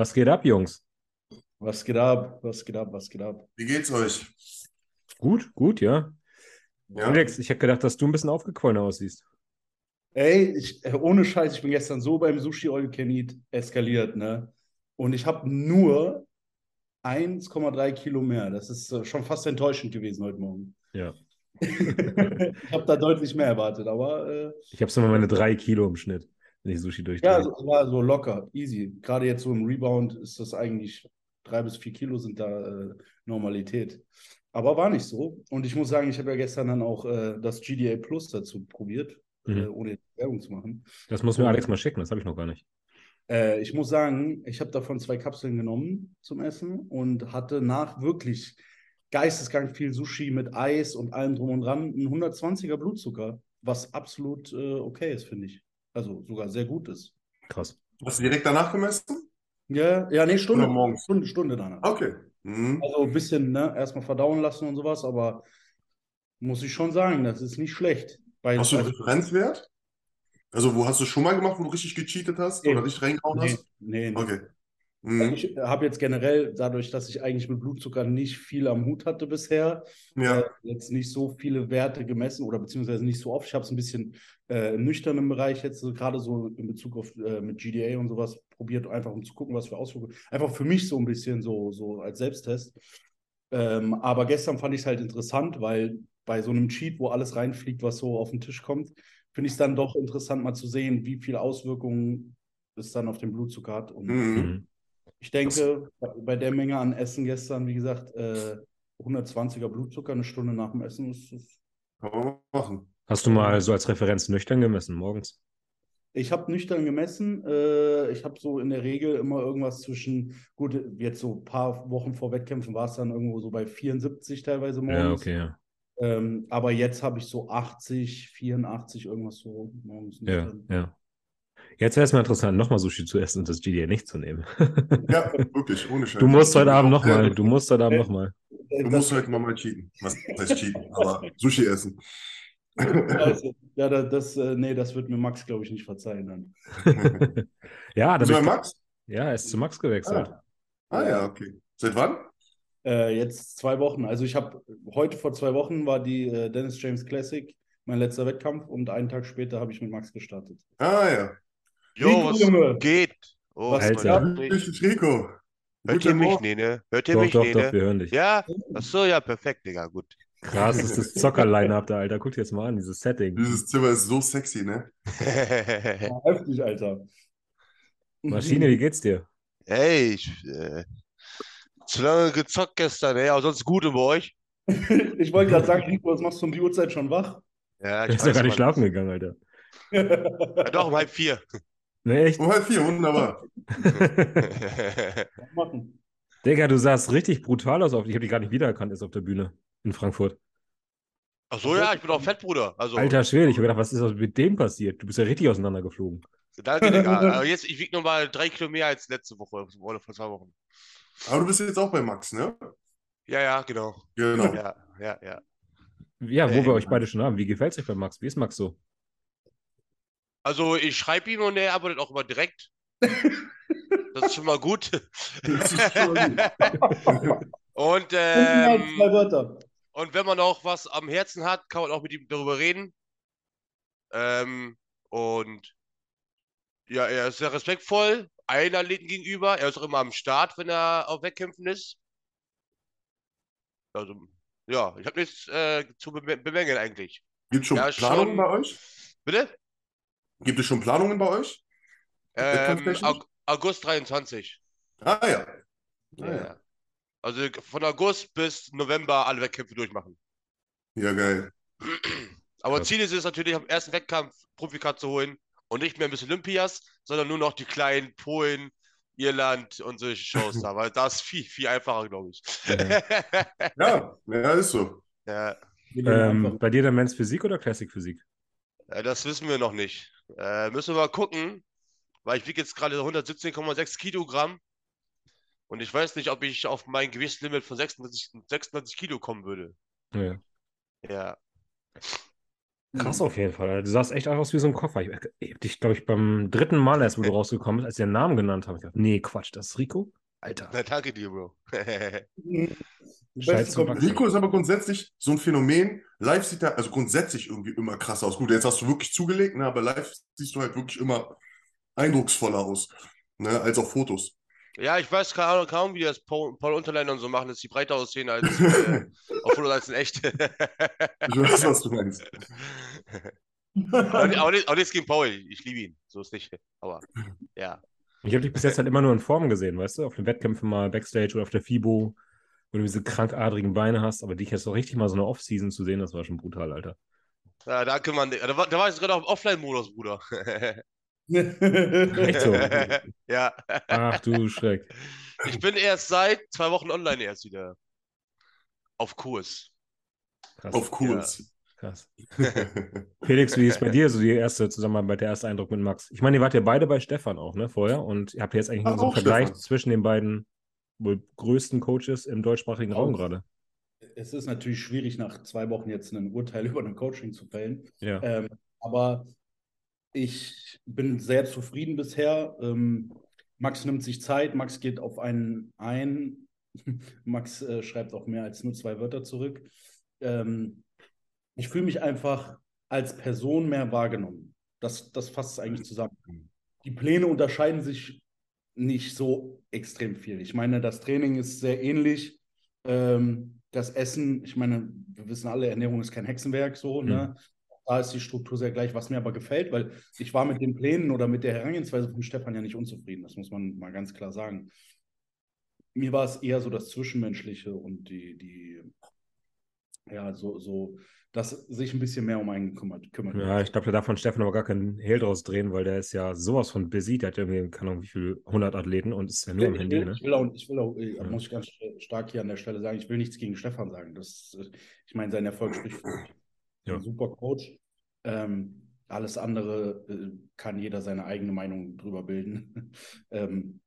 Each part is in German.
Was geht ab, Jungs? Was geht ab? Was geht ab? Was geht ab? Wie geht's euch? Gut, gut, ja. Ja. Alex, ich hätte gedacht, dass du ein bisschen aufgequollener aussiehst. Ey, ich, äh, ohne Scheiß, ich bin gestern so beim Sushi All Can Eat eskaliert, ne? Und ich habe nur 1,3 Kilo mehr. Das ist äh, schon fast enttäuschend gewesen heute Morgen. Ja. ich habe da deutlich mehr erwartet, aber äh, Ich habe so meine drei Kilo im Schnitt, wenn ich Sushi durchdrehe. ja, so, war so locker, easy. Gerade jetzt so im Rebound ist das eigentlich drei bis vier Kilo sind da äh, Normalität. Aber war nicht so. Und ich muss sagen, ich habe ja gestern dann auch äh, das GDA Plus dazu probiert, Mhm. äh, ohne jetzt Werbung zu machen. Das muss mir Alex mal schicken, das habe ich noch gar nicht. Äh, ich muss sagen, ich habe davon zwei Kapseln genommen zum Essen und hatte nach wirklich geisteskrank viel Sushi mit Eis und allem drum und dran einen 120er Blutzucker, was absolut äh, okay ist, finde ich. Also sogar sehr gut ist. Krass. Hast du direkt danach gemessen? Ja, ja, nee, Stunde. Oder morgens? Stunde, Stunde danach. Okay. Mhm. Also ein bisschen, ne, erstmal verdauen lassen und sowas, aber muss ich schon sagen, das ist nicht schlecht. Hast du einen also, Referenzwert? Also, wo hast du schon mal gemacht, wo du richtig gecheatet hast Nee. oder richtig reingehauen nee, hast? nee, nee. Okay. Also Mhm. ich habe jetzt generell, dadurch, dass ich eigentlich mit Blutzucker nicht viel am Hut hatte bisher, Ja. äh, jetzt nicht so viele Werte gemessen oder beziehungsweise nicht so oft. Ich habe es ein bisschen äh, im nüchternen Bereich jetzt so, gerade so in Bezug auf äh, mit GDA und sowas probiert, einfach um zu gucken, was für Auswirkungen. Einfach für mich so ein bisschen so, so als Selbsttest. Ähm, aber gestern fand ich es halt interessant, weil bei so einem Cheat, wo alles reinfliegt, was so auf den Tisch kommt, finde ich es dann doch interessant, mal zu sehen, wie viele Auswirkungen es dann auf den Blutzucker hat. Und Mhm. Ich denke, bei- bei der Menge an Essen gestern, wie gesagt, äh, 120er Blutzucker eine Stunde nach dem Essen ist, ist Kann man machen. Hast du mal so als Referenz nüchtern gemessen morgens? Ich habe nüchtern gemessen. Äh, ich habe so in der Regel immer irgendwas zwischen, gut, jetzt so ein paar Wochen vor Wettkämpfen war es dann irgendwo so bei 74 teilweise morgens. Ja, okay, ja. Ähm, aber jetzt habe ich so 80, 84, irgendwas so morgens Ja, nüchtern. ja. Jetzt wäre es mal interessant, nochmal Sushi zu essen und das GDA nicht zu nehmen. Ja, wirklich, ohne Scheiß. Du musst heute Abend nochmal, du musst heute Abend nochmal. Du das- musst heute mal mal cheaten. Was heißt cheaten? Aber Sushi essen. Scheiße. Ja, da- das, äh, nee, das wird mir Max, glaube ich, nicht verzeihen dann. Ja, da Bist du bei Max? ja, er ist zu Max gewechselt. Ah. ah ja, okay. Seit wann? Äh, jetzt zwei Wochen. Also ich habe heute vor zwei Wochen war die äh, Dennis James Classic, mein letzter Wettkampf und einen Tag später habe ich mit Max gestartet. Ah ja. Jo, Rico, was Junge. geht? Oh, Was Alter. Richtig, Rico. Hört ihr mich? Nee, ne? Hört ihr Doch, mich? doch, Nee, doch, ne? wir hören dich. Ja? Ach so, ja, perfekt, Digga, gut. Krass ist das Zocker-Line-Up da, Alter. Guck dir jetzt mal an, dieses Setting. Dieses Zimmer ist so sexy, ne? Heftig, Alter. Maschine, wie geht's dir? Ey, ich, äh, zu lange gezockt gestern, ey, aber sonst gut und bei euch? Ich wollte gerade sagen, Rico, was machst du um die Uhrzeit schon wach? Ja, Du ich bist ja gar nicht schlafen gegangen, Alter. Ja, doch, um halb vier. Ne, echt? Um halb vier, wunderbar. Digga, du sahst richtig brutal aus. Auf, ich habe dich gar nicht wiedererkannt jetzt auf der Bühne in Frankfurt. Ach so, ja, ich bin auch fett, Bruder. Also, Alter Schwede, ich habe gedacht, was ist mit dem passiert? Du bist ja richtig auseinandergeflogen. danke, Digga. Aber jetzt, ich wiege nochmal drei Kilo mehr als letzte Woche oder vor zwei Wochen. Aber du bist jetzt auch bei Max, ne? Ja, ja, genau. Genau. Ja, ja, ja. Ja, wo Ey, wir euch beide schon haben. Wie gefällt's euch bei Max? Wie ist Max so? Also, ich schreibe ihm und er antwortet auch immer direkt. Das ist schon mal gut. Und, ähm, Wörter. und wenn man auch was am Herzen hat, kann man auch mit ihm darüber reden. Ähm, und ja, er ist sehr respektvoll allen Athleten gegenüber. Er ist auch immer am Start, wenn er auf Wettkämpfen ist. Also, ja, ich habe nichts äh, zu bemä- bemängeln eigentlich. Gibt schon Ja, Planungen schon. bei euch? Bitte? Gibt es schon Planungen bei euch? Ähm, August 23. Ah ja. Ja, Ah, ja. ja. Also von August bis November alle Wettkämpfe durchmachen. Ja, geil. Aber Krass. Ziel ist es natürlich, am ersten Wettkampf Profikart zu holen und nicht mehr Miss Olympias, sondern nur noch die kleinen Polen, Irland und solche Shows da, weil das ist viel, viel einfacher, glaube ich. Ja, ja, ist so. Ja, Ähm, bei dir der Men's Physik oder Classic Physik? äh, das wissen wir noch nicht. Äh, müssen wir mal gucken, weil ich wiege jetzt gerade 117,6 Kilogramm und ich weiß nicht, ob ich auf mein Gewichtslimit von 96, 96 Kilo kommen würde. Ja. Ja. Krass auf jeden Fall. Du sahst echt aus wie so ein Koffer. Ich, ich hab dich, glaube ich, beim dritten Mal erst, wo du rausgekommen bist, als ich den Namen genannt habe, ich dachte, nee, Quatsch, das ist Rico? Alter. Na, danke dir, Bro. Rico ist aber grundsätzlich so ein Phänomen. Live sieht er also grundsätzlich irgendwie immer krass aus. Gut, jetzt hast du wirklich zugelegt, ne, aber live siehst du halt wirklich immer eindrucksvoller aus. Ne, als auf Fotos. Ja, ich weiß kaum, kaum wie das Paul, Paul Unterlein und so machen, dass die breiter aussehen als äh, auf Fotos als in echt. Ich weiß, was du meinst. aber, ni- aber, nicht, aber nichts gegen Paul, ich liebe ihn, so ist nicht. Aber ja. Ich habe dich bis jetzt halt immer nur in Form gesehen, weißt du? Auf den Wettkämpfen mal Backstage oder auf der FIBO, wo du diese krankadrigen Beine hast, aber dich jetzt so richtig mal so eine Off-Season zu sehen, das war schon brutal, Alter. ja danke, Mann. Da war, da war ich gerade auf Offline-Modus, Bruder. Echt so? ja. Ach du Schreck. Ich bin erst seit zwei Wochen online erst wieder. Auf Kurs. Krass. Auf Kurs. krass. Felix, wie ist bei dir so die erste Zusammenarbeit, der erste Eindruck mit Max? Ich meine, ihr wart ja beide bei Stefan auch, ne, vorher und ihr habt ja jetzt eigentlich nur Ach, so einen auch Vergleich Stefan. zwischen den beiden wohl größten Coaches im deutschsprachigen Raum gerade. Es ist natürlich schwierig, nach zwei Wochen jetzt ein Urteil über ein Coaching zu fällen. Ja. Ähm, aber ich bin sehr zufrieden bisher. Ähm, Max nimmt sich Zeit, Max geht auf einen ein. Max äh, schreibt auch mehr als nur zwei Wörter zurück. Ähm, ich fühle mich einfach als Person mehr wahrgenommen. Das, das fasst es eigentlich zusammen. Die Pläne unterscheiden sich nicht so extrem viel. Ich meine, das Training ist sehr ähnlich. Ähm, das Essen, ich meine, wir wissen alle, Ernährung ist kein Hexenwerk, so, ne? Da ist die Struktur sehr gleich, was mir aber gefällt, weil ich war mit den Plänen oder mit der Herangehensweise von Stefan ja nicht unzufrieden. Das muss man mal ganz klar sagen. Mir war es eher so das Zwischenmenschliche und die, die, ja, so, so, dass sich ein bisschen mehr um einen kümmert. kümmert. Ja, ich glaube, da darf von Stefan aber gar keinen Hehl draus drehen, weil der ist ja sowas von busy. Der hat ja irgendwie, keine Ahnung, wie viel, 100 Athleten und ist ja nur am Ich Handy, will, ne? ich will auch, ich will auch äh, Ja. muss ich ganz stark hier an der Stelle sagen, ich will nichts gegen Stefan sagen. Das, ich meine, sein Erfolg spricht für sich. Ja. Ein super Coach. Ähm, alles andere äh, kann jeder seine eigene Meinung drüber bilden. ähm,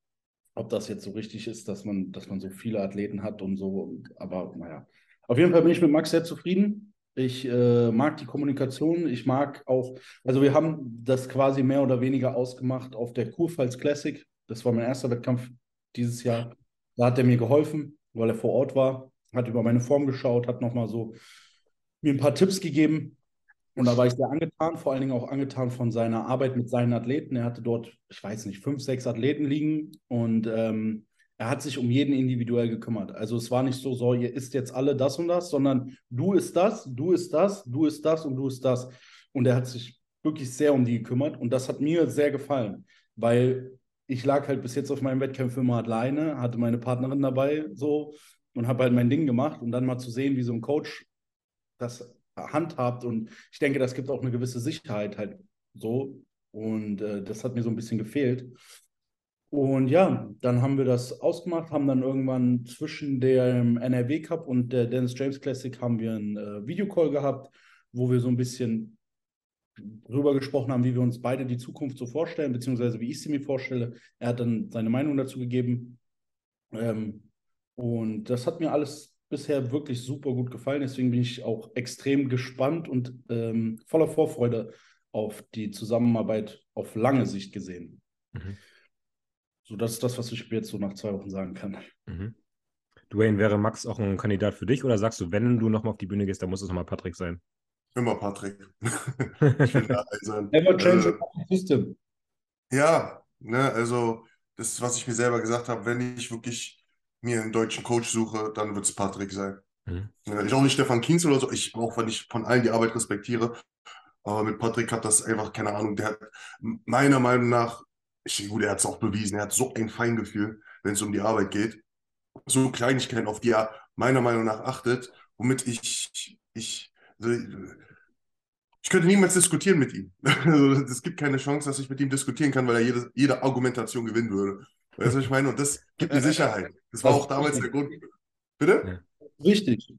ob das jetzt so richtig ist, dass man, dass man so viele Athleten hat und so. Aber naja, auf jeden Fall bin ich mit Max sehr zufrieden. Ich äh, mag die Kommunikation. Ich mag auch, also wir haben das quasi mehr oder weniger ausgemacht auf der Kurpfalz Classic. Das war mein erster Wettkampf dieses Jahr. Da hat er mir geholfen, weil er vor Ort war, hat über meine Form geschaut, hat nochmal so mir ein paar Tipps gegeben. Und da war ich sehr angetan, vor allen Dingen auch angetan von seiner Arbeit mit seinen Athleten. Er hatte dort, ich weiß nicht, fünf, sechs Athleten liegen und ähm, er hat sich um jeden individuell gekümmert. Also es war nicht so, so, ihr isst jetzt alle das und das, sondern du isst das, du isst das, du isst das und du isst das. Und er hat sich wirklich sehr um die gekümmert und das hat mir sehr gefallen, weil ich lag halt bis jetzt auf meinen Wettkämpfen immer alleine, hatte meine Partnerin dabei so und habe halt mein Ding gemacht und dann mal zu sehen, wie so ein Coach das handhabt und ich denke, das gibt auch eine gewisse Sicherheit halt so und äh, das hat mir so ein bisschen gefehlt. Und ja, dann haben wir das ausgemacht, haben dann irgendwann zwischen dem NRW Cup und der Dennis James Classic haben wir einen äh, Videocall gehabt, wo wir so ein bisschen drüber gesprochen haben, wie wir uns beide die Zukunft so vorstellen, beziehungsweise wie ich sie mir vorstelle. Er hat dann seine Meinung dazu gegeben. Ähm, und das hat mir alles bisher wirklich super gut gefallen. Deswegen bin ich auch extrem gespannt und ähm, voller Vorfreude auf die Zusammenarbeit auf lange Sicht gesehen. Mhm. So, das ist das, was ich jetzt so nach zwei Wochen sagen kann. Mhm. Dwayne, wäre Max auch ein Kandidat für dich oder sagst du, wenn du nochmal auf die Bühne gehst, dann muss es nochmal Patrick sein? Immer Patrick. ich will da sein. Never change Äh, the system. Ja, ne, also das ist, was ich mir selber gesagt habe, wenn ich wirklich mir einen deutschen Coach suche, dann wird es Patrick sein. Mhm. Ja, ich auch nicht Stefan Kienzel oder so, ich auch, wenn ich von allen die Arbeit respektiere, aber mit Patrick hat das einfach, keine Ahnung, der hat meiner Meinung nach, ich, gut, er hat es auch bewiesen, er hat so ein Feingefühl, wenn es um die Arbeit geht, so Kleinigkeiten, auf die er meiner Meinung nach achtet, womit ich, ich, ich könnte niemals diskutieren mit ihm. Also, es gibt keine Chance, dass ich mit ihm diskutieren kann, weil er jede, jede Argumentation gewinnen würde. Weißt du, was ich meine? Und das gibt mir Sicherheit. Das war Das auch damals der Grund. Bitte? Richtig.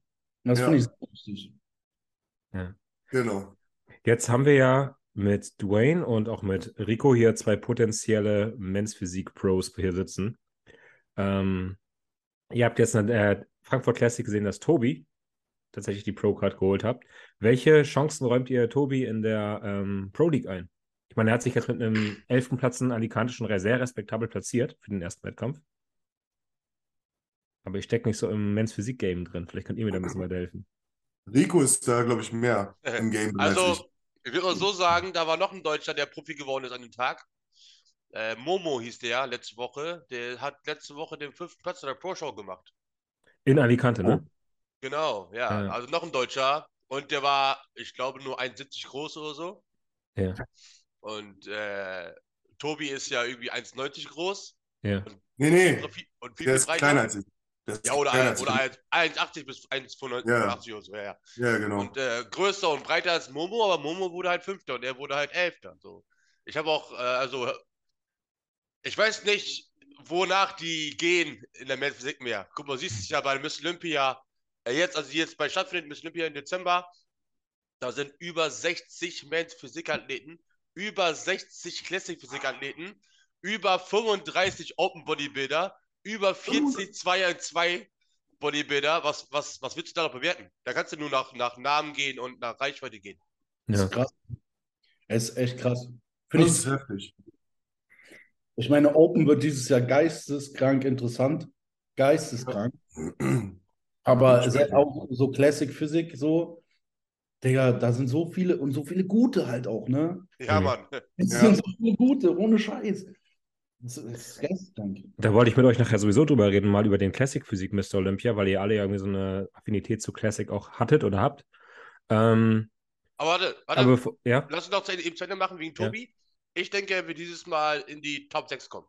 Das Ja. finde ich sehr wichtig. Genau. Jetzt haben wir ja mit Dwayne und auch mit Rico hier zwei potenzielle Men's Physik Pros hier sitzen. Ähm, ihr habt jetzt eine äh, Frankfurt Classic gesehen, dass Tobi tatsächlich die Pro-Card geholt habt. Welche Chancen räumt ihr Tobi in der ähm, Pro League ein? Ich meine, er hat sich jetzt mit einem elften Platz in Alicante schon sehr respektabel platziert für den ersten Wettkampf. Aber ich stecke nicht so im Men's Physik-Game drin. Vielleicht könnt ihr mir da ein bisschen weiterhelfen. Rico ist da, glaube ich, mehr im Game drin als ich. Würde mal so sagen, da war noch ein Deutscher, der Profi geworden ist an dem Tag. Äh, Momo hieß der letzte Woche. Der hat letzte Woche den fünften Platz in der Pro-Show gemacht. In Alicante, ne? Genau, ja. Ja. Also noch ein Deutscher. Und der war, ich glaube, nur 1,70 groß oder so. Ja. Und äh, Tobi ist ja irgendwie 1,90 groß. Ja. Nee, nee, Und und der ist kleiner als ich. Ist Ja, oder, ein- oder ich. ein- 1,80 bis 1,85 Ja. oder so, ja, ja. Ja, genau. Und äh, größer und breiter als Momo, aber Momo wurde halt Fünfter und er wurde halt Elfter. So. Ich habe auch, äh, also, ich weiß nicht, wonach die gehen in der Men's Physik mehr. Guck mal, siehst du ja bei Miss Olympia, äh, jetzt, also jetzt bei stattfindet Miss Olympia im Dezember, da sind über 60 Men's Physik-Athleten, über 60 Classic Physik-Athleten, über 35 Open Bodybuilder, über 40 2 in 2 Bodybuilder. Was, was, was willst du da noch bewerten? Da kannst du nur nach, nach Namen gehen und nach Reichweite gehen. Das Ja. ist krass. Es ist echt krass. Finde Das ich, heftig. ich meine, Open wird dieses Jahr geisteskrank interessant. Geisteskrank. Aber es ist halt auch so Classic Physik, so, Digga, da sind so viele und so viele gute halt auch, ne? Ja. Mann. Es Ja. sind so viele gute, ohne Scheiß. Das ist, geisteskrank. Da wollte ich mit euch nachher sowieso drüber reden, mal über den Classic Physik Mr. Olympia, weil ihr alle ja irgendwie so eine Affinität zu Classic auch hattet oder habt. Ähm, Aber warte, warte. aber bevor- ja, Lass uns noch zu Ende, eben zu Ende machen wegen Ja. Tobi. Ich denke, er wird dieses Mal in die Top 6 kommen.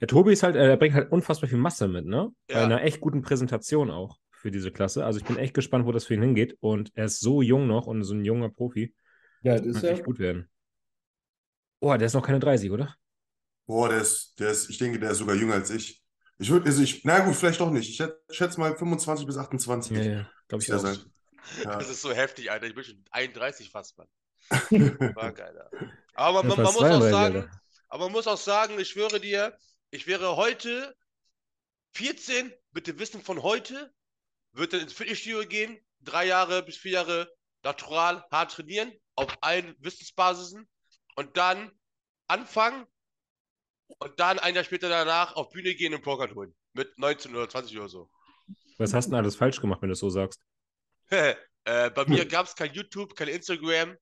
der Tobi ist halt, äh, er bringt halt unfassbar viel Masse mit, ne? Bei Ja. einer echt guten Präsentation auch für diese Klasse. Also ich bin echt gespannt, wo das für ihn hingeht. Und er ist so jung noch und so ein junger Profi. Ja, Das ist ja. echt gut werden. Oh, der ist noch keine 30, oder? Boah, der ist, der ist, ich denke, der ist sogar jünger als ich. Ich würde, also ich, na gut, vielleicht doch nicht. Ich schätze, schätze mal 25 bis 28. Ja, ja, glaube ich auch. sein. Ja. Das ist so heftig, Alter. Ich bin schon 31 fast, Mann. Fuck, Alter. Aber man, man, muss auch 32, sagen, Alter. aber man muss auch sagen, ich schwöre dir, ich wäre heute 14, bitte wissen von heute, würde ins Fitnessstudio gehen, drei Jahre bis vier Jahre natural hart trainieren, auf allen Wissensbasisen und dann anfangen und dann ein Jahr später danach auf Bühne gehen und Poker holen. Mit 19 oder 20 oder so. Was hast du denn alles falsch gemacht, wenn du es so sagst? äh, bei mir gab es kein YouTube, kein Instagram.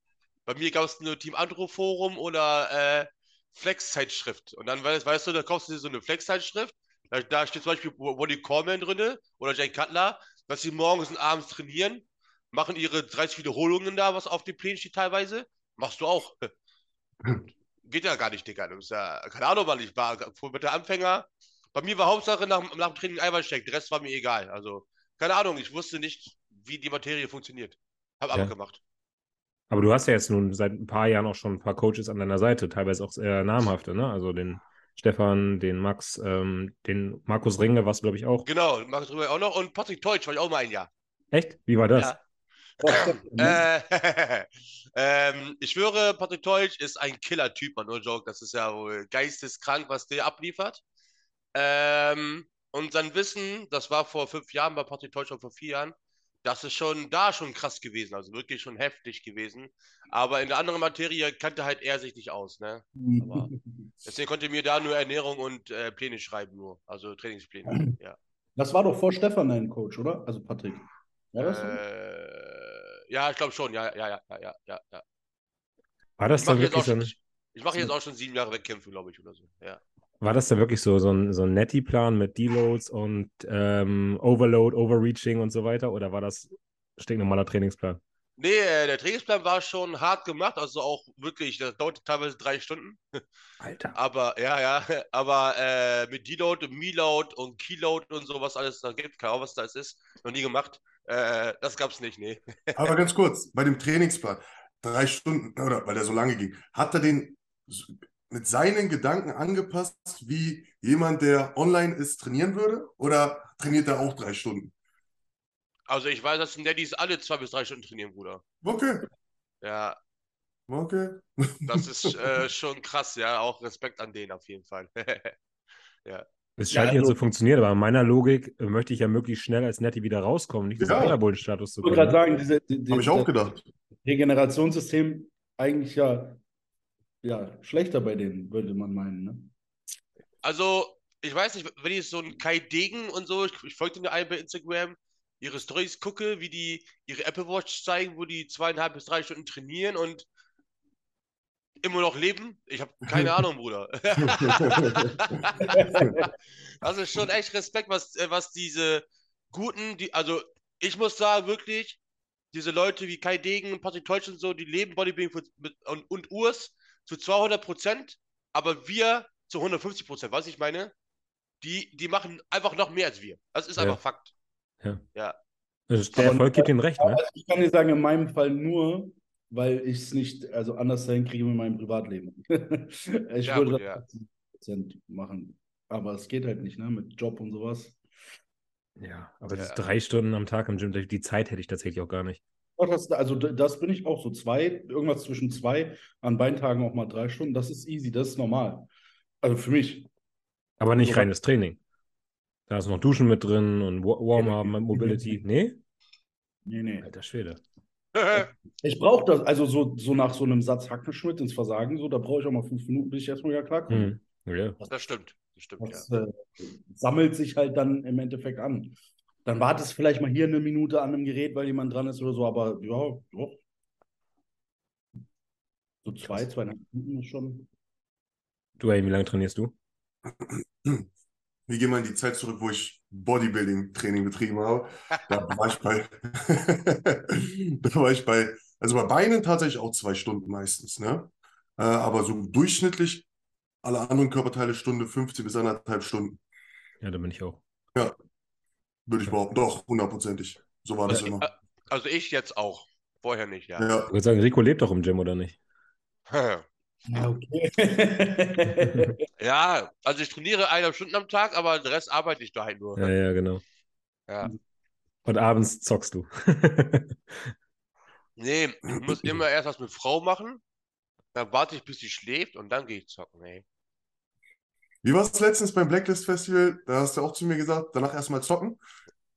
Bei mir gab es nur Team Andro Forum oder äh, Flex-Zeitschrift. Und dann weißt, weißt du, da kaufst du dir so eine Flex-Zeitschrift. Da, da steht zum Beispiel Wally Coleman drin oder Jay Cutler, dass sie morgens und abends trainieren, machen ihre 30 Wiederholungen da, was auf den Plänen steht teilweise. Machst du auch. Geht ja gar nicht, Digga. Das ist ja, keine Ahnung, wann ich war. Mit der Anfänger. Bei mir war Hauptsache nach, nach dem Training Eiweißshake. Der Rest war mir egal. Also, keine Ahnung, ich wusste nicht, wie die Materie funktioniert. Hab Ja. aber gemacht. Aber du hast ja jetzt nun seit ein paar Jahren auch schon ein paar Coaches an deiner Seite, teilweise auch sehr namhafte, ne? Also den Stefan, den Max, ähm, den Markus Ringe, was glaube ich auch. Genau, Markus drüber auch noch. Und Patrick Teutsch war ich auch mal ein Jahr. Echt? Wie war das? Ja. Stefan, ne? Äh, ähm, ich schwöre, Patrick Teutsch ist ein Killer-Typ, man, no joke. Das ist ja wohl geisteskrank, was der abliefert. Ähm, und sein Wissen, das war vor fünf Jahren bei Patrick Teutsch und vor vier Jahren, das ist schon da schon krass gewesen, also wirklich schon heftig gewesen. Aber in der anderen Materie kannte halt er sich nicht aus, ne? Aber- Deswegen konnte er mir da nur Ernährung und äh, Pläne schreiben, nur. Also Trainingspläne. Ja. Das war doch vor Stefan dein Coach, oder? Also Patrick. War das so? Ja, ich glaube schon, ja, ja, ja, ja, ja, ja. War das dann wirklich so schon- ein, ich mache jetzt auch schon sieben Jahre Wettkämpfe, glaube ich, oder so. Ja. war das dann wirklich so, so ein, so ein Netty-Plan mit Deloads und ähm, Overload, Overreaching und so weiter? Oder war das stinknormaler Trainingsplan? Nee, äh, der Trainingsplan war schon hart gemacht, also auch wirklich, das dauerte teilweise drei Stunden. Alter. Aber, ja, ja, aber äh, mit Deload und Meload und Keyload und so, was alles da gibt, keine Ahnung, was das ist, noch nie gemacht. Äh, das gab's nicht, nee. Aber ganz kurz, bei dem Trainingsplan, drei Stunden, oder weil der so lange ging, hat er den mit seinen Gedanken angepasst, wie jemand, der online ist, trainieren würde? Oder trainiert er auch drei Stunden? Also ich weiß, dass die Netties alle zwei bis drei Stunden trainieren, Bruder. Okay, Ja, okay. das ist äh, schon krass, ja, auch Respekt an denen auf jeden Fall. Es Ja, scheint ja also- zu funktionieren, aber in meiner Logik äh, möchte ich ja möglichst schnell als Nettie wieder rauskommen, nicht diesen Ja. Anabolen-Status zu Ich wollte gerade sagen, diese, die, die, Habe ich auch das gedacht. Regenerationssystem eigentlich ja, ja schlechter bei denen, würde man meinen. Ne? Also, ich weiß nicht, wenn ich so einen Kai Degen und so, ich, ich folge den allen bei Instagram, ihre Stories gucke, wie die ihre Apple Watch zeigen, wo die zweieinhalb bis drei Stunden trainieren und immer noch leben. Ich habe keine Ahnung, Bruder. Das ist schon echt Respekt, was, äh, was diese guten, die, also ich muss sagen, wirklich, diese Leute wie Kai Degen und Patrick Teutsch und so, die leben Bodybuilding für, mit, und, und Urs zu 200 Prozent, aber wir zu 150 Prozent, was ich meine? Die, die machen einfach noch mehr als wir. Das ist Ja. einfach Fakt. Also der Erfolg gibt ihnen recht, ne? Also ich kann dir sagen, in meinem Fall nur, weil ich es nicht, also anders hinkriege mit meinem Privatleben. ich Ja, würde gut, das ja. 80% machen. Aber es geht halt nicht, ne? Mit Job und sowas. Ja, aber das Ja. drei Stunden am Tag im Gym, die Zeit hätte ich tatsächlich auch gar nicht. Das, also das bin ich auch so zwei, irgendwas zwischen zwei, an Beintagen auch mal drei Stunden. Das ist easy, das ist normal. Also für mich. Aber nicht So- reines Training. Da ist noch Duschen mit drin und Wa- Warm-up, Mobility. Nee? Nee, nee. Alter Schwede. Ich brauche das, also so, so nach so einem Satz Hackenschmidt ins Versagen, so, da brauche ich auch mal fünf Minuten, bis ich erstmal wieder klarkomme. Hm. Ja. Das stimmt. Das stimmt, ja. Das äh, sammelt sich halt dann im Endeffekt an. Dann wartest vielleicht mal hier eine Minute an einem Gerät, weil jemand dran ist oder so, aber ja, doch. So zwei, zweieinhalb Minuten ist schon. Du, ey, wie lange trainierst du? Wir gehen mal in die Zeit zurück, wo ich Bodybuilding-Training betrieben habe. Da war ich bei, da war ich bei, also bei Beinen tatsächlich auch zwei Stunden meistens, ne? Äh, aber so durchschnittlich alle anderen Körperteile Stunde 50 bis anderthalb Stunden, Ja, da bin ich auch. würde ich behaupten. Doch, hundertprozentig. So war das Also, immer. äh, also ich jetzt auch. Vorher nicht, ja. Ja, Ich würde sagen, Rico lebt doch im Gym, oder nicht? Ja, okay. Ja, also ich trainiere eineinhalb Stunden am Tag, aber den Rest arbeite ich da halt nur. Ja, ja, genau. Ja. Und abends zockst du. Nee, ich muss immer erst was mit Frau machen, dann warte ich, bis sie schläft und dann gehe ich zocken, ey. Wie war es letztens beim Blacklist Festival? Da hast du auch zu mir gesagt, danach erstmal zocken.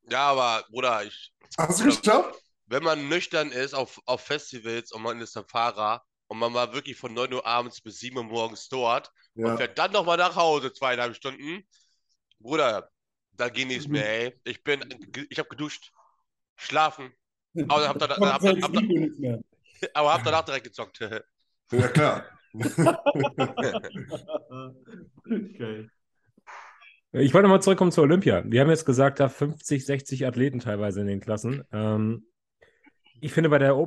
Ja, aber Bruder, ich, Hast du geschafft? wenn man nüchtern ist auf, auf Festivals und man ist ein Fahrer und man war wirklich von 9 Uhr abends bis 7 Uhr morgens dort und Ja. fährt dann nochmal nach Hause, zweieinhalb Stunden, Bruder, da geht nichts mehr, ey. Ich bin, ich habe geduscht, schlafen, aber hab, dann, hab, Kommt hab, mehr. aber hab danach direkt gezockt. Ja, klar. Okay. Ich wollte mal zurückkommen zur Olympia. Wir haben jetzt gesagt, da 50, 60 Athleten teilweise in den Klassen. Ähm, ich finde, bei der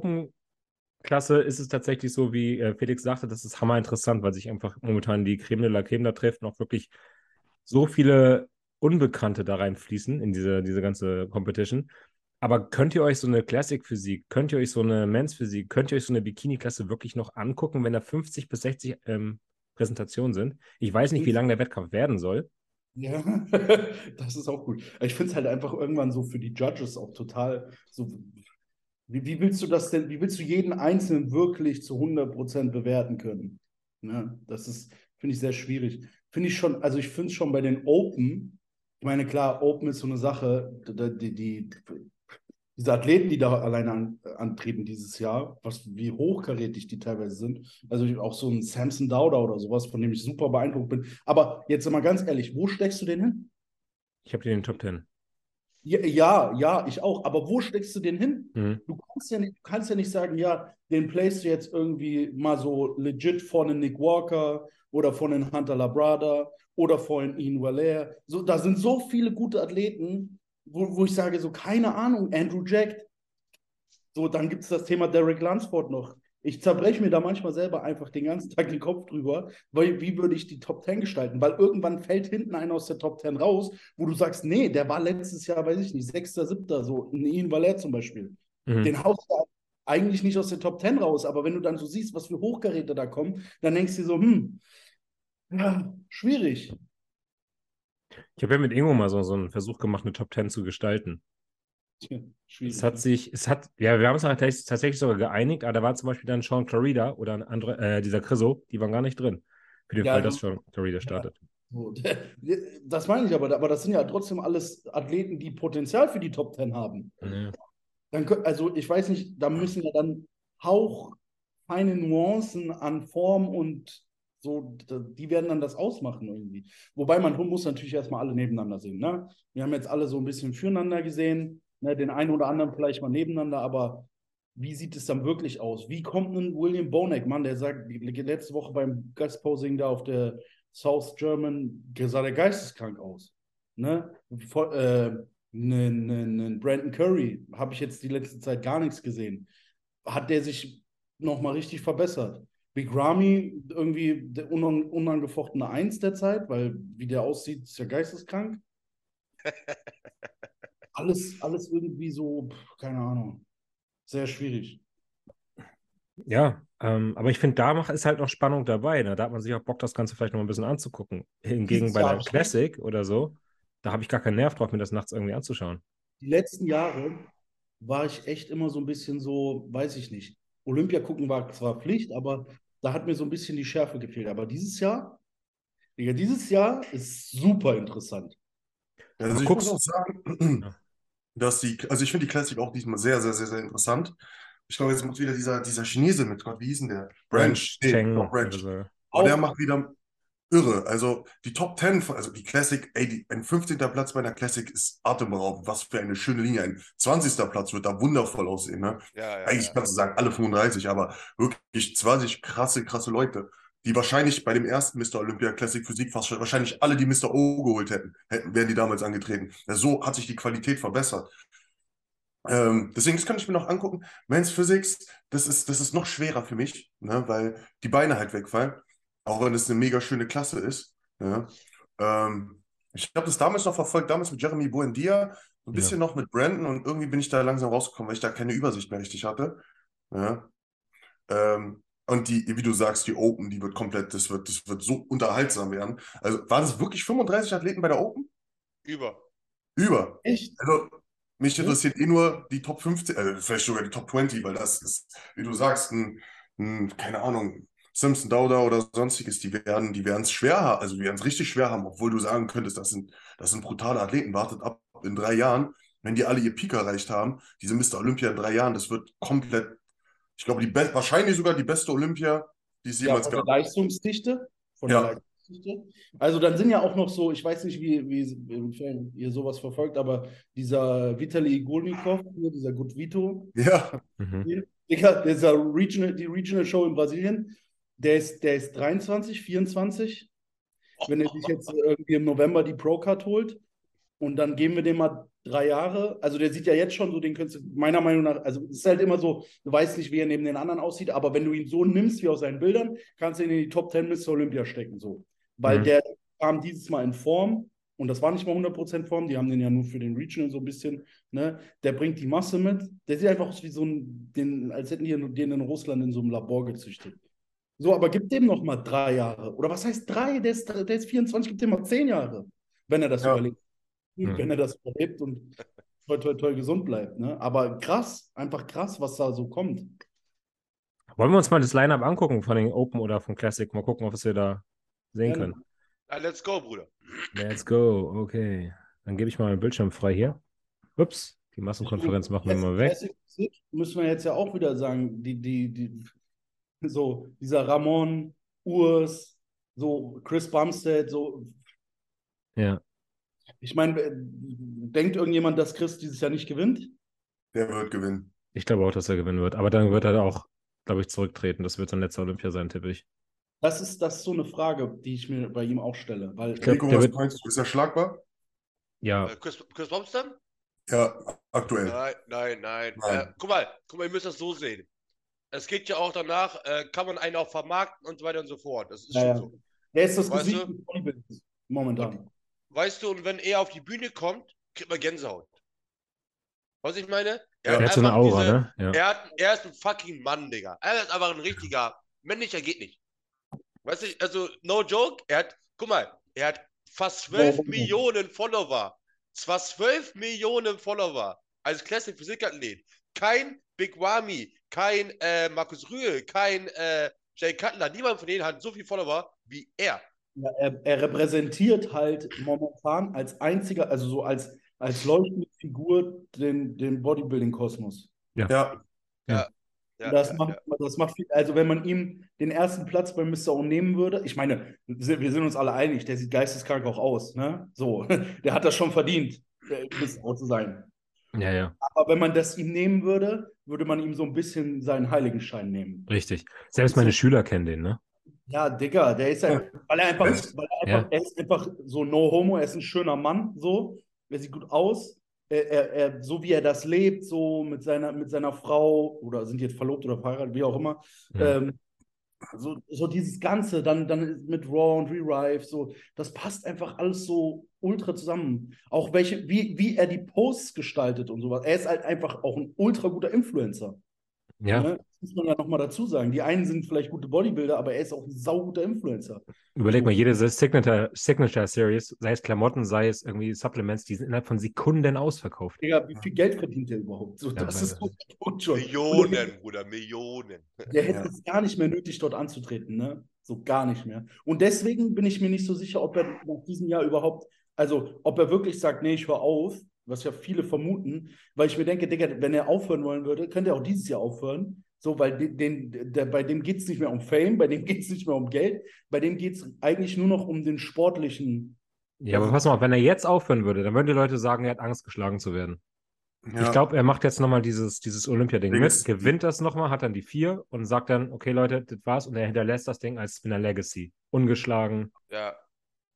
Open-Klasse ist es tatsächlich so, wie äh, Felix sagte, das ist hammer interessant, weil sich einfach momentan die Creme de la Creme da trifft und auch wirklich so viele Unbekannte da reinfließen in diese, diese ganze Competition. Aber könnt ihr euch so eine Classic-Physik, könnt ihr euch so eine Men's-Physik, könnt ihr euch so eine Bikini-Klasse wirklich noch angucken, wenn da 50 bis 60 ähm, Präsentationen sind? Ich weiß nicht, wie lang der Wettkampf werden soll. Ja, das ist auch gut. Ich finde es halt einfach irgendwann so für die Judges auch total so. Wie, wie willst du das denn, wie willst du jeden Einzelnen wirklich zu 100% bewerten können? Ne? Das ist, finde ich, sehr schwierig. Finde ich schon, also ich finde es schon bei den Open, ich meine, klar, Open ist so eine Sache, die, die, die, diese Athleten, die da alleine an, antreten dieses Jahr, was, wie hochkarätig die teilweise sind. Also auch so ein Samson Dauda oder sowas, von dem ich super beeindruckt bin. Aber jetzt mal ganz ehrlich, wo steckst du den hin? Ich habe den in den Top 10. Ja, ja, ich auch. Aber wo steckst du den hin? Mhm. Du kannst ja nicht, du kannst ja nicht sagen, ja, den playst du jetzt irgendwie mal so legit vor einen Nick Walker oder vor einen Hunter Labrada oder vor einen Ian Valère. So, da sind so viele gute Athleten, wo, wo ich sage, so, keine Ahnung, Andrew Jack. So, dann gibt es das Thema Derek Lunsford noch. Ich zerbreche mir da manchmal selber einfach den ganzen Tag den Kopf drüber, weil wie würde ich die Top 10 gestalten? Weil irgendwann fällt hinten einer aus der Top 10 raus, wo du sagst, nee, der war letztes Jahr, weiß ich nicht, sechster, siebter, so ein Ian Valère zum Beispiel. Mhm. Den haust du eigentlich nicht aus der Top 10 raus, aber wenn du dann so siehst, was für Hochgeräte da kommen, dann denkst du dir so, hm, ja, schwierig. Ich habe ja mit Ingo mal so, so einen Versuch gemacht, eine Top 10 zu gestalten. Tja. Es hat sich, es hat, ja, wir haben uns tatsächlich, tatsächlich sogar geeinigt, aber da war zum Beispiel dann Sean Clarida oder ein andere, äh, dieser Chriso, die waren gar nicht drin. Für den Ja, Fall, dass Sean Clarida startet. So, das meine ich aber, aber das sind ja trotzdem alles Athleten, die Potenzial für die Top Ten haben. Ja. Dann, also ich weiß nicht, da müssen ja dann hauchfeine Nuancen an Form und so, die werden dann das ausmachen irgendwie. Wobei man muss natürlich erstmal alle nebeneinander sehen. Ne? Wir haben jetzt alle so ein bisschen füreinander gesehen, ne? den einen oder anderen vielleicht mal nebeneinander, aber wie sieht es dann wirklich aus? Wie kommt ein William Bonek, Mann, der sagt, letzte Woche beim Gastposing da auf der South German, sah der geisteskrank aus. Ne? Voll, äh, Einen einen Brandon Curry habe ich jetzt die letzte Zeit gar nichts gesehen. Hat der sich nochmal richtig verbessert? Big Ramy irgendwie der unan unangefochtene Eins der Zeit, weil wie der aussieht, ist ja geisteskrank. Alles, alles irgendwie so, keine Ahnung. Sehr schwierig. Ja, ähm, aber ich finde, da ist halt noch Spannung dabei. Ne? Da hat man sich auch Bock, das Ganze vielleicht noch ein bisschen anzugucken. Hingegen bei der ich- Classic oder so, da habe ich gar keinen Nerv drauf, mir das nachts irgendwie anzuschauen. Die letzten Jahre war ich echt immer so ein bisschen so, weiß ich nicht. Olympia gucken war zwar Pflicht, aber da hat mir so ein bisschen die Schärfe gefehlt. Aber dieses Jahr, Digga, dieses Jahr ist super interessant. Also ich guckst- muss auch sagen. dass die, also ich finde die Classic auch diesmal sehr, sehr, sehr, sehr interessant. Ich glaube, jetzt macht wieder dieser, dieser Chinese mit, Gott, wie hieß denn der? Branch. Nee, Cheng doch, Branch. oder so. Aber der macht wieder irre. Also die Top 10, von- also die Classic, ey, die, ein 15. Platz bei einer Classic ist atemberaubend. Was für eine schöne Linie. Ein 20. Platz wird da wundervoll aussehen. Ne? Ja, ja, Eigentlich ja. kannst du sagen, alle 35, aber wirklich 20 krasse, krasse Leute, die wahrscheinlich bei dem ersten Mr. Olympia Classic Physik fast schon- wahrscheinlich alle, die Mr. O geholt hätten, hätten, wären die damals angetreten. Ja, so hat sich die Qualität verbessert. Ähm, deswegen, das kann ich mir noch angucken. Men's Physics, das ist, das ist noch schwerer für mich, ne, weil die Beine halt wegfallen, auch wenn es eine mega schöne Klasse ist. Ne. Ähm, ich habe das damals noch verfolgt, damals mit Jeremy Buendia, ein bisschen noch mit Brandon und irgendwie bin ich da langsam rausgekommen, weil ich da keine Übersicht mehr richtig hatte. Ja. Ähm, und die, wie du sagst, die Open, die wird komplett, das wird, das wird so unterhaltsam werden. Also waren es wirklich 35 Athleten bei der Open? Über. Über. Echt? Also, mich interessiert eh nur die Top 15, äh, vielleicht sogar die Top 20, weil das ist, wie du sagst, ein, ein keine Ahnung, Simpson Dauda oder sonstiges, die werden, die werden es schwer haben, also die werden es richtig schwer haben, obwohl du sagen könntest, das sind, das sind brutale Athleten. Wartet ab in drei Jahren, wenn die alle ihr Peak erreicht haben, diese Mr. Olympia in drei Jahren, das wird komplett, ich glaube, die wahrscheinlich sogar die beste Olympia, die es Ja, jemals von der gab. Leistungsdichte. Von Ja. der Leistungsdichte. Also dann sind ja auch noch so, ich weiß nicht, wie, wie inwiefern ihr sowas verfolgt, aber dieser Vitali Igolnikov, hier, dieser Gutvito, Ja, Mhm. Digga, dieser Regional, die Regional Show in Brasilien, der ist, der ist 23, 24. Wenn er sich jetzt irgendwie im November die Pro-Card holt und dann geben wir dem mal drei Jahre. Also der sieht ja jetzt schon so, den könntest du meiner Meinung nach, also es ist halt immer so, du weißt nicht, wie er neben den anderen aussieht, aber wenn du ihn so nimmst wie aus seinen Bildern, kannst du ihn in die Top 10 bis zur Olympia stecken. So. Weil Mhm. der kam dieses Mal in Form und das war nicht mal 100% Form, die haben den ja nur für den Regional so ein bisschen, ne? Der bringt die Masse mit. Der sieht einfach aus wie so ein, den, als hätten die den in Russland in so einem Labor gezüchtet. So, aber gib dem noch mal drei Jahre. Oder was heißt drei? Der ist, der ist 24, gib dem mal zehn Jahre, wenn er das Ja. überlebt. Mhm. Wenn er das überlebt und toll, toll, toll gesund bleibt. Ne? Aber krass, einfach krass, was da so kommt. Wollen wir uns mal das Line-Up angucken von den Open oder von Classic? Mal gucken, was wir da sehen Gerne. können. Ja, let's go, Bruder. Let's go. Okay. Dann gebe ich mal meinen Bildschirm frei hier. Ups, die Massenkonferenz machen wir mal weg. Müssen wir jetzt ja auch wieder sagen, die, die, die, so, dieser Ramon, Urs, so Chris Bumstead, so, Ja. Ich meine, äh, denkt irgendjemand, dass Chris dieses Jahr nicht gewinnt? der wird gewinnen. Ich glaube auch, dass er gewinnen wird. Aber dann wird er auch, glaube ich, zurücktreten. Das wird sein letzter Olympia sein, tippe ich. Das ist, das ist so eine Frage, die ich mir bei ihm auch stelle. Weil glaub, Nico, der was wird- meinst du? Ist er schlagbar? Ja, Äh, Chris, Chris Bomstam? Ja, aktuell. Nein, nein, nein. Nein. Äh, guck mal, guck mal, ihr müsst das so sehen. Es geht ja auch danach, äh, kann man einen auch vermarkten und so weiter und so fort. Das ist Ja, schon ja. so. er ist das Weißt Gesicht du? momentan. Weißt du, und wenn er auf die Bühne kommt, kriegt man Gänsehaut. Was ich meine? Ja. er hat so eine Aura, diese- ne? Ja. Er, hat, er ist ein fucking Mann, Digga. Er ist einfach ein richtiger männlicher geht nicht. Weißt du, also no joke, er hat, guck mal, er hat fast 12 Warum? Millionen Follower. Zwar 12 Millionen Follower als Classic Physikathlet. Kein Big Wami, kein äh, Markus Rühl, kein äh, Jay Cutler, niemand von denen hat so viele Follower wie er. Ja, er, er repräsentiert halt momentan als einziger, also so als, als leuchtende Figur den, den Bodybuilding-Kosmos. Ja, Ja, das, ja, macht, ja. das macht viel, also wenn man ihm den ersten Platz bei Mr. O nehmen würde, ich meine, wir sind wir sind uns alle einig, der sieht geisteskrank auch aus, ne? So, der hat das schon verdient, äh, Mr. O zu sein. Ja, ja, Aber wenn man das ihm nehmen würde, würde man ihm so ein bisschen seinen Heiligenschein nehmen. richtig. Selbst meine Schüler kennen den, ne? Ja, Digga, der ist ja, weil er einfach, weil er einfach, er ist einfach so no homo, er ist ein schöner Mann, so, er sieht gut aus, er, er, er, so wie er das lebt, so mit seiner, mit seiner Frau, oder sind jetzt verlobt oder verheiratet, wie auch immer, Ja. ähm, so, so dieses Ganze, dann, dann mit Raw und Re-Rive, so, das passt einfach alles so ultra zusammen. Auch welche, wie, wie er die Posts gestaltet und sowas. Er ist halt einfach auch ein ultra guter Influencer. Ja, Ne? Muss man ja nochmal dazu sagen. Die einen sind vielleicht gute Bodybuilder, aber er ist auch ein sauguter Influencer. überleg mal, jede Signature, Signature Series, sei es Klamotten, sei es irgendwie Supplements, die sind innerhalb von Sekunden ausverkauft. Digga, wie viel Geld verdient der überhaupt? So, Ja, das ist so schon. Millionen, Bruder, Millionen. Der hätte Ja. es gar nicht mehr nötig, dort anzutreten, ne? So gar nicht mehr. Und deswegen bin ich mir nicht so sicher, ob er nach diesem Jahr überhaupt, also ob er wirklich sagt, nee, ich höre auf, was ja viele vermuten, weil ich mir denke, Digga, wenn er aufhören wollen würde, könnte er auch dieses Jahr aufhören. So, weil den, den, der, bei dem geht es nicht mehr um Fame, bei dem geht es nicht mehr um Geld, bei dem geht es eigentlich nur noch um den sportlichen. Ja, aber pass mal wenn er jetzt aufhören würde, dann würden die Leute sagen, er hat Angst, geschlagen zu werden. ja. Ich glaube, er macht jetzt nochmal dieses, dieses Olympia-Ding Ding mit, gewinnt das nochmal, hat dann die vier und sagt dann, okay, Leute, das war's und er hinterlässt das Ding als Spinner Legacy. Ungeschlagen. Ja,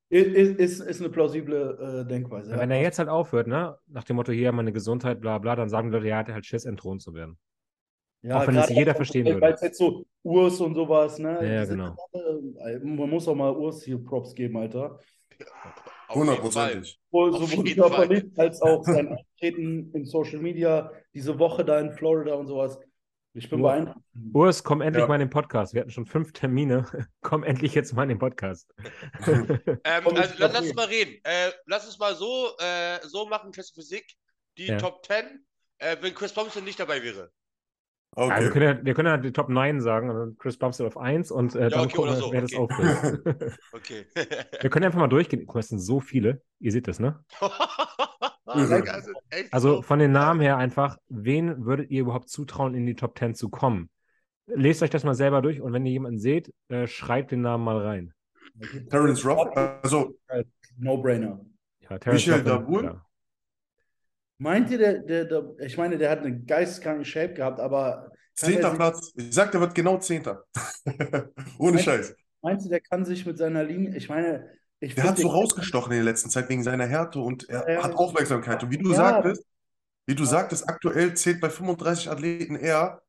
Ist, ist, ist eine plausible äh, Denkweise. Wenn er jetzt halt aufhört, ne, nach dem Motto, hier, meine Gesundheit, bla bla, dann sagen die Leute, ja, er hat halt Schiss, entthront zu werden. Ja, Auch wenn es jeder auch, verstehen würde. Weil es jetzt so Urs und sowas, ne? Ja, ja, genau. alle- man muss auch mal Urs hier Props geben, Alter. Hundertprozentig. Sowohl, körperlich als auch sein Auftreten in Social Media, diese Woche da in Florida und sowas. Ich bin Ur- beeindruckt. Urs, komm endlich Ja. mal in den Podcast. Wir hatten schon fünf Termine. komm endlich jetzt mal in den Podcast. Ähm, Komm, also, lass, lass uns mal reden. Äh, lass uns mal so, äh, so machen, Klasse Physik, die Ja. Top 10, äh, wenn Chris Thompson nicht dabei wäre. Okay. Ja, wir, können ja, wir können ja die Top 9 sagen und dann Chris Bumstead auf 1 und äh, dann okay, gucken wir, so, wer das okay. auffüllt. Okay. wir können einfach mal durchgehen. Guck mal, es sind so viele. Ihr seht das, ne? Echt Also so- von den Namen her einfach, wen würdet ihr überhaupt zutrauen, in die Top 10 zu kommen? Lest euch das mal selber durch und wenn ihr jemanden seht, äh, schreibt den Namen mal rein. Terence Ruff, also No-Brainer. Ja, Dabur? klar. Meint ihr, der, der, der, ich meine, der hat einen geisteskranken Shape gehabt, aber zehnter Platz. Ich sag, der wird genau Zehnter. Ohne Scheiß. meinst du, der kann sich mit seiner Linie, ich meine, ich Der hat so rausgestochen in der letzten Zeit wegen seiner Härte und er Ja. hat Aufmerksamkeit. Und wie du Ja. sagtest, wie du sagtest, aktuell zählt bei 35 Athleten eher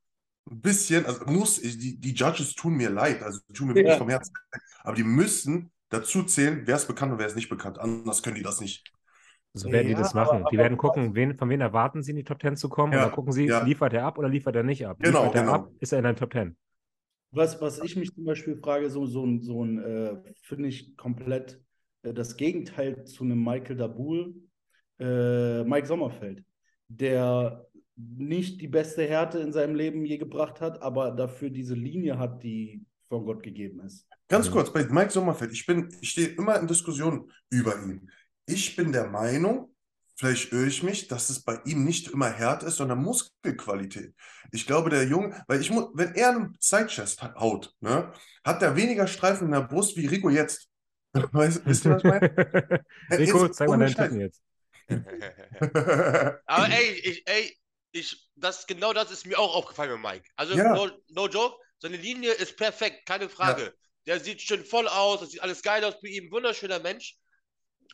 ein bisschen, also muss, die, die Judges tun mir leid, also tun mir wirklich Ja. vom Herzen leid, aber die müssen dazu zählen, wer ist bekannt und wer ist nicht bekannt. Anders können die das nicht. So werden die Ja, das machen. aber- die aber- werden gucken, wen, von wem erwarten sie in die Top 10 zu kommen. Ja, und dann gucken sie, ja. liefert er ab oder liefert er nicht ab. Genau, liefert er genau. ab, ist er in der Top 10. Was, was ich mich zum Beispiel frage, so, so ein, so ein äh, finde ich komplett äh, das Gegenteil zu einem Michael Dabul, äh, Mike Sommerfeld, der nicht die beste Härte in seinem Leben je gebracht hat, aber dafür diese Linie hat, die von Gott gegeben ist. Ganz Mhm. kurz, bei Mike Sommerfeld, ich bin, ich stehe immer in Diskussionen über ihn. Ich bin der Meinung, vielleicht irre ich mich, dass es bei ihm nicht immer Härte ist, sondern Muskelqualität. Ich glaube, der Junge, weil ich muss, wenn er einen Sidechest haut, ne, hat er weniger Streifen in der Brust wie Rico jetzt. Weißt, wisst ihr, was ich meine? Rico, Jetzt zeig mal deinen. Titten jetzt. Aber ey, ich, ey, ich, das, genau das ist mir auch aufgefallen mit Mike. Also, Ja. no, no joke, seine Linie ist perfekt, keine Frage. Der sieht schön voll aus, das sieht alles geil aus bei ihm, wunderschöner Mensch.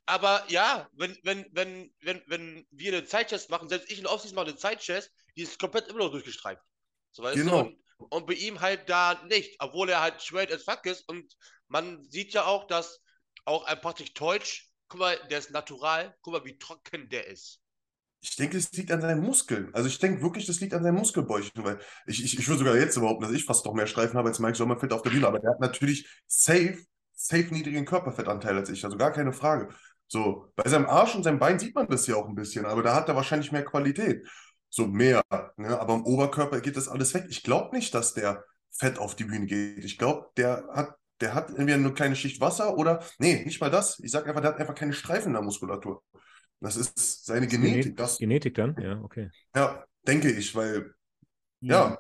Aber ja, wenn, wenn, wenn, wenn, wenn wir eine Zeitchest machen, selbst ich in Offseason mache eine Zeitchest, die ist komplett immer noch durchgestreift. So, weißt Genau. du? Und, und bei ihm halt da nicht, obwohl er halt straight as fuck ist. Und man sieht ja auch, dass auch ein Patrick Teutsch, guck mal, der ist natural, guck mal, wie trocken der ist. Ich denke, es liegt an seinen Muskeln. Also ich denke wirklich, das liegt an seinen Muskelbäuchen, weil ich, ich, ich würde sogar jetzt behaupten, dass ich fast noch mehr Streifen habe als Mike Sommerfeld auf der Bühne, aber der hat natürlich safe, safe niedrigen Körperfettanteil als ich, also gar keine Frage. So, bei seinem Arsch und seinem Bein sieht man das ja auch ein bisschen, aber da hat er wahrscheinlich mehr Qualität. So mehr, ne? Aber im Oberkörper geht das alles weg. Ich glaube nicht, dass der fett auf die Bühne geht. Ich glaube, der hat der hat entweder eine kleine Schicht Wasser oder, nee, nicht mal das. Ich sag einfach, der hat einfach keine Streifen in der Muskulatur. Das ist seine Genetik. Das, Genetik dann? Ja, okay. ja, denke ich, weil, ja,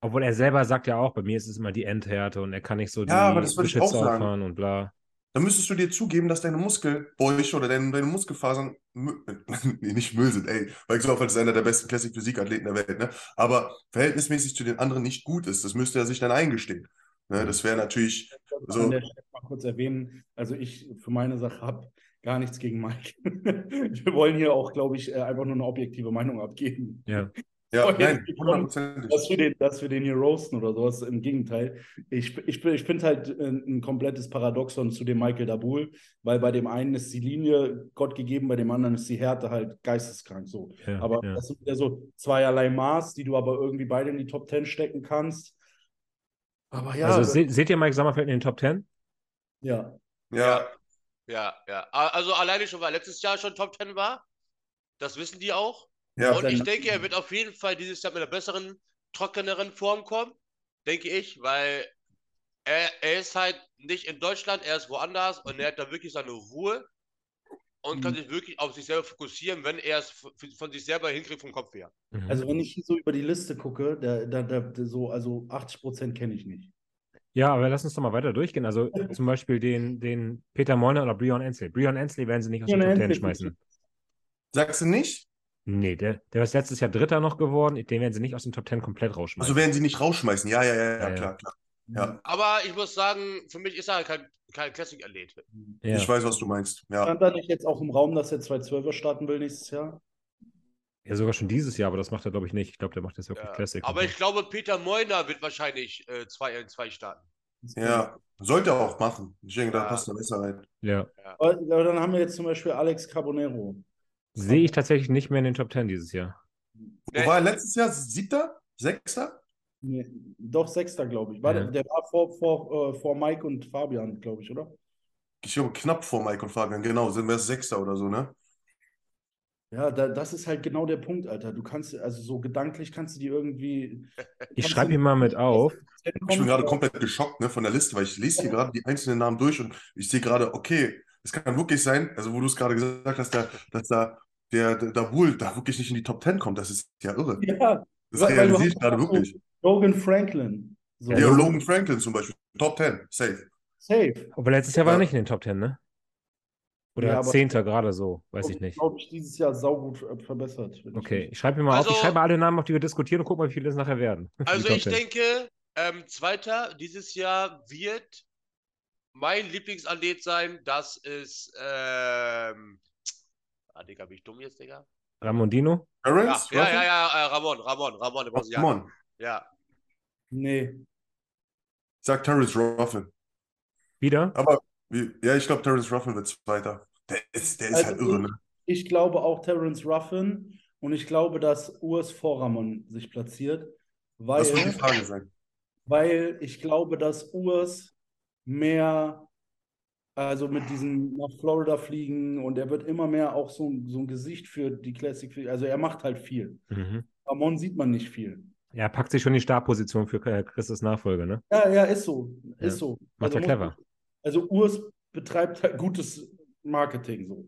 Obwohl er selber sagt ja auch, bei mir ist es immer die Endhärte und er kann nicht so die Ja, aber das würde ich auch Geschütze sagen. auffahren und bla. Dann müsstest du dir zugeben, dass deine Muskelbäuche oder deine, deine Muskelfasern nee, nicht Müll sind, ey. Weil Xoffert ist einer der besten Classic-Physik-Athleten der Welt, ne? Aber verhältnismäßig zu den anderen nicht gut ist. Das müsste er sich dann eingestehen. Ne? Das wäre natürlich Ich so. an der Stelle mal kurz erwähnen, also ich für meine Sache habe gar nichts gegen Mike. Wir wollen hier auch, glaube ich, äh, einfach nur eine objektive Meinung abgeben. Ja. Ja, nein, hundertprozentig. Dass wir, den, dass wir den hier roasten oder sowas, im Gegenteil. Ich, ich, ich finde halt äh, ein komplettes Paradoxon zu dem Michael Dabul, weil bei dem einen ist die Linie Gott gegeben, bei dem anderen ist die Härte halt geisteskrank so. ja, Aber ja. das sind wieder so zweierlei Maß, die du aber irgendwie beide in die Top Ten stecken kannst. Aber ja, also se seht ihr Mike Sommerfeld in den Top 10? ja. Ja, Ja, ja. Also alleine schon, weil letztes Jahr schon Top 10 war. Das wissen die auch. Ja. Und ich denke, er wird auf jeden Fall dieses Jahr mit einer besseren, trockeneren Form kommen. Denke ich, weil er, er ist halt nicht in Deutschland, er ist woanders und er hat da wirklich seine Ruhe und kann Mhm. sich wirklich auf sich selber fokussieren, wenn er es von sich selber hinkriegt vom Kopf her. Mhm. Also wenn ich hier so über die Liste gucke, da, da, da, so, also 80 Prozent kenne ich nicht. Ja, aber lass uns doch mal weiter durchgehen. Also zum Beispiel den, den Peter Molnar oder Brion Ensley. Brion Ensley werden sie nicht aus Breon Top 10 Ensley- schmeißen. Sagst du nicht? Nee, der, der ist letztes Jahr Dritter noch geworden. Den werden sie nicht aus den Top 10 komplett rausschmeißen. Also werden sie nicht rausschmeißen. Ja, ja, ja, ja, Ja, ja. klar, klar. Ja, Aber ich muss sagen, für mich ist er kein, kein Classic-Athlet. ja. ich weiß, was du meinst. Ja. Stand da nicht jetzt auch im Raum, dass er 212er starten will nächstes Jahr? ja, sogar schon dieses Jahr, aber das macht er, glaube ich, nicht. Ich glaube, der macht jetzt wirklich Ja. Classic. Aber ich glaube, Peter Moiner wird wahrscheinlich äh, zwei in zwei starten. Ja, sollte er auch machen. Ich denke, da Ja. passt er besser rein. Ja. Aber, aber dann haben wir jetzt zum Beispiel Alex Carbonero. Sehe ich tatsächlich nicht mehr in den Top 10 dieses Jahr. Wo war er letztes Jahr? Siebter? Sechster? Nee, doch Sechster, glaube ich. War Ja. der, der war vor, vor, äh, vor Mike und Fabian, glaube ich, oder? Ich glaube, knapp vor Mike und Fabian. Genau, sind wir Sechster oder so, ne? Ja, da, das ist halt genau der Punkt, Alter. Du kannst, also so gedanklich kannst du die irgendwie. Ich schreibe ihn mal mit auf. Ich bin gerade komplett geschockt ne, von der Liste, weil ich lese hier gerade die einzelnen Namen durch und ich sehe gerade, okay, es kann wirklich sein, also wo du es gerade gesagt hast, der, dass da der, der Dabul da wirklich nicht in die Top 10 kommt. Das ist ja irre. Ja, Das weil- weil realisiere ich hast gerade so- wirklich. Logan Franklin. So, Ja, Logan Franklin zum Beispiel. Top 10, safe. safe. Aber letztes Jahr war er Ja. nicht in den Top 10, ne? Oder Ja, Zehnter gerade so, weiß ich nicht. Glaube ich, dieses Jahr saugut äh, verbessert. ich Okay, ich schreibe mir mal auf. Ich Also- schreibe mal alle Namen auf, die wir diskutieren und guck mal, wie viele es nachher werden. Also ich 10. denke, ähm, Zweiter dieses Jahr wird mein Lieblingsathlet sein. Das ist, ähm, ah, Digga, bin ich dumm jetzt, Digga? Ramondino? Ja, Terrence? ja, Ruffin? ja, ja, äh, Ramon, Ramon, Ramon, der Oh, Brasilianer. come on. Ja, Nee. Sag Terrence Ruffin. Wieder? Aber ja, ich glaube, Terrence Ruffin wird Zweiter. Der ist, der ist Also halt irre, ne? Ich glaube auch Terence Ruffin und ich glaube, dass Urs vor Ramon sich platziert, weil, Das wird die Frage sein. weil ich glaube, dass Urs mehr, also mit diesem nach Florida fliegen und er wird immer mehr auch so, ein- so ein Gesicht für die Classic, also er macht halt viel. Mhm. Ramon sieht man nicht viel. Ja, packt sich schon die Startposition für äh, Christus Nachfolge, ne? Ja, ja, ist so, ist Ja. so. Macht Also er clever. Also Urs betreibt halt gutes Marketing so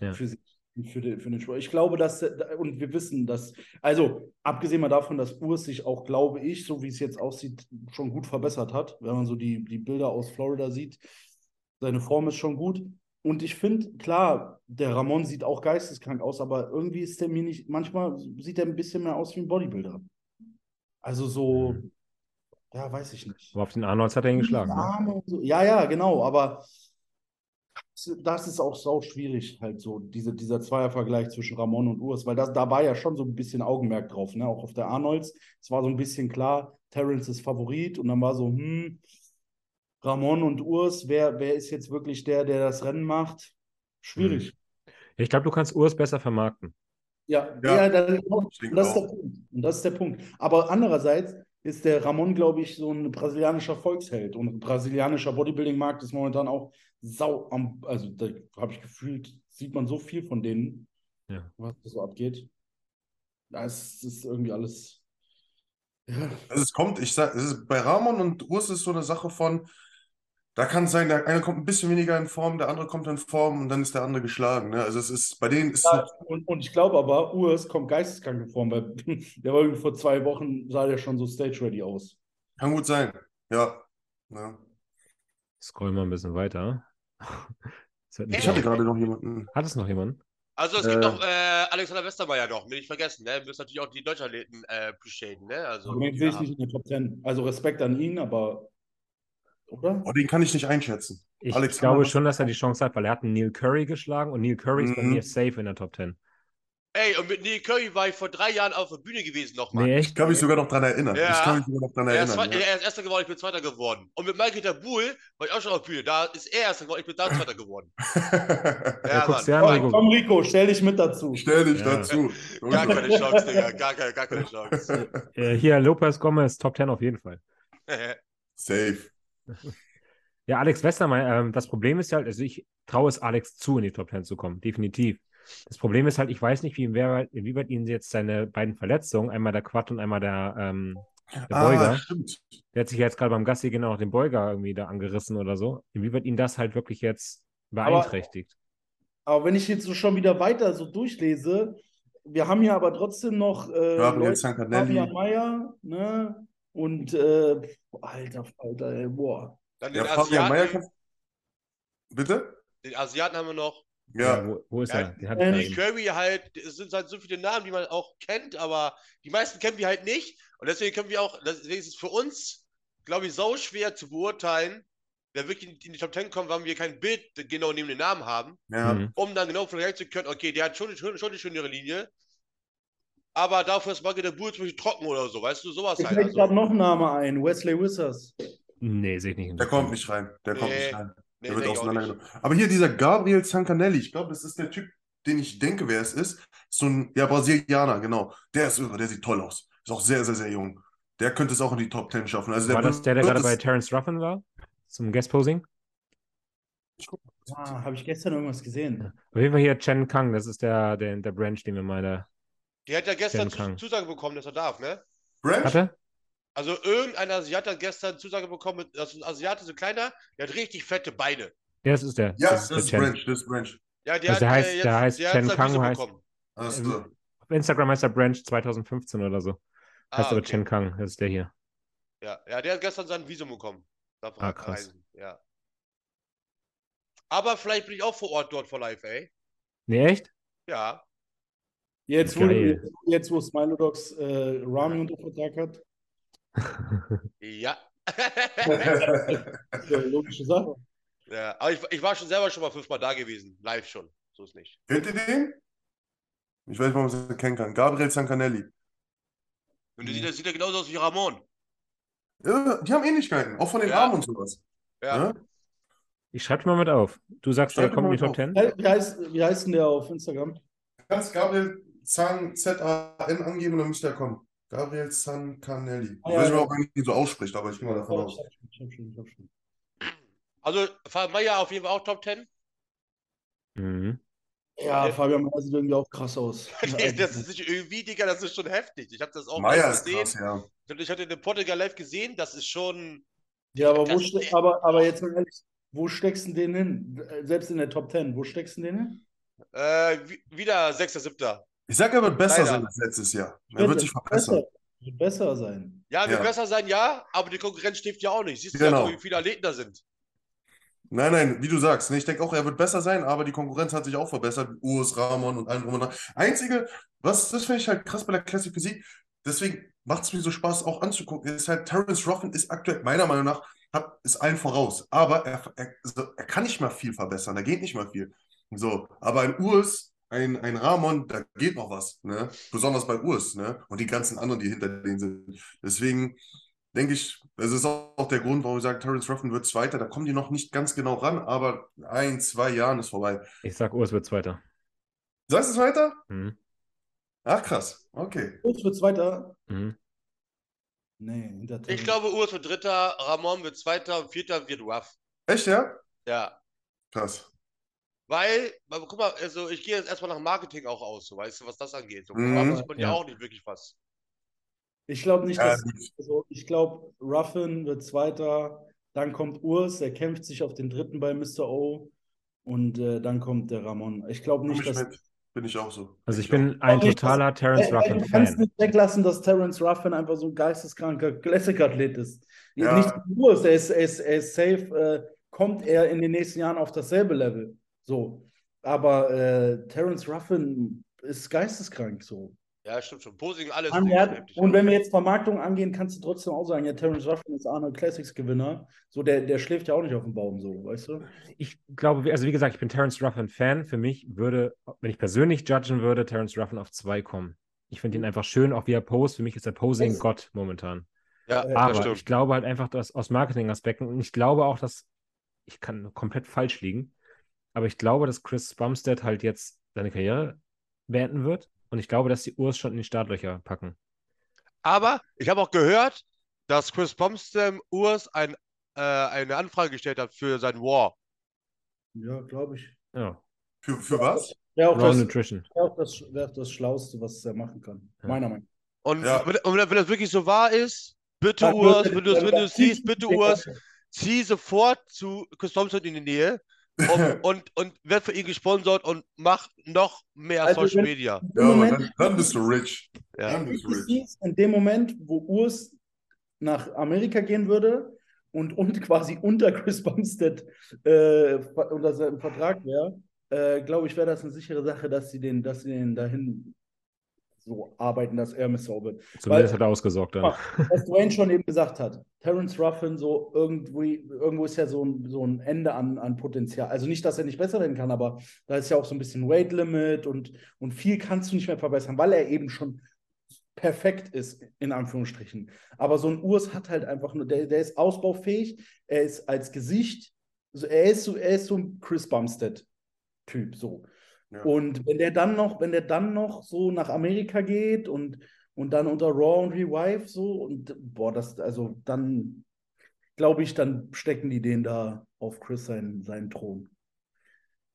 Ja. für sich, für den, für den Sport. Ich glaube, dass, der- und wir wissen, dass, also abgesehen mal davon, dass Urs sich auch, glaube ich, so wie es jetzt aussieht, schon gut verbessert hat, wenn man so die, die Bilder aus Florida sieht, seine Form ist schon gut. Und ich finde, klar, der Ramon sieht auch geisteskrank aus, aber irgendwie ist der mir nicht, manchmal sieht er ein bisschen mehr aus wie ein Bodybuilder. Also so, Mhm. ja, weiß ich nicht. Aber auf den Arnolds hat er ihn geschlagen, ne? So. Ja, ja, genau, aber das ist auch sau schwierig, halt so, diese, dieser Zweiervergleich zwischen Ramon und Urs, weil das, da war ja schon so ein bisschen Augenmerk drauf, ne? Auch auf der Arnolds. Es war so ein bisschen klar, Terrence ist Favorit und dann war so, hm, Ramon und Urs, wer, wer ist jetzt wirklich der, der das Rennen macht? Schwierig. Ich glaube, du kannst Urs besser vermarkten. Ja, Ja, ja, dann, das ist der Punkt. Und das ist der Punkt. Aber andererseits ist der Ramon, glaube ich, so ein brasilianischer Volksheld. Und brasilianischer Bodybuilding-Markt ist momentan auch sau am, also da habe ich gefühlt, sieht man so viel von denen, Ja. was da so abgeht. Das ist irgendwie alles. Ja, Also es kommt, ich sag, es ist bei Ramon und Urs ist so eine Sache von, Da kann es sein, der eine kommt ein bisschen weniger in Form, der andere kommt in Form und dann ist der andere geschlagen. Ne? Also es ist, bei denen ist Ja, und, und ich glaube aber, Urs kommt geisteskrank in Form, weil der war irgendwie vor zwei Wochen, sah der schon so stage-ready aus. kann gut sein. Ja. ja. Scroll mal ein bisschen weiter. Ich hatte gerade noch jemanden. Hat es noch jemanden? Also es gibt Äh. noch äh, Alexander Westermeier noch, will ich vergessen, ne? Wir müssen natürlich auch die Deutschathleten äh, appreciaten, ne? Also, den sehe ich nicht in den Top Ten. Also Respekt an ihn, aber. Oder? Oh, den kann ich nicht einschätzen. Ich Alexander glaube schon, dass er die Chance hat, weil er hat einen Neil Curry geschlagen und Neil Curry ist bei Mhm. mir safe in der Top 10. Ey, und mit Neil Curry war ich vor drei Jahren auf der Bühne gewesen nochmal. Nee, Ich kann mich sogar noch dran erinnern. Ja. Ich kann mich sogar noch dran Er ist, erinnern. zwei- Ja. er ist Erster geworden, ich bin Zweiter geworden. Und mit Michael Tabul war ich auch schon auf der Bühne. Da ist er Erster geworden, ich bin da Zweiter geworden. Ja, Ja, Mann. Komm, Rico. komm, Rico, stell dich mit dazu. Stell dich Ja. dazu. Gar keine Chance, Digga. Gar keine, gar keine Chance. Äh, hier, Lopez Gomez, Top 10 auf jeden Fall. Safe. Ja, Alex Westermeier, ähm, das Problem ist halt, also ich traue es Alex zu, in die Top 10 zu kommen, definitiv. Das Problem ist halt, ich weiß nicht, wie, inwieweit, inwieweit ihn jetzt seine beiden Verletzungen, einmal der Quad und einmal der, ähm, der Ah, Beuger, stimmt. der hat sich jetzt gerade beim Gassi genau noch den Beuger irgendwie da angerissen oder so, inwieweit ihn das halt wirklich jetzt beeinträchtigt. Aber wenn ich jetzt so schon wieder weiter so durchlese, wir haben ja aber trotzdem noch äh, Gabriel Leute, Meyer, ne? Und äh, alter Falter, ey, boah. Dann den, Ja, Fabian Asiaten, kann. Bitte? den Asiaten haben wir noch. Ja. wo, wo ist Ja, er? Den äh. Curry halt, es sind halt so viele Namen, die man auch kennt, aber die meisten kennen wir halt nicht. Und deswegen können wir auch, deswegen ist es für uns, glaube ich, sau schwer zu beurteilen, wer wirklich in die Top Ten kommt, weil wir kein Bild genau neben den Namen haben, Ja. Mhm. um dann genau vergleichen zu können, okay, der hat schon, schon, schon eine schönere Linie, aber dafür ist Maggie der Bull zum Beispiel trocken oder so, weißt du, sowas Ich halt. fällt Also, gerade noch ein Name ein, Wesley Wissers. Nee, sehe ich nicht. Der kommt 10. nicht rein. Der kommt Nee. nicht rein. nee, Der wird ich auch nicht. auseinandergenommen. Aber hier dieser Gabriel Zancanelli, ich glaube, das ist der Typ, den ich denke, wer es ist. So ein, ja, Brasilianer, genau. Der ist irre, der sieht toll aus. Ist auch sehr, sehr, sehr jung. Der könnte es auch in die Top 10 schaffen. Also der War das der, der wird gerade bei Terence Ruffin war? Zum Guest-Posing? Ah, habe ich gestern irgendwas gesehen. Auf jeden Fall hier Chen Kang, das ist der, der, der Branch, den wir mal da Der hat ja gestern Zusage bekommen, dass er darf, ne? Branch? hatte. Also irgendein Asiat hat gestern Zusage bekommen, das ist ein Asiate, so kleiner, der hat richtig fette Beine. Ja, das ist der. Ja, das das ist. Branch, das ist Branch. Ja, der Also der hat heißt- äh, jetzt, der heißt der Chen Kang, heißt- bekommen. Also, Auf Instagram heißt er Branch 2015 oder so. Heißt Ah, aber okay. Chen Kang, das ist der hier. Ja, ja, der hat gestern sein Visum bekommen. Darf Ah, er krass. reisen, ja. Aber vielleicht bin ich auch vor Ort dort for live, ey. Nee, echt? Ja. Jetzt, wo, Geil. jetzt, wo Smilodogs äh, Rami unter Vertrag hat. Ja. Ja, logische Sache. ja. Aber ich, ich war schon selber schon mal fünfmal da gewesen. Live schon. So ist nicht. kennt ihr den? Ich weiß nicht, ob man es kennen kann. Gabriel Zancanelli. Und der sieht, der sieht ja genauso aus wie Ramon. Ja, die haben Ähnlichkeiten, auch von den Ja. Armen und sowas. Ja. Ja? Ich schreibe mal mit auf. Du sagst, der Schreib kommt in die Top. 10? Wie heißt, wie heißt denn der auf Instagram? Kannst Gabriel Zan Z-A-N angeben und dann müsste er kommen. Gabriel Zancanelli. Ah, Ich ja, weiß nicht, ja. ob man ihn so ausspricht, aber ich gehe mal davon aus. Also, Fabian Meyer auf jeden Fall auch Top 10. Mhm. Ja, Fabian Meyer sieht irgendwie auch krass aus. das ist nicht irgendwie, Digga, das ist schon heftig. Ich habe das auch ist gesehen. krass, ja. Ich hatte den Portugal live gesehen. Das ist schon. Ja, aber, wo Das- ste aber, aber jetzt mal ehrlich, wo steckst du den hin? Selbst in der Top 10, wo steckst du den hin? Äh, wi- wieder 6., 7. Ich sag, er wird besser Leider. sein als letztes Jahr. Er wird sich verbessern. Besser, wird besser sein. Ja, wird Ja. besser sein, ja, aber die Konkurrenz schläft ja auch nicht. Siehst du Genau. ja, wie viele Athleten da sind. Nein, nein, wie du sagst. ne, Ich denke auch, er wird besser sein, aber die Konkurrenz hat sich auch verbessert. Urs, Ramon und allem drum und dran. Einzige, was, das finde ich halt krass bei der Classic Physik, deswegen macht es mir so Spaß auch anzugucken, ist halt, Terence Ruffin ist aktuell, meiner Meinung nach, hat, ist allen voraus. Aber er, er, er kann nicht mal viel verbessern, da geht nicht mal viel. So, aber ein Urs, ein, ein Ramon, da geht noch was, ne? Besonders bei Urs, ne? Und die ganzen anderen, die hinter denen sind. Deswegen denke ich, das ist auch der Grund, warum ich sage, Terence Ruffin wird Zweiter. Da kommen die noch nicht ganz genau ran, aber ein, zwei Jahren ist vorbei. Ich sag, Urs wird Zweiter. Sagst du es weiter? Mhm. Ach, krass. Okay. Urs wird Zweiter? Mhm. Nee, hinter Ich glaube, Urs wird Dritter, Ramon wird Zweiter und Vierter wird Ruff. Echt, ja? Ja. Krass. Weil, weil, guck mal, also ich gehe jetzt erstmal nach Marketing auch aus, so weißt du, was das angeht. So, Mhm. Sieht man ja. Ja. auch nicht wirklich was. Ich glaube nicht, Ja, dass. Also ich glaube, Ruffin wird Zweiter, Dann kommt Urs, der kämpft sich auf den dritten bei Mr. O. Und äh, dann kommt der Ramon. Ich glaube nicht, ich dass. mit. Bin ich auch so. Also ich Bin bin ein nicht, totaler Terence Ey, ey, Ruffin du kannst nicht weglassen, dass Terence Ruffin einfach so ein geisteskranker Classic-Athlet ist. Ja. Nicht nur er ist, er ist, er ist safe, äh, kommt er in den nächsten Jahren auf dasselbe Level. So. Aber äh, Terence Ruffin ist geisteskrank so. Ja, stimmt schon. Posing, alles. Hat, und wenn wir jetzt Vermarktung angehen, kannst du trotzdem auch sagen, ja, Terence Ruffin ist Arnold Classics Gewinner. So, der, der schläft ja auch nicht auf dem Baum, so, weißt du? Ich glaube, also wie gesagt, ich bin Terence Ruffin Fan. Für mich würde, wenn ich persönlich judgen würde, Terence Ruffin auf zwei kommen. Ich finde ihn einfach schön, auch wie er post. Für mich ist er Posing-Gott momentan. Ja, das Aber stimmt. ich glaube halt einfach, dass aus Marketingaspekten, und ich glaube auch, dass, ich kann komplett falsch liegen, aber ich glaube, dass Chris Bumstead halt jetzt seine Karriere beenden wird. Und ich glaube, dass die Urs schon in die Startlöcher packen. Aber ich habe auch gehört, dass Chris Bumstem Urs ein, äh, eine Anfrage gestellt hat für sein War. Ja, glaube ich. Ja, Für, für was? Wäre auch, Raw das, Nutrition. wär auch das, wär das Schlauste, was er machen kann. Ja. Meiner Meinung Und, Ja. wenn, und wenn das wirklich so wahr ist, bitte nach. Urs, wenn du es siehst, bitte Urs, zieh sofort zu Chris Bumstem in die Nähe und, und, und werd für ihn gesponsert und mach noch mehr Also Social wenn- Media. Ja, aber Moment, dann, dann bist du rich. Ja. Dann bist du Ich rich. in dem Moment, wo Urs nach Amerika gehen würde und, und quasi unter Chris Bumstead äh, unter seinem Vertrag wäre, äh, glaube ich, wäre das eine sichere Sache, dass sie den, dass sie den dahin so arbeiten, dass er. O wird. Zumindest hat er ausgesorgt dann. Was Dwayne schon eben gesagt hat, Terence Ruffin, so irgendwie, irgendwo ist ja so ein, so ein Ende an, an Potenzial. Also nicht, dass er nicht besser werden kann, aber da ist ja auch so ein bisschen Weight Limit und, und viel kannst du nicht mehr verbessern, weil er eben schon perfekt ist, in Anführungsstrichen. Aber so ein Urs hat halt einfach nur, der, der ist ausbaufähig, er ist als Gesicht, so, er ist so, er ist so ein Chris Bumstead-Typ, so. Ja. Und wenn der dann noch, wenn der dann noch so nach Amerika geht und, und dann unter Raw und Revive so und boah, das, also dann glaube ich, dann stecken die den da auf Chris seinen, seinen Thron.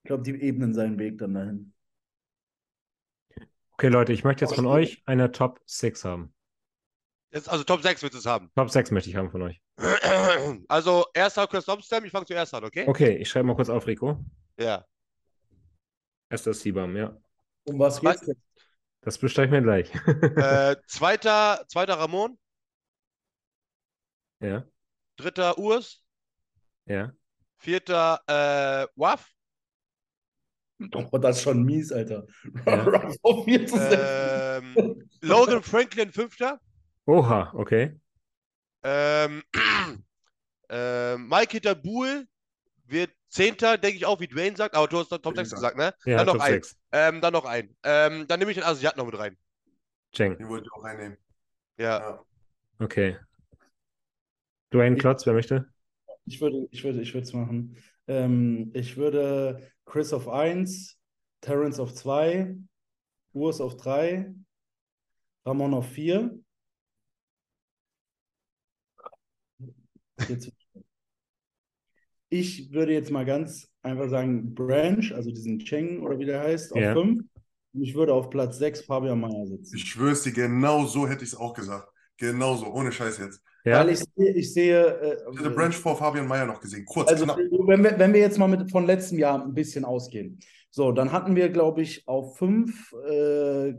Ich glaube, die ebnen seinen Weg dann dahin. Okay, Leute, ich möchte jetzt von euch eine Top 6 haben. Jetzt, also Top 6 willst du es haben. Top 6 möchte ich haben von euch. Also erster Chris Bumstem, ich fange zuerst an, okay? Okay, ich schreibe mal kurz auf, Rico. Ja. Erster Sibam, ja. Um was geht's denn? Das bestelle ich mir gleich. Äh, zweiter, zweiter Ramon, ja, dritter Urs, ja. vierter äh, Waf, Oh, das ist schon mies, Alter. Ja. Ruff auf vier zu setzen. ähm, Logan Franklin fünfter, Oha, okay. ähm, äh, Mike Hinterbuhl wird zehnter, denke ich auch, wie Dwayne sagt, aber du hast Top 6 Zehnter. gesagt, ne? Ja, dann noch Top ein. 6. Ähm, dann noch ein. Ähm, dann nehme ich den Asiat noch mit rein. Cheng, Den wollte ich auch reinnehmen. Ja. Ja. okay. Dwayne Klotz, wer möchte? Ich würde, ich würde, ich würde es machen. Ähm, ich würde Chris auf 1, Terrence auf 2, Urs auf 3, Ramon auf 4. Jetzt, ich würde jetzt mal ganz einfach sagen, Branch, also diesen Cheng oder wie der heißt, auf Ja. 5. Und ich würde auf Platz 6 Fabian Meyer setzen. Ich schwör's dir, genau so hätte ich es auch gesagt. Genau so, ohne Scheiß jetzt. Ja, Weil ich sehe, ich sehe äh, Ich hätte Branch vor Fabian Meyer noch gesehen. Kurz, Also, knapp. wenn wir, wenn wir jetzt mal mit, von letztem Jahr ein bisschen ausgehen. So, dann hatten wir, glaube ich, auf fünf, äh,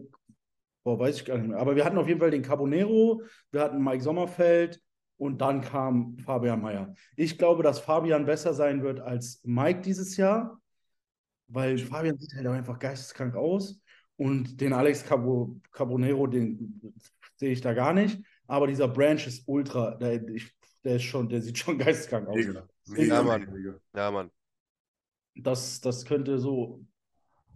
boah, weiß ich gar nicht mehr, aber wir hatten auf jeden Fall den Carbonero, wir hatten Mike Sommerfeld und dann kam Fabian Meyer. Ich glaube, dass Fabian besser sein wird als Mike dieses Jahr, weil Fabian sieht halt auch einfach geisteskrank aus und den Alex Carbo, Carbonero, den sehe ich da gar nicht, aber dieser Branch ist ultra, der, ich, der ist schon, der sieht schon geisteskrank aus. Mega. Mega, Mann. Ja, Mann. Das, das könnte so,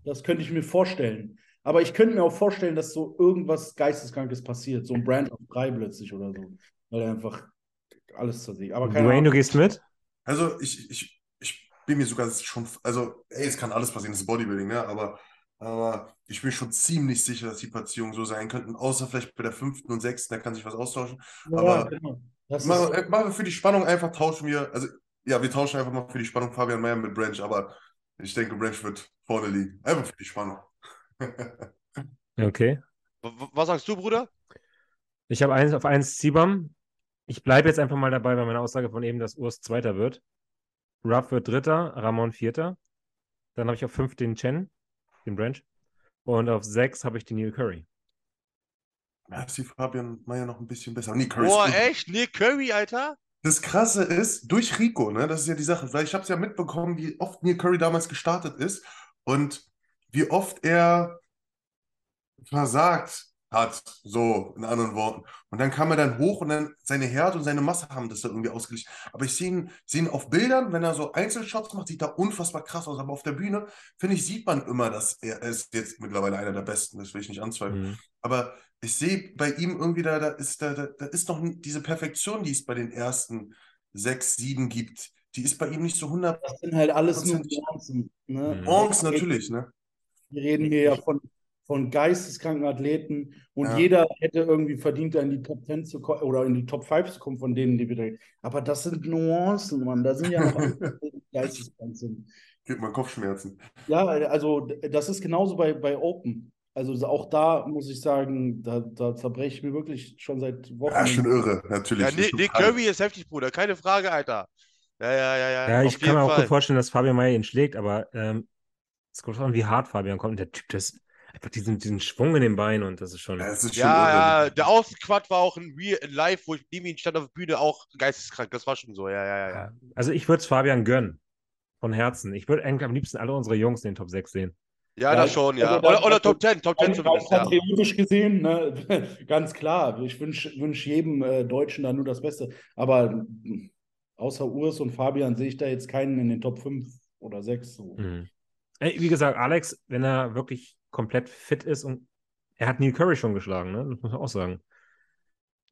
das könnte ich mir vorstellen. Aber ich könnte mir auch vorstellen, dass so irgendwas Geisteskrankes passiert. So ein Brand auf drei plötzlich oder so. Weil er einfach alles zersägt. Aber keine Dwayne, du Ahnung. gehst mit? Also ich, ich, ich bin mir sogar schon, also ey, es kann alles passieren, das ist Bodybuilding, ne? Aber, aber ich bin schon ziemlich sicher, dass die Platzierungen so sein könnten, außer vielleicht bei der fünften und sechsten, da kann sich was austauschen. Ja, aber- genau. Machen ist, wir machen wir für die Spannung einfach, tauschen wir, also ja, wir tauschen einfach mal für die Spannung Fabian Meyer mit Branch, aber ich denke, Branch wird vorne liegen. Einfach für die Spannung. Okay. Was sagst du, Bruder? Ich habe eins auf eins Sibam. Ich bleibe jetzt einfach mal dabei bei meiner Aussage von eben, dass Urs Zweiter wird. Ruff wird Dritter, Ramon Vierter. Dann habe ich auf fünf den Chen, den Branch. Und auf sechs habe ich den Neil Curry. Ja, ist die Fabian Meyer noch ein bisschen besser. Nee, Curry Boah, echt? Nick Curry, Alter? Das Krasse ist, durch Rico, ne, das ist ja die Sache, weil ich habe es ja mitbekommen, wie oft Neil Curry damals gestartet ist und wie oft er versagt hat, so in anderen Worten. Und dann kam er dann hoch und dann seine Härte und seine Masse haben das dann irgendwie ausgeglichen. Aber ich sehe ihn, sehe ihn auf Bildern, wenn er so Einzelshots macht, sieht er unfassbar krass aus. Aber auf der Bühne, finde ich, sieht man immer, dass er, er ist jetzt mittlerweile einer der Besten, das will ich nicht anzweifeln. Mhm. Aber ich sehe bei ihm irgendwie da, da ist da, da, da ist noch diese Perfektion, die es bei den ersten sechs, sieben gibt. Die ist bei ihm nicht so 100 Das sind halt alles nur. Nuancen. Ne? Mhm. Bronx natürlich, ne? Wir reden hier ja von, von geisteskranken Athleten und Ja. jeder hätte irgendwie verdient, da in die Top 10 zu kommen oder in die Top 5 zu kommen von denen, die wir reden. Aber das sind Nuancen, Mann. Da sind ja noch andere, die geisteskrank sind. Gibt mal Kopfschmerzen. Ja, also das ist genauso bei, bei Open. Also auch da muss ich sagen, da, da zerbreche ich mir wirklich schon seit Wochen. Ja, schon irre, natürlich. Ja, Ist Nick, schon Nick. Curry ist heftig, Bruder. Keine Frage, Alter. Ja, ja, ja, ja. Ja, ich kann mir auch gut vorstellen, dass Fabian Meyer ihn schlägt, aber ähm, es kommt an, wie hart Fabian kommt. Der Typ, das einfach diesen, diesen Schwung in den Beinen und das ist schon. Ja, es ist schon Ja, ja, der Außenquad war auch in Real in Live, wo ich neben ihm stand auf der Bühne, auch geisteskrank. Das war schon so, ja, ja, ja, ja. Also ich würde es Fabian gönnen. Von Herzen. Ich würde eigentlich am liebsten alle unsere Jungs in den Top 6 sehen. Ja, Ja, das schon, ja. also da- Oder, oder Top 10, Top 10 Rein zumindest, ja. patriotisch gesehen, ne? ganz klar. Ich wünsche wünsch jedem äh, Deutschen da nur das Beste. Aber mh, außer Urs und Fabian sehe ich da jetzt keinen in den Top 5 oder 6. So. Mhm. Ey, Wie gesagt, Alex, wenn er wirklich komplett fit ist und er hat Neil Curry schon geschlagen, ne? Das muss man auch sagen.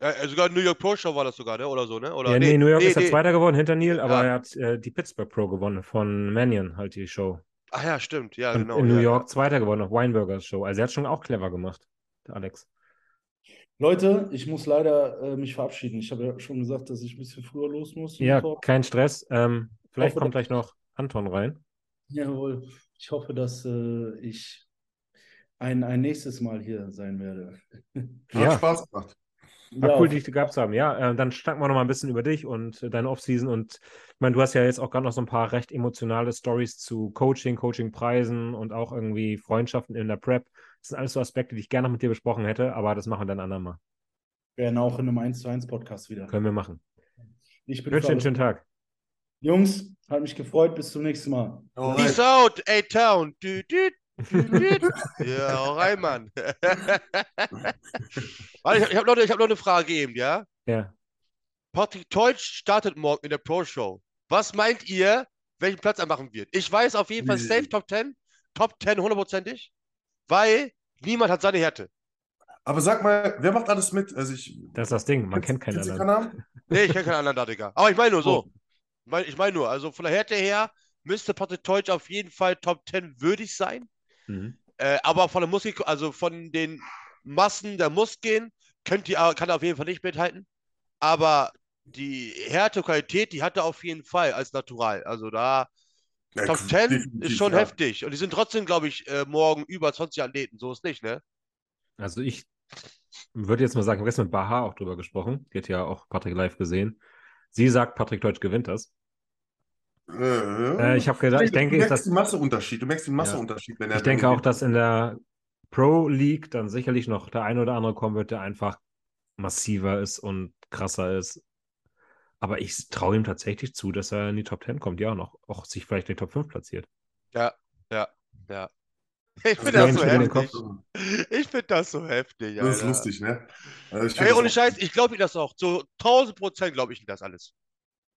Ja, sogar New York Pro Show war das sogar, ne? Oder so, ne? Oder ja, nee, New York ist er nee. Zweiter geworden hinter Neil, aber Ja. er hat äh, die Pittsburgh Pro gewonnen von Mannion, halt die Show. Ach ja, stimmt, ja, Und genau. in New ja, York Zweiter geworden auf Weinbergers Show. Also er hat schon auch clever gemacht, der Alex. Leute, ich muss leider äh, mich verabschieden. Ich habe ja schon gesagt, dass ich ein bisschen früher los muss. Ja, Talk. kein Stress. Ähm, vielleicht hoffe, kommt gleich noch Anton rein. Jawohl. Ich hoffe, dass äh, ich ein, ein nächstes Mal hier sein werde. Hat Ja. Spaß gemacht. War Ja, cool, dich gehabt zu haben. Ja, äh, dann schnacken wir noch mal ein bisschen über dich und äh, deine Offseason. Und ich meine, du hast ja jetzt auch gerade noch so ein paar recht emotionale Stories zu Coaching, Coaching-Preisen und auch irgendwie Freundschaften in der Prep. Das sind alles so Aspekte, die ich gerne noch mit dir besprochen hätte, aber das machen wir dann andermal. werden auch in einem 1 zu 1 Podcast wieder. Können wir machen. Ich wünsche dir einen schönen Tag. Jungs, hat mich gefreut. Bis zum nächsten Mal. Peace out, A-Town. Dü. Ja, hau rein, Mann. Warte, ich, ich habe noch, hab noch eine Frage eben, ja? Ja. Patrick Teutsch startet morgen in der Pro-Show. Was meint ihr, welchen Platz er machen wird? Ich weiß auf jeden Fall safe Top 10. Top 10 hundertprozentig. Weil niemand hat seine Härte. Aber sag mal, wer macht alles mit? Also ich. Das ist das Ding. Man kennt keinen anderen. keinen? Nee, ich kenne keinen anderen da, Digga. Aber ich meine nur so. Ich meine ich mein nur, also von der Härte her müsste Patrick Teutsch auf jeden Fall Top 10 würdig sein. Mhm. Äh, aber von der Muskel, also von den Massen der Muskeln könnt ihr, kann er auf jeden Fall nicht mithalten. Aber die Härte, Qualität, die hat er auf jeden Fall als Natural. Also da Ja, Top 10 definitiv, ist schon ja. heftig. Und die sind trotzdem, glaube ich, äh, morgen über 20 Athleten. So ist nicht, ne? Also ich würde jetzt mal sagen, ich habe gestern mit Baha auch drüber gesprochen. Die hat ja auch Patrick live gesehen. Sie sagt, Patrick Deutsch gewinnt das. Äh, Äh, ich habe gedacht, ich du denke, ist merkst das, den Masseunterschied. Du merkst den Masseunterschied, wenn er ich denke auch, dass in der Pro League dann sicherlich noch der ein oder andere kommen wird, der einfach massiver ist und krasser ist. Aber ich traue ihm tatsächlich zu, dass er in die Top 10 kommt, ja, und auch, auch sich vielleicht in die Top 5 platziert. Ja, ja, ja. Ich finde das so heftig. Ich finde das so heftig, Das ist lustig, ne? Also ich Ey, ohne Scheiß, ich glaube ihm das auch. Zu 1000 Prozent glaube ich ihm das alles.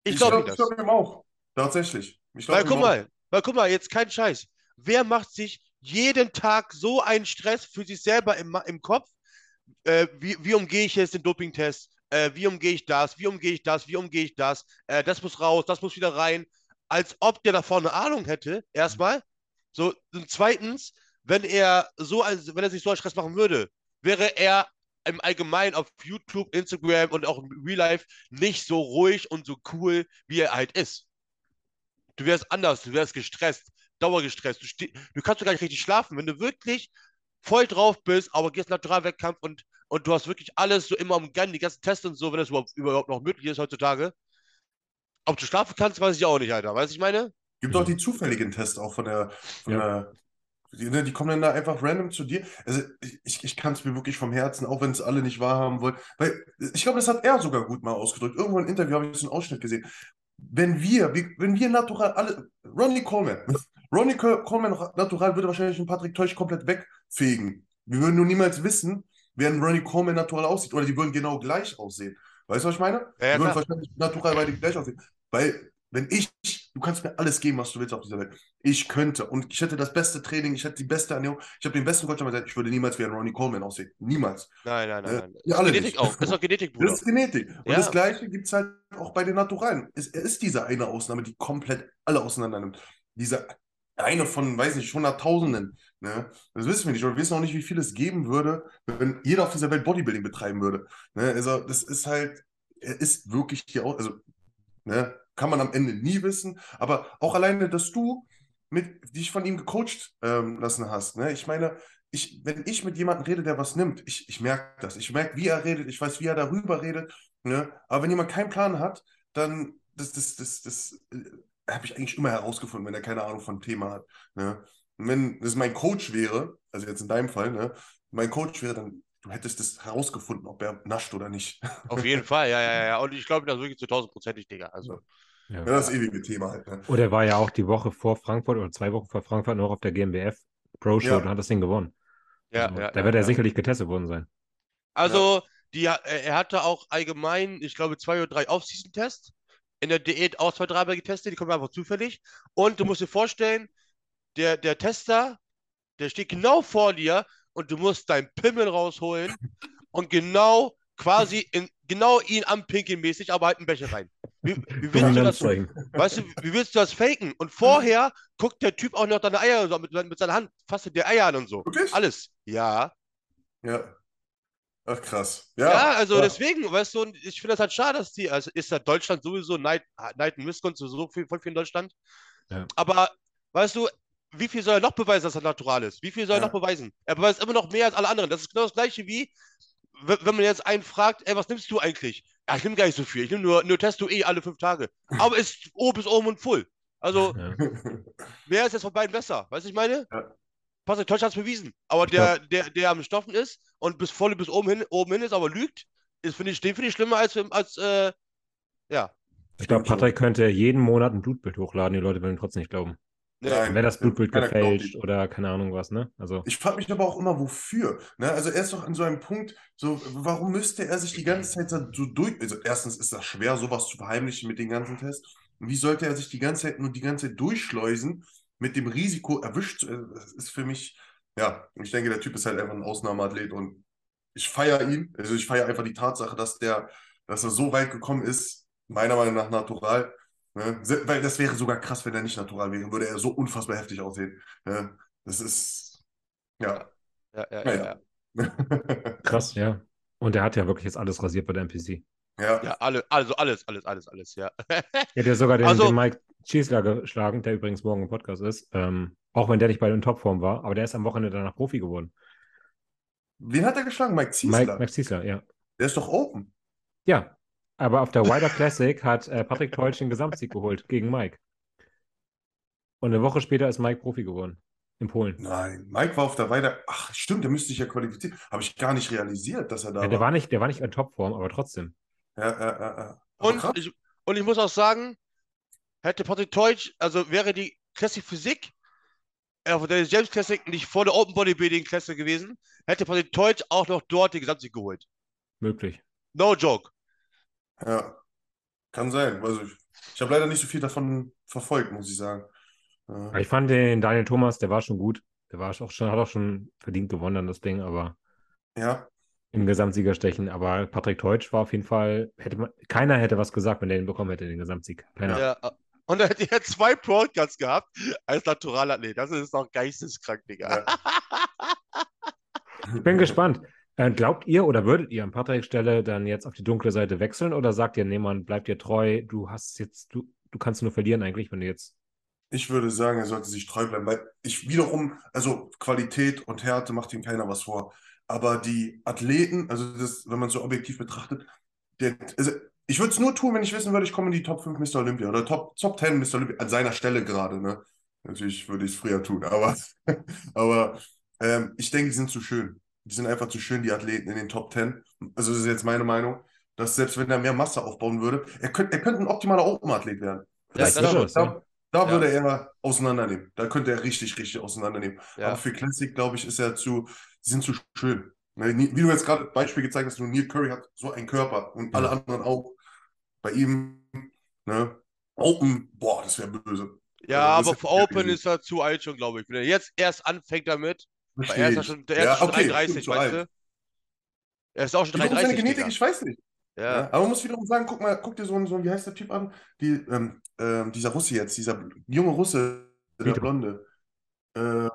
Ich Ich glaube ihm glaube das. glaub ihm auch. Tatsächlich. Ich glaub Weil guck mal, weil guck mal, jetzt kein Scheiß. Wer macht sich jeden Tag so einen Stress für sich selber im, im Kopf? Äh, wie, wie umgehe ich jetzt den Dopingtest? Äh, wie umgehe ich das? Wie umgehe ich das? Wie umgehe ich das? Äh, das muss raus, das muss wieder rein. Als ob der davor eine Ahnung hätte, erstmal. So, und zweitens, wenn er so wenn er sich so einen Stress machen würde, wäre er im Allgemeinen auf YouTube, Instagram und auch im Real Life nicht so ruhig und so cool, wie er halt ist. Du wärst anders, du wärst gestresst, dauergestresst. Du, du kannst doch gar nicht richtig schlafen, wenn du wirklich voll drauf bist, aber gehst natural Wettkampf und, und du hast wirklich alles so immer umgangen, die ganzen Tests und so, wenn das überhaupt, überhaupt noch möglich ist heutzutage. Ob du schlafen kannst, weiß ich auch nicht, Alter. Weißt du, ich meine? Gibt auch die zufälligen Tests auch von der, von Ja. der die, ne, die kommen dann da einfach random zu dir. Also ich, ich kann es mir wirklich vom Herzen, auch wenn es alle nicht wahrhaben wollen, weil ich glaube, das hat er sogar gut mal ausgedrückt. Irgendwo im Interview habe ich so einen Ausschnitt gesehen. Wenn wir, wenn wir natural alle, Ronnie Coleman, Ronnie Col- Coleman natural würde wahrscheinlich einen Patrick Teusch komplett wegfegen. Wir würden nur niemals wissen, wer ein Ronnie Coleman natural aussieht. Oder die würden genau gleich aussehen. Weißt du, was ich meine? Ja, die würden klar. wahrscheinlich natural beide gleich aussehen. Weil, wenn ich, du kannst mir alles geben, was du willst auf dieser Welt. Ich könnte und ich hätte das beste Training, ich hätte die beste Ernährung, ich habe den besten Coach, gesagt, ich würde niemals wie ein Ronnie Coleman aussehen. Niemals. Nein, nein, nein, Äh, nein. Das alle ist Genetik nicht. auch. Das ist auch Genetik, Das Bruder. ist Genetik. Und Ja. das Gleiche gibt es halt auch bei den Naturalen. Es, er ist diese eine Ausnahme, die komplett alle auseinander nimmt. Diese eine von, weiß nicht, Hunderttausenden. Ne? Das wissen wir nicht. Und wir wissen auch nicht, wie viel es geben würde, wenn jeder auf dieser Welt Bodybuilding betreiben würde. Ne? Also, das ist halt, er ist wirklich hier auch, also, ne? Kann man am Ende nie wissen. Aber auch alleine, dass du mit, dich von ihm gecoacht ähm, lassen hast. Ne? Ich meine, ich, wenn ich mit jemandem rede, der was nimmt, ich, ich merke das. Ich merke, wie er redet, ich weiß, wie er darüber redet. Ne? Aber wenn jemand keinen Plan hat, dann das, das, das, das äh, habe ich eigentlich immer herausgefunden, wenn er keine Ahnung von Thema hat. Ne? Und wenn das mein Coach wäre, also jetzt in deinem Fall, ne, mein Coach wäre, dann du hättest das herausgefunden, ob er nascht oder nicht. Auf jeden Fall, ja, ja, ja. Und ich glaube das wirklich zu tausendprozentig, Digga. Also, Ja. Ja, das ewige Thema halt. Ne? Oder er war ja auch die Woche vor Frankfurt oder zwei Wochen vor Frankfurt noch auf der GmbF Pro Show Ja. und hat das Ding gewonnen. ja, Also, ja. da ja, wird er sicherlich getestet worden sein. Also, die, er er hatte auch allgemein, ich glaube, zwei oder drei Off-Season-Tests. In der Diät auch zwei, dreimal getestet, die kommen einfach zufällig. Und du musst dir vorstellen, der, der Tester, der steht genau vor dir und du musst deinen Pimmel rausholen und genau quasi in, genau ihn anpinkeln mäßig, aber halt einen Becher rein. Wie, wie willst du das, zeigen. weißt du, wie willst du das faken? Und vorher guckt der Typ auch noch deine Eier so mit, mit seiner Hand, fasst dir Eier an und so. Wirklich? Alles. Ja. Ja. Ach krass. Ja, Ja, also ja. deswegen, weißt du, ich finde das halt schade, dass die, also ist ja Deutschland sowieso Neid, Neid und Missgunst so viel, voll viel in Deutschland. Ja. Aber, weißt du, wie viel soll er noch beweisen, dass er natural ist? Wie viel soll er Ja. noch beweisen? Er beweist immer noch mehr als alle anderen. Das ist genau das Gleiche wie, wenn man jetzt einen fragt, ey, was nimmst du eigentlich? Ja, ich nehme gar nicht so viel. Ich nehme nur, nur Testo eh alle fünf Tage. Aber ist O bis oben und full. Also, Ja. wer ist jetzt von beiden besser? Weißt du, ich meine? Ja. Patrick Deutsch hat es bewiesen. Aber der, der, der am Stoffen ist und bis voll bis oben hin, oben hin ist, aber lügt, ist, finde ich, den finde ich schlimmer als, als äh, ja. Ich glaube, Patrick könnte jeden Monat ein Blutbild hochladen, die Leute würden trotzdem nicht glauben. Nein. Dann wäre das Blutbild gefälscht oder keine Ahnung was, ne? Also, Ich frage mich aber auch immer, wofür. Ne? Also er ist doch an so einem Punkt, so, warum müsste er sich die ganze Zeit so durch. Also erstens ist das schwer, sowas zu verheimlichen mit den ganzen Tests. Und wie sollte er sich die ganze Zeit nur die ganze Zeit durchschleusen, mit dem Risiko erwischt zu werden? Das ist für mich, ja, ich denke, der Typ ist halt einfach ein Ausnahmeathlet und ich feiere ihn. Also ich feiere einfach die Tatsache, dass der, dass er so weit gekommen ist, meiner Meinung nach natural. Ne? Weil das wäre sogar krass, wenn er nicht natural wäre, würde er so unfassbar heftig aussehen. Ne? Das ist, ja. Ja, ja, Ja, ja, ja. krass, ja. Und er hat ja wirklich jetzt alles rasiert bei der NPC. ja. Ja, alle, also alles, alles, alles, alles, ja. Er hat ja sogar den, Also- den Mike Schießler geschlagen, der übrigens morgen im Podcast ist. Ähm, auch wenn der nicht bei den Topform war, aber der ist am Wochenende danach Profi geworden. Wen hat er geschlagen? Mike Ziesler. Mike, Mike Schießler, ja. Der ist doch Open. Ja, aber auf der Wider Classic hat äh, Patrick Teutsch den Gesamtsieg geholt gegen Mike. Und eine Woche später ist Mike Profi geworden. In Polen. Nein, Mike war auf der Weide. Ach, stimmt, der müsste sich ja qualifizieren. Habe ich gar nicht realisiert, dass er da Ja, der war. nicht, der war nicht in Topform, aber trotzdem. Ja, ja, ja, ja. Aber Und krass. ich, und ich muss auch sagen, hätte Patrick Teutsch, also wäre die Classic Physik, äh, der James Classic nicht vor der Open Bodybuilding Klasse gewesen, hätte Patrick Teutsch auch noch dort den Gesamtsieg geholt. Möglich. No joke. Ja, kann sein. Also ich, ich habe leider nicht so viel davon verfolgt, muss ich sagen. Ja. Ich fand den Daniel Thomas, der war schon gut. Der war auch schon, hat auch schon verdient gewonnen an das Ding, aber Ja, im Gesamtsiegerstechen. Aber Patrick Teutsch war auf jeden Fall, hätte man, keiner hätte was gesagt, wenn der den bekommen hätte, den Gesamtsieg. Keiner. Ja. Und dann hätte er zwei Broadcasts gehabt als Naturalathlet. Das ist doch geisteskrank, Digga. Ja. Ich bin gespannt. Äh, glaubt ihr oder würdet ihr an Patricks Stelle dann jetzt auf die dunkle Seite wechseln oder sagt ihr, nee, man, bleib dir treu, du hast jetzt, du, du kannst nur verlieren eigentlich, wenn du jetzt. Ich würde sagen, er sollte sich treu bleiben, weil ich wiederum, also Qualität und Härte macht ihm keiner was vor. aber die Athleten, also das, wenn man so objektiv betrachtet, der, also ich würde es nur tun, wenn ich wissen würde, ich komme in die Top 5 Mr. Olympia oder Top, Top 10 Mr. Olympia, an seiner Stelle gerade, ne? Natürlich würde ich es früher tun, aber, aber ähm, ich denke, die sind zu schön. Die sind einfach zu schön, die Athleten in den Top 10. Also das ist jetzt meine Meinung, dass selbst wenn er mehr Masse aufbauen würde, er, könnt, er könnte ein optimaler Open-Athlet werden. Ja, Das, das da, da, da Ja. würde er auseinandernehmen. Da könnte er richtig, richtig auseinandernehmen. Ja. Aber für Classic, glaube ich, ist er zu, sie sind zu schön. Ne, Wie du jetzt gerade Beispiel gezeigt hast, nur Neil Curry hat so einen Körper und Ja. alle anderen auch. Bei ihm, ne, Open, boah, das wäre böse. Ja, Also, aber für Open ist er zu alt schon, glaube ich. Wenn er jetzt erst anfängt damit, weil er ist ja schon, er Ja, ist schon okay, 33, stimmt, zu weißt du? Er ist auch schon Wiederum seine 33, Genetik, Digga. ich weiß nicht. Ja. Ja. Aber man muss wiederum sagen, guck mal, guck dir so einen, so einen, wie heißt der Typ an? Die, ähm, ähm, dieser Russe jetzt, dieser junge Russe, der Vito. Blonde. Äh,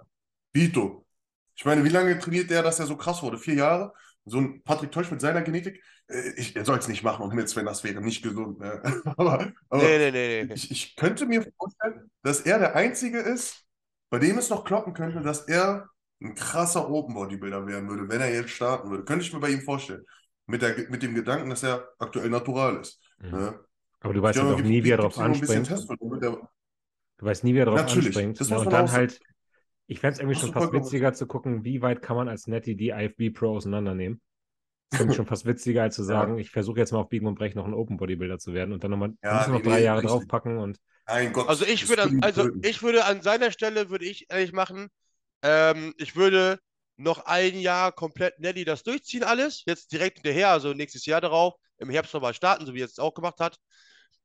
Vito. Ich meine, wie lange trainiert der, dass er so krass wurde? Vier Jahre? So ein Patrick Teusch mit seiner Genetik? Äh, ich, er soll es nicht machen, um Himmels Willen, das wäre nicht gesund. Ne? aber aber Nee, nee, nee, nee. ich, ich könnte mir vorstellen, dass er der Einzige ist, bei dem es noch kloppen könnte, dass er ein krasser Open Bodybuilder werden würde, wenn er jetzt starten würde. Könnte ich mir bei ihm vorstellen. Mit, der, mit dem Gedanken, dass er aktuell natural ist. Mhm. Ne? Aber du weißt Ja, auch nie, wie er bisschen anspringt. Du weißt nie, wie er drauf Natürlich, anspringt. das ne? muss Und man dann auch halt, ich fände es irgendwie schon fast witziger zu gucken, wie weit kann man als Netty die IFB Pro auseinandernehmen. Das finde ich schon fast witziger, als zu Ja. sagen, ich versuche jetzt mal auf Biegen und Brechen noch ein Open Bodybuilder zu werden und dann nochmal Ja, ja, noch drei nee, Jahre richtig. draufpacken und Mein Gott. Also ich würde, also ich würde an seiner Stelle, würde ich ehrlich machen, ähm, ich würde noch ein Jahr komplett Nelly das durchziehen alles, jetzt direkt hinterher, also nächstes Jahr darauf, im Herbst nochmal starten, so wie er es auch gemacht hat,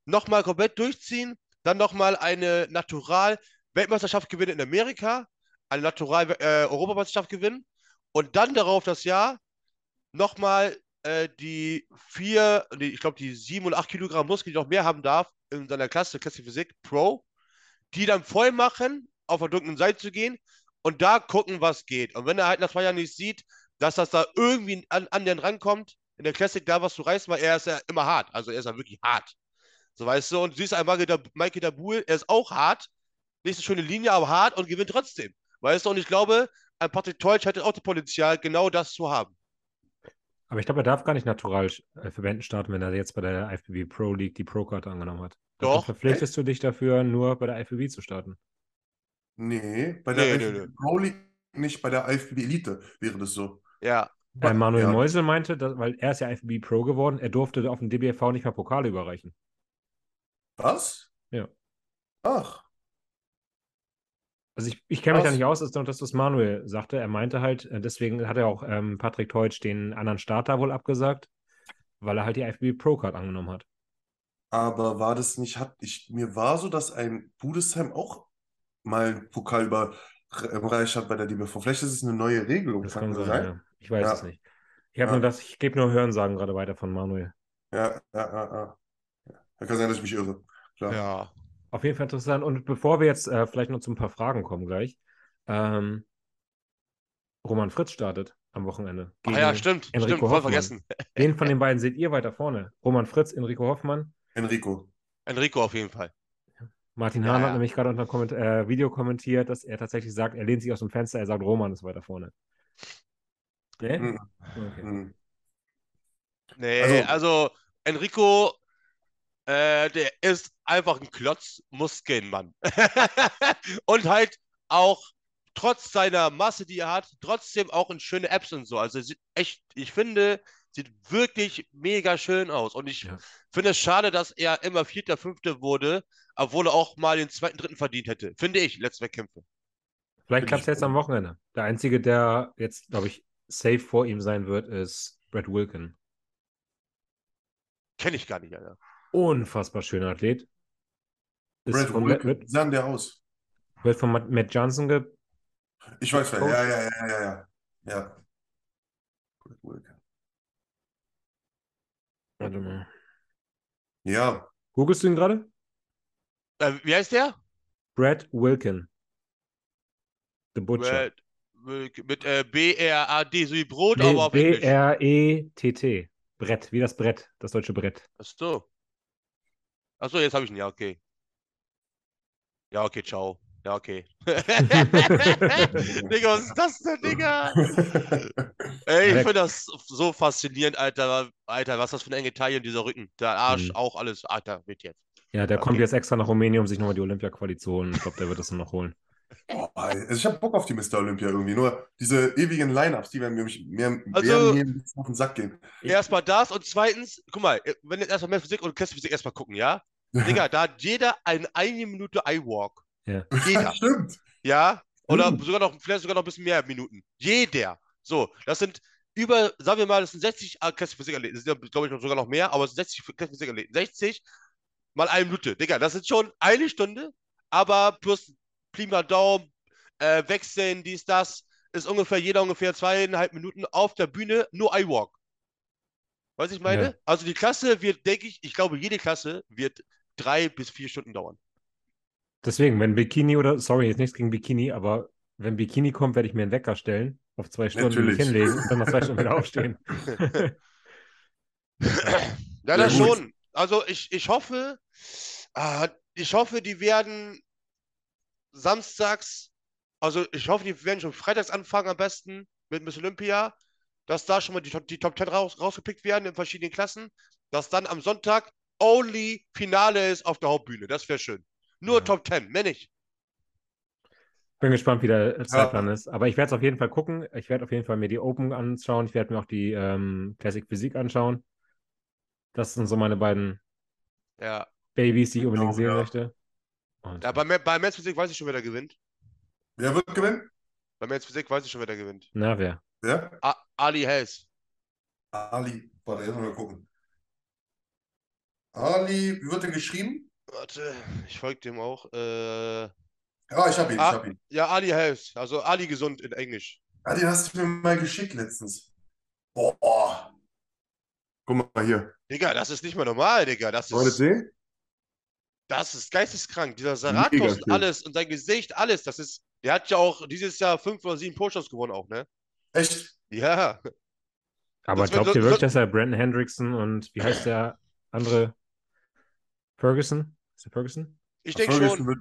nochmal komplett durchziehen, dann nochmal eine Natural-Weltmeisterschaft gewinnen in Amerika, eine Natural-Europameisterschaft gewinnen und dann darauf das Jahr nochmal äh, die vier, nee, ich glaube die sieben und acht Kilogramm Muskeln, die noch mehr haben darf, in seiner Klasse, Klasse Physik Pro, die dann voll machen, auf der dunklen Seite zu gehen und da gucken, was geht. Und wenn er halt nach zwei Jahren nicht sieht, dass das da irgendwie an, an den rankommt, in der Classic da was zu reißen, weil er ist ja immer hart. Also er ist ja wirklich hart. So weißt du, und du siehst einmal Mikey Dabul, er ist auch hart, nicht so schöne Linie, aber hart und gewinnt trotzdem. Weißt du, und ich glaube, ein Patrick Teutsch hätte auch das Potenzial, genau das zu haben. aber ich glaube, er darf gar nicht natural äh, für starten, wenn er jetzt bei der IFBB Pro League die Pro-Karte angenommen hat. Dann Doch. verpflichtest du dich dafür, nur bei der IFBB zu starten. Nee, bei der Nee, nee, IFBB Pro League nicht, bei der IFBB Elite wäre das so. Ja, Bei Manuel ja. Meusel meinte, dass, weil er ist ja IFBB Pro geworden, er durfte auf dem DBFV nicht mehr Pokale überreichen. Was? Ja. Ach, Also ich, ich kenne mich da nicht aus, als dass das Manuel sagte. Er meinte halt, äh, deswegen hat er auch ähm, Patrick Teutsch den anderen Starter wohl abgesagt, weil er halt die IFBB Pro Card angenommen hat. aber war das nicht, hat ich, mir war so, dass ein Budesheim auch mal einen Pokal überreicht hat bei der DBV. Vielleicht ist es eine neue Regelung, Das kann sein, sein? ja. Ich weiß Ja. es nicht. Ich habe Ja. nur das, ich gebe nur Hörensagen gerade weiter von Manuel. Ja, ja, ja, ja. Ja, Kann sein, dass ich mich irre. Klar. ja. Auf jeden Fall interessant. Und bevor wir jetzt äh, vielleicht noch zu ein paar Fragen kommen gleich, ähm, Roman Fritz startet am Wochenende. Ah gegen ja, stimmt, Enrico stimmt, voll Hoffmann. vergessen. Wen von den beiden seht ihr weiter vorne? Roman Fritz, Enrico Hoffmann? Enrico. Enrico auf jeden Fall. Martin Hahn ja. hat nämlich gerade unter einem Komment äh, Video kommentiert, dass er tatsächlich sagt, er lehnt sich aus dem Fenster, er sagt, Roman ist weiter vorne. Ne? Mhm. Okay. Mhm. Nee, Also- also, Enrico, äh, der ist einfach ein Klotz Muskelmann. Und halt auch trotz seiner Masse, die er hat, trotzdem auch in schöne Apps und so. Also sieht echt, ich finde, sieht wirklich mega schön aus. Und ich Ja. finde es schade, dass er immer Vierter, Fünfter wurde, obwohl er auch mal den zweiten, dritten verdient hätte. Finde ich, letzte Wettkämpfe. Vielleicht klappt es jetzt am Wochenende. Der Einzige, der jetzt, glaube ich, safe vor ihm sein wird, ist Brad Wilkin. Kenne ich gar nicht, Alter. Unfassbar schöner Athlet. Ist Brad von, Wilk, wird, wie sah denn der aus? wird von Matt Matt Johnson ge Ich weiß? Ja, ja, ja, ja, ja. Ja. Brad Wilk. Warte mal. Ja, Googlest du ihn gerade? Äh, wie heißt der? Brad Wilkin. The Butcher. Brad Wilk- Mit äh, B-R-A-D, so wie Brot, aber auf Englisch. B-R-E-T-T. Brett, wie das Brett, das deutsche Brett. Ach so. Ach so, jetzt habe ich ihn. Ja, okay. Ja, okay, ciao. Ja, okay. Digga, was ist das denn, Digga? Ey, ich finde das so faszinierend, Alter. Alter, was ist das für ein enge Taille und dieser Rücken? Der Arsch, Mhm. auch alles. Alter, mit jetzt. Ja, der Okay. kommt jetzt extra nach Rumänien, um sich nochmal die Olympia-Quali zu holen. Ich glaube, der wird das dann noch holen. Oh, ey, also ich habe Bock auf die Mr. Olympia irgendwie. Nur diese ewigen Line-Ups, die werden mir mehr, Also- werden mir ein bisschen auf den Sack gehen. Erstmal das und zweitens, guck mal, wenn jetzt erstmal mehr Physik und Physik erstmal gucken, ja? Digga, da hat jeder eine eine Minute iWalk. Ja. Jeder. Stimmt. Ja? Oder Hm. sogar noch, vielleicht sogar noch ein bisschen mehr Minuten. Jeder. So, das sind über, sagen wir mal, das sind 60 Physik-Athleten. Das sind, glaube ich, sogar noch mehr, aber es sind 60 Physik-Athleten. 60 mal eine Minute. Digga, das ist schon eine Stunde, aber plus Pi mal Daumen, äh, wechseln, dies, das, ist ungefähr jeder ungefähr zweieinhalb Minuten auf der Bühne, nur iWalk. Weißt du, ich meine? Ja. Also die Klasse wird, denke ich, ich glaube, jede Klasse wird drei bis vier Stunden dauern. Deswegen, wenn Bikini oder, sorry, jetzt nichts gegen Bikini, aber wenn Bikini kommt, werde ich mir einen Wecker stellen, auf zwei Stunden mich hinlegen und dann nach zwei Stunden wieder aufstehen. Ja, das gut. schon. Also ich, ich hoffe, ah, ich hoffe, die werden samstags, also ich hoffe, die werden schon freitags anfangen am besten mit Miss Olympia, dass da schon mal die, Top- die Top 10 raus, rausgepickt werden in verschiedenen Klassen, dass dann am Sonntag only Finale ist auf der Hauptbühne. Das wäre schön. Nur Ja. Top 10, mehr nicht. Bin gespannt, wie der Zeitplan ist. Aber ich werde es auf jeden Fall gucken. Ich werde auf jeden Fall mir die Open anschauen. Ich werde mir auch die ähm, Classic Physik anschauen. Das sind so meine beiden Ja. Babys, die ich unbedingt Auch, sehen ja. möchte. Und ja bei, bei Men's Physik weiß ich schon, wer da gewinnt. Wer wird gewinnen? Bei Men's Physik weiß ich schon, wer da gewinnt. na, wer? Wer? A Ali Hess. Ali. Warte, jetzt mal gucken. Ali, wie wird der geschrieben? Warte, ich folge dem auch. Äh, Ja, ich hab ihn, ich Ah. hab ihn. ja, Ali Hess. Also Ali gesund in Englisch. Ah, den hast du mir mal geschickt letztens. Boah. Guck mal hier. Digga, das ist nicht mehr normal, Digga. Das Wollt ihr ist, sehen? das ist geisteskrank. Dieser Saratos und alles und sein Gesicht, alles. Das ist. Der hat ja auch dieses Jahr fünf oder sieben Push-Ups gewonnen, auch, ne? Echt? Ja. Aber Das glaubt ihr wirklich, dass er Brandon Hendrickson und wie heißt der andere? Ferguson? Ist der Ferguson? Ich denke schon. wird.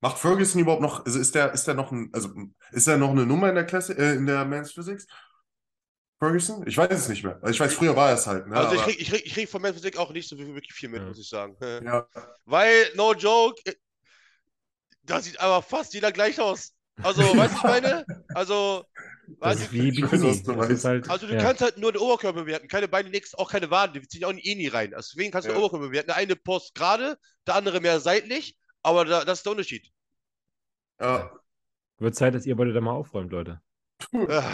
Macht Ferguson überhaupt noch, also ist der, ist der noch ein, also ist er noch eine Nummer in der Klasse, äh, in der Men's Physics? Ferguson? Ich weiß es nicht mehr. Also ich weiß, früher war es halt, ne? Also ich aber- krieg, ich krieg, ich krieg von Men's Physik auch nicht so wirklich viel mit, Ja. muss ich sagen. ja, Weil, no joke, äh, da sieht aber fast jeder gleich aus. Also, weißt du, ich meine? Also, Das ist du, wie Ich weiß, Bikini. meinst. halt, also du ja. kannst halt nur den Oberkörper bewerten, keine Beine, nix, auch keine Waden, die ziehen auch eh nie rein. Also Deswegen kannst du den Ja. Oberkörper bewerten. Der eine Post gerade, der andere mehr seitlich, aber da, das ist der Unterschied. ja. Wird Zeit, dass ihr beide da mal aufräumt, Leute. Ah,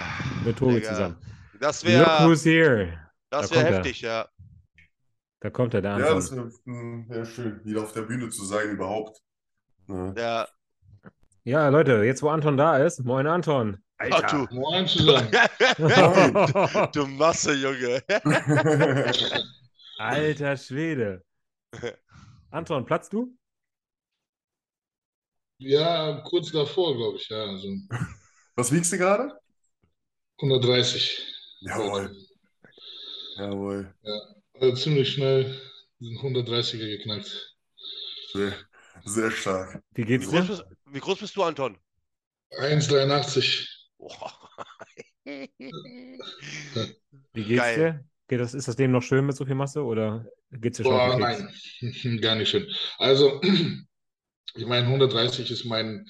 Mit Tobi zusammen. Das Look wäre who's here. das da wär kommt er. heftig, ja. Da kommt er, der Ja, das wäre wär schön, wieder auf der Bühne zu sein überhaupt. Ne? ja. Ja, Leute, jetzt wo Anton da ist, moin Anton. Ach, du. Moin zusammen. du Masse, Junge. Alter Schwede. Anton, platzt du? Ja, kurz davor, glaube ich, ja. Also Was wiegst du gerade? 130. Jawohl. Jawohl. Also ziemlich schnell den 130er geknackt. Sehr, sehr stark. Wie Wie geht's groß, dir? bist, wie groß bist du, Anton? 1,83. Boah. Wie geht's Geil. dir? Geht das, ist das Leben noch schön mit so viel Masse oder geht's dir schon Boah, Keks? nein, gar nicht schön. Also, ich meine, 130 ist mein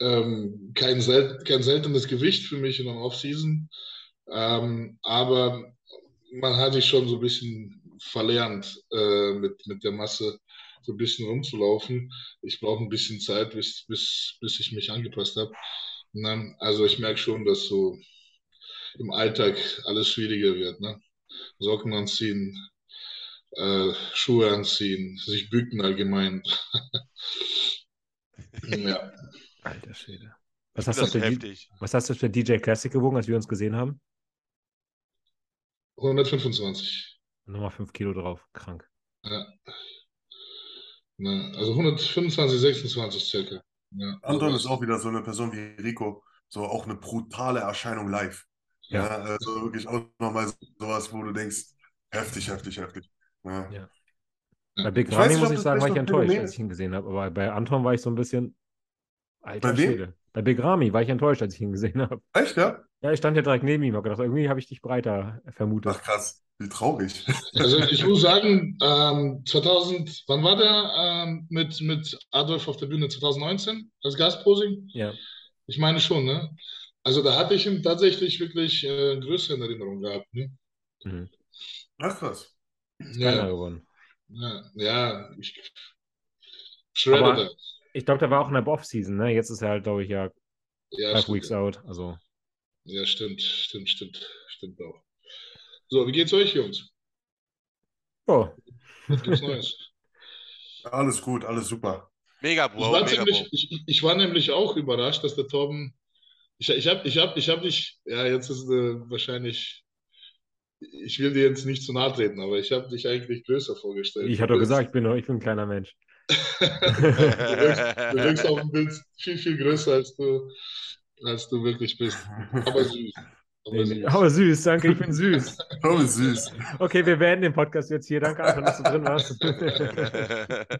ähm, kein, sel kein seltenes Gewicht für mich in der Offseason. Ähm, aber man hat sich schon so ein bisschen verlernt, äh, mit, mit der Masse so ein bisschen rumzulaufen. Ich brauche ein bisschen Zeit, bis, bis, bis ich mich angepasst habe. Ne? Also ich merke schon, dass so im Alltag alles schwieriger wird. Ne? Socken anziehen, äh, Schuhe anziehen, sich bücken allgemein. ja. Alter Schwede. Was hast, du für was hast du für DJ Classic gewogen, als wir uns gesehen haben? 125. Nochmal 5 Kilo drauf. Krank. Ja. Ne, also 125, 26 circa. Ja, Anton ist auch wieder so eine Person wie Rico, so auch eine brutale Erscheinung live. Ja. Ja, also wirklich auch nochmal sowas, wo du denkst, heftig, heftig, heftig. Ja. Ja. Bei Big nicht, muss ich sagen, war ich enttäuscht, Phänomen als ich ihn gesehen habe. Aber bei Anton war ich so ein bisschen. Alter Bei wem? Schwede. Bei Big Ramy war ich enttäuscht, als ich ihn gesehen habe. Echt, ja? Ja, ich stand ja direkt neben ihm, habe gedacht, irgendwie habe ich dich breiter vermutet. Ach krass, wie traurig. Also ich muss sagen, ähm, 2000, wann war der ähm, mit, mit Adolf auf der Bühne? 2019 als Gastposing? Ja. Ich meine schon, ne? Also da hatte ich ihn tatsächlich wirklich äh, größere in Erinnerung gehabt. Ne? Mhm. Ach krass. Keiner Ja, gewonnen. ja, ja, ich shredder Aber- da. Ich glaube, der war auch in der Off-Season, ne? Jetzt ist er halt, glaube ich, ja Ja, five stimmt, weeks out. Also, ja, stimmt, stimmt, stimmt, stimmt auch. So, wie geht's euch, Jungs? oh, Was gibt's Neues? Alles gut, alles super. Mega, Ich Bro, war, mega, ziemlich, Bro. ich, ich war nämlich auch überrascht, dass der Torben. Ich, ich habe ich hab, ich hab dich, ja, jetzt ist äh, wahrscheinlich. Ich will dir jetzt nicht zu nahe treten, aber ich habe dich eigentlich größer vorgestellt. ich hatte doch gesagt, ich bin, ich bin ein kleiner Mensch. Du wirkst, du wirkst auf dem Bild viel, viel größer, als du, als du wirklich bist. Aber süß. Aber süß. Aber süß, danke, ich bin süß. Wie süß. Okay, wir beenden den Podcast jetzt hier. Danke, Anton, dass du drin warst.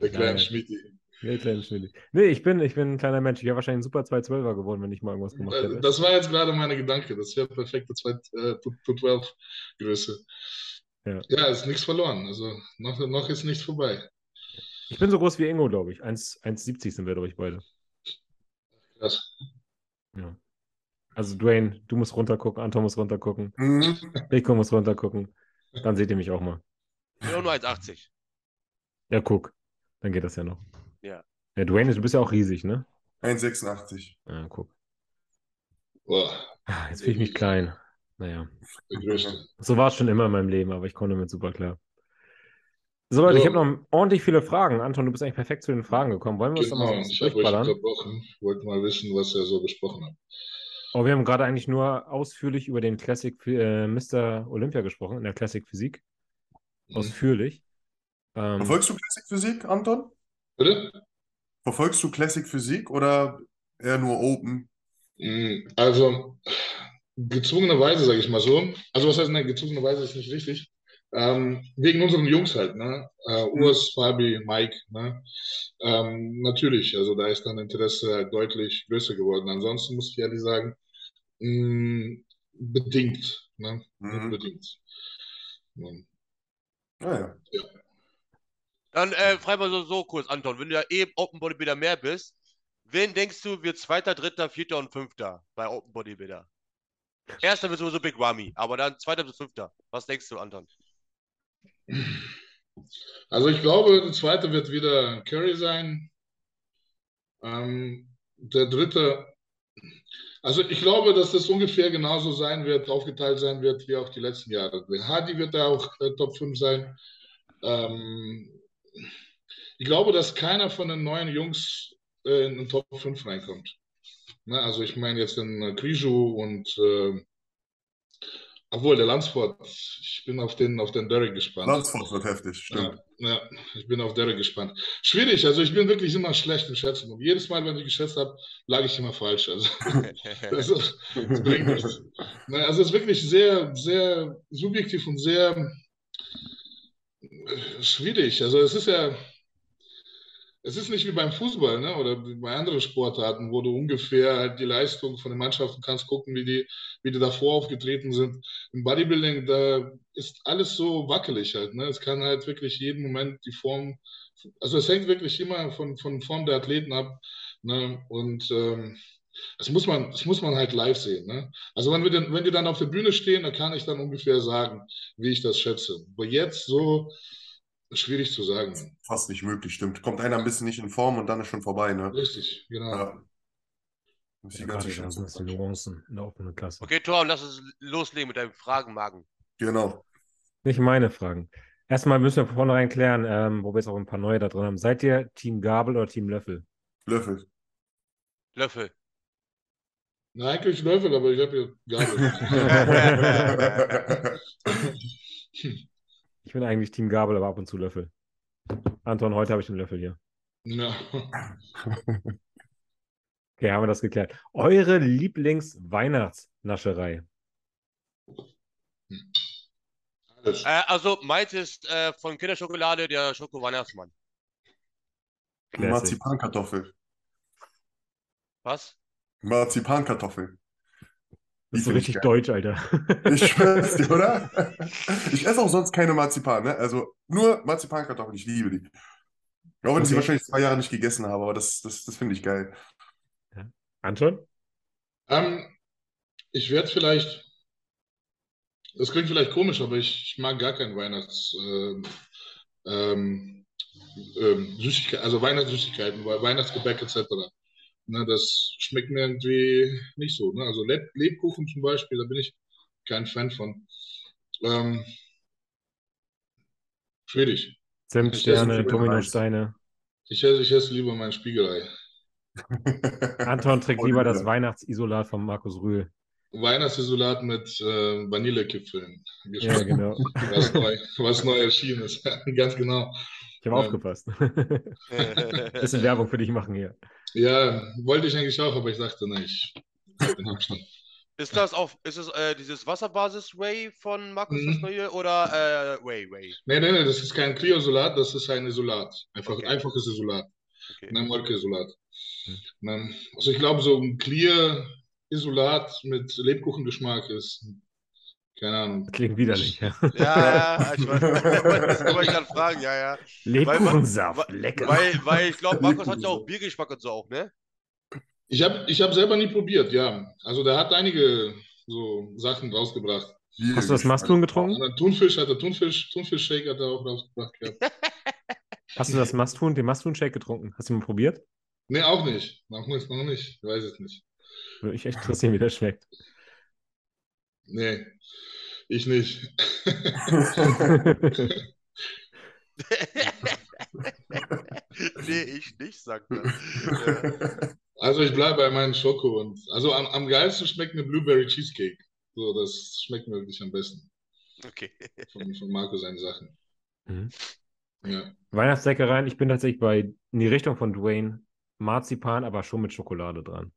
Der kleine Geil. Schmidti. Nee, kleiner Schmidt. Nee, ich bin, ich bin ein kleiner Mensch. Ich wäre wahrscheinlich ein super 212er geworden, wenn ich mal irgendwas gemacht Äh, hätte. Das war jetzt gerade meine Gedanke. Das wäre perfekte äh, 12-Größe. Ja. ja, ist nichts verloren. Also noch, noch ist nichts vorbei. Ich bin so groß wie Ingo, glaube ich. 1 1,70 sind wir, glaube ich, beide. Krass. Ja. Also, Dwayne, du musst runtergucken, Anton muss runtergucken, Mhm. Rico muss runtergucken. Dann seht ihr mich auch mal. Ich bin auch nur 1,80. Ja, guck. Dann geht das ja noch. Ja. Ja, Dwayne, du bist ja auch riesig, ne? 1,86. Ja, guck. Boah, Ah, Jetzt fühle ich mich klein. Naja. So war es schon immer in meinem Leben, aber ich komme damit super klar. So, Leute, ich So. habe noch ordentlich viele Fragen. Anton, du bist eigentlich perfekt zu den Fragen gekommen. Wollen wir uns da Genau, mal so ich durchballern? unterbrochen. Ich wollte mal wissen, was er so besprochen hat. Oh, wir haben gerade eigentlich nur ausführlich über den Classic äh, Mr. Olympia gesprochen, in der Classic Physik. Mhm. Ausführlich. Ähm, Verfolgst du Classic Physik, Anton? Bitte? Verfolgst du Classic Physik oder eher nur Open? Mm, Also, gezwungenerweise, sage ich mal so. Also, was heißt, ne, gezwungenerweise ist nicht richtig. Ähm, wegen unseren Jungs halt, ne? Äh, Urs, Fabi, Mike, ne? Ähm, natürlich, also da ist dann Interesse halt deutlich größer geworden. Ansonsten muss ich ehrlich sagen, mh, bedingt, ne? Mhm. Bedingt. Ja. Ah, ja. Dann äh, frag mal so, so kurz, Anton, wenn du ja eh Open Bodybuilder mehr bist, wen denkst du wird Zweiter, Dritter, Vierter und Fünfter bei Open Bodybuilder? Erster wird sowieso Big Ramy, aber dann Zweiter bis Fünfter. Was denkst du, Anton? Also ich glaube, der zweite wird wieder Curry sein. Ähm, der dritte, also ich glaube, dass das ungefähr genauso sein wird, aufgeteilt sein wird wie auch die letzten Jahre. Hardy wird da auch äh, Top 5 sein. Ähm, ich glaube, dass keiner von den neuen Jungs äh, in den Top 5 reinkommt. Ne, also ich meine jetzt den äh, Kriju und äh, obwohl der Landsport, ich bin auf den, auf den Derek gespannt. Landsford wird heftig, stimmt. Ja, ja, ich bin auf Derek gespannt. Schwierig, also ich bin wirklich immer schlecht im Schätzen. Und jedes Mal, wenn ich geschätzt habe, lag ich immer falsch. Also das, ist- das bringt nichts. Also es ist wirklich sehr, sehr subjektiv und sehr äh, schwierig. Also es ist ja, es ist nicht wie beim Fußball, ne? Oder bei anderen Sportarten, wo du ungefähr halt die Leistung von den Mannschaften kannst gucken, wie die, wie die davor aufgetreten sind. Im Bodybuilding, da ist alles so wackelig halt, ne? Es kann halt wirklich jeden Moment die Form, also es hängt wirklich immer von, von Form der Athleten ab, ne? Und ähm, das muss man, das muss man halt live sehen, ne? Also wenn wir denn, wenn die dann auf der Bühne stehen, dann kann ich dann ungefähr sagen, wie ich das schätze. Aber jetzt so schwierig zu sagen. Fast nicht möglich, stimmt. Kommt einer ein bisschen nicht in Form und dann ist schon vorbei, ne? Richtig, genau. Ja. Das ist die Ja, ganze gerade Chance. das sind Nuancen in der offenen Klasse. Okay, Tor, lass uns loslegen mit deinem Fragenmagen. Genau. Nicht meine Fragen. Erstmal müssen wir von vornherein klären, ähm, wo wir jetzt auch ein paar neue da drin haben. Seid ihr Team Gabel oder Team Löffel? Löffel. Löffel. Na, eigentlich Löffel, aber ich habe hier Gabel. Ich bin eigentlich Team Gabel, aber ab und zu Löffel. Anton, heute habe ich einen Löffel hier. ja. Okay, haben wir das geklärt. Eure Lieblings-Weihnachtsnascherei? Alles. Äh, also, meins ist äh, von Kinderschokolade der Schoko-Weihnachtsmann. Marzipankartoffel. Was? Marzipankartoffel. Das ist so richtig deutsch, Alter. Ich schwör's dir, oder? Ich esse auch sonst keine Marzipan, ne? Also nur Marzipankartoffeln, ich liebe die. Auch wenn ich sie Okay. wahrscheinlich zwei Jahre nicht gegessen habe, aber das, das, das finde ich geil. Anton? Ähm, ich werde vielleicht, das klingt vielleicht komisch, aber ich, ich mag gar kein Weihnachts, ähm, ähm, ähm, Süßigkeit, also Weihnachtssüßigkeiten, We- Weihnachtsgebäck etc. Ne, das schmeckt mir irgendwie nicht so. Ne? Also Leb Lebkuchen zum Beispiel, da bin ich kein Fan von. Ähm, schwierig. Esse Dominosteine. Ich esse, ich esse lieber mein Spiegelei. Anton trägt lieber das wieder. Weihachtsisolat von Markus Rühl. Weihnachtsisolat mit äh, Vanillekipfeln. Ja, genau. Was neu, was neu erschienen ist. Ganz genau. Ich habe Ja. aufgepasst. Bisschen Werbung für dich machen hier. Ja, wollte ich eigentlich auch, aber ich dachte, ne, ich den Abstand. Ist das auch, ist es äh, dieses Wasserbasis-Whey von Markus das Mhm. neue oder äh, Whey Whey? Nee, nee, nee, das ist kein Creosolat, das ist ein Isolat. Einfach, Okay. Einfaches Isolat. Okay. Ein Molke-Isolat. Hm. Ne, Also ich glaube, so ein Clear-Isolat mit Lebkuchengeschmack ist, keine Ahnung. Klingt widerlich, ja. Ja, ja, ich weiß, das wollte ich gerade fragen, ja, ja. Lebkuchensaft, Weil- lecker. Weil, weil ich glaube, Markus hat ja auch Biergeschmack und so auch, ne? Ich habe ich hab selber nie probiert, ja. Also der hat einige so Sachen rausgebracht. Hast du das Masthuhn getrunken? Dann Thunfisch hat er Thunfisch, Thunfisch-Shake hat er auch rausgebracht gehabt. Hast du das Masthuhn, den Masthuhn-Shake getrunken? Hast du ihn mal probiert? Nee, auch nicht. Noch nicht, noch nicht. Ich weiß es nicht. Würde mich echt interessieren, wie der schmeckt. Nee, ich nicht. nee, ich nicht, sagt er. Also ich bleibe bei meinen Schoko und also am, am geilsten schmeckt mir Blueberry Cheesecake. So, das schmeckt mir wirklich am besten Okay. von, von Marco seine Sachen. Mhm. Ja. Weihnachtsleckereien, ich bin tatsächlich bei in die Richtung von Dwayne. Marzipan, aber schon mit Schokolade dran.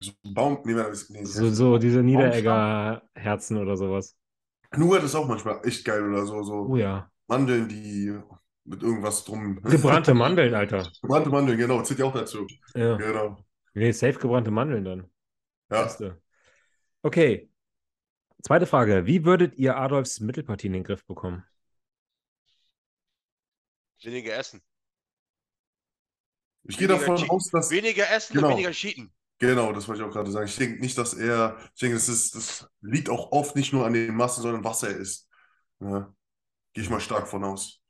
So Baum, nee, nee, So, so diese Niederegger Herzen oder sowas. Nougat ist auch manchmal echt geil oder so, so Oh ja. Mandeln, die mit irgendwas drum. Gebrannte Mandeln, Alter. Gebrannte Mandeln, genau, zählt ja auch dazu. Ja. Genau. Nee, safe gebrannte Mandeln dann. Ja. Beste. Okay. Zweite Frage. Wie würdet ihr Adolfs Mittelpartie in den Griff bekommen? Weniger essen. Ich gehe davon aus, dass. Weniger essen Genau. und weniger cheaten. Genau, das wollte ich auch gerade sagen. Ich denke nicht, dass er. Ich denke, das ist, das liegt auch oft nicht nur an den Massen, sondern was er isst. Ja. Gehe ich mal stark von aus.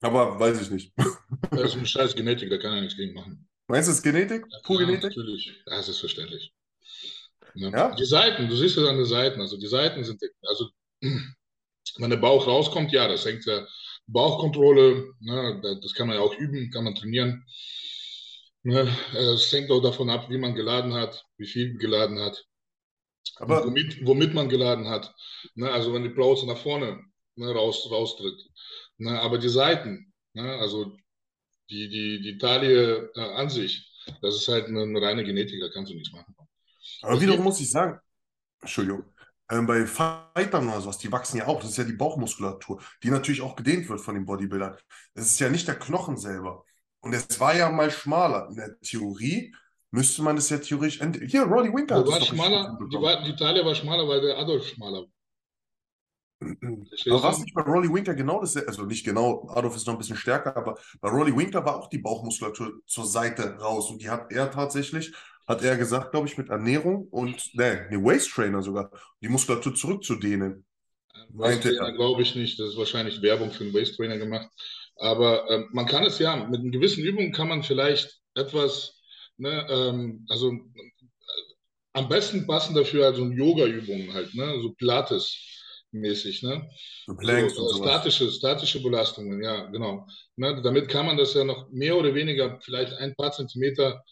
Aber weiß ich nicht. Das ist ein scheiß Genetik, da kann er nichts gegen machen. Meinst du, es ist Genetik? Pur Ja, Genetik? natürlich. Ja, das ist verständlich. Ne? Ja? Die Seiten, du siehst es an den Seiten, also die Seiten sind, also wenn der Bauch rauskommt, ja, das hängt ja Bauchkontrolle, ne, da- das kann man ja auch üben, kann man trainieren. Ne, es hängt auch davon ab, wie man geladen hat, wie viel geladen hat, Aber womit, womit man geladen hat. Ne, also wenn die Plauze nach vorne ne, raus, raustritt. Ne, aber die Seiten, ne, also die, die, die Taille äh, an sich, das ist halt eine, eine reine Genetik, da kannst du nichts machen. Aber Es wiederum muss ich sagen, Entschuldigung, ähm, bei Fightern oder sowas, die wachsen ja auch. Das ist ja die Bauchmuskulatur, die natürlich auch gedehnt wird von den Bodybuildern. Es ist ja nicht der Knochen selber. Und es war ja mal schmaler. In der Theorie müsste man es ja theoretisch. Hier, Roddy Winker Die hat war schmaler, die, war, die Taille war schmaler, weil der Adolf schmaler war. Verstehst Aber war es nicht bei Rolly Winker genau das? Also nicht genau, Adolf ist noch ein bisschen stärker, aber bei Rolly Winker war auch die Bauchmuskulatur zur Seite raus. Und die hat er tatsächlich, hat er gesagt, glaube ich, mit Ernährung und, ne, ne, Waist Trainer sogar, die Muskulatur zurückzudehnen. Meinte Waist-Trainer er. glaube ich nicht. Das ist wahrscheinlich Werbung für einen Waist-Trainer gemacht. Aber ähm, man kann es ja, mit einer gewissen Übung kann man vielleicht etwas, ne, ähm, also äh, am besten passen dafür also Yoga-Übungen halt, ne, so Pilates-mäßig, ne. So Planks so, äh, statische, statische Belastungen, ja, genau. Ne, damit kann man das ja noch mehr oder weniger vielleicht ein paar Zentimeter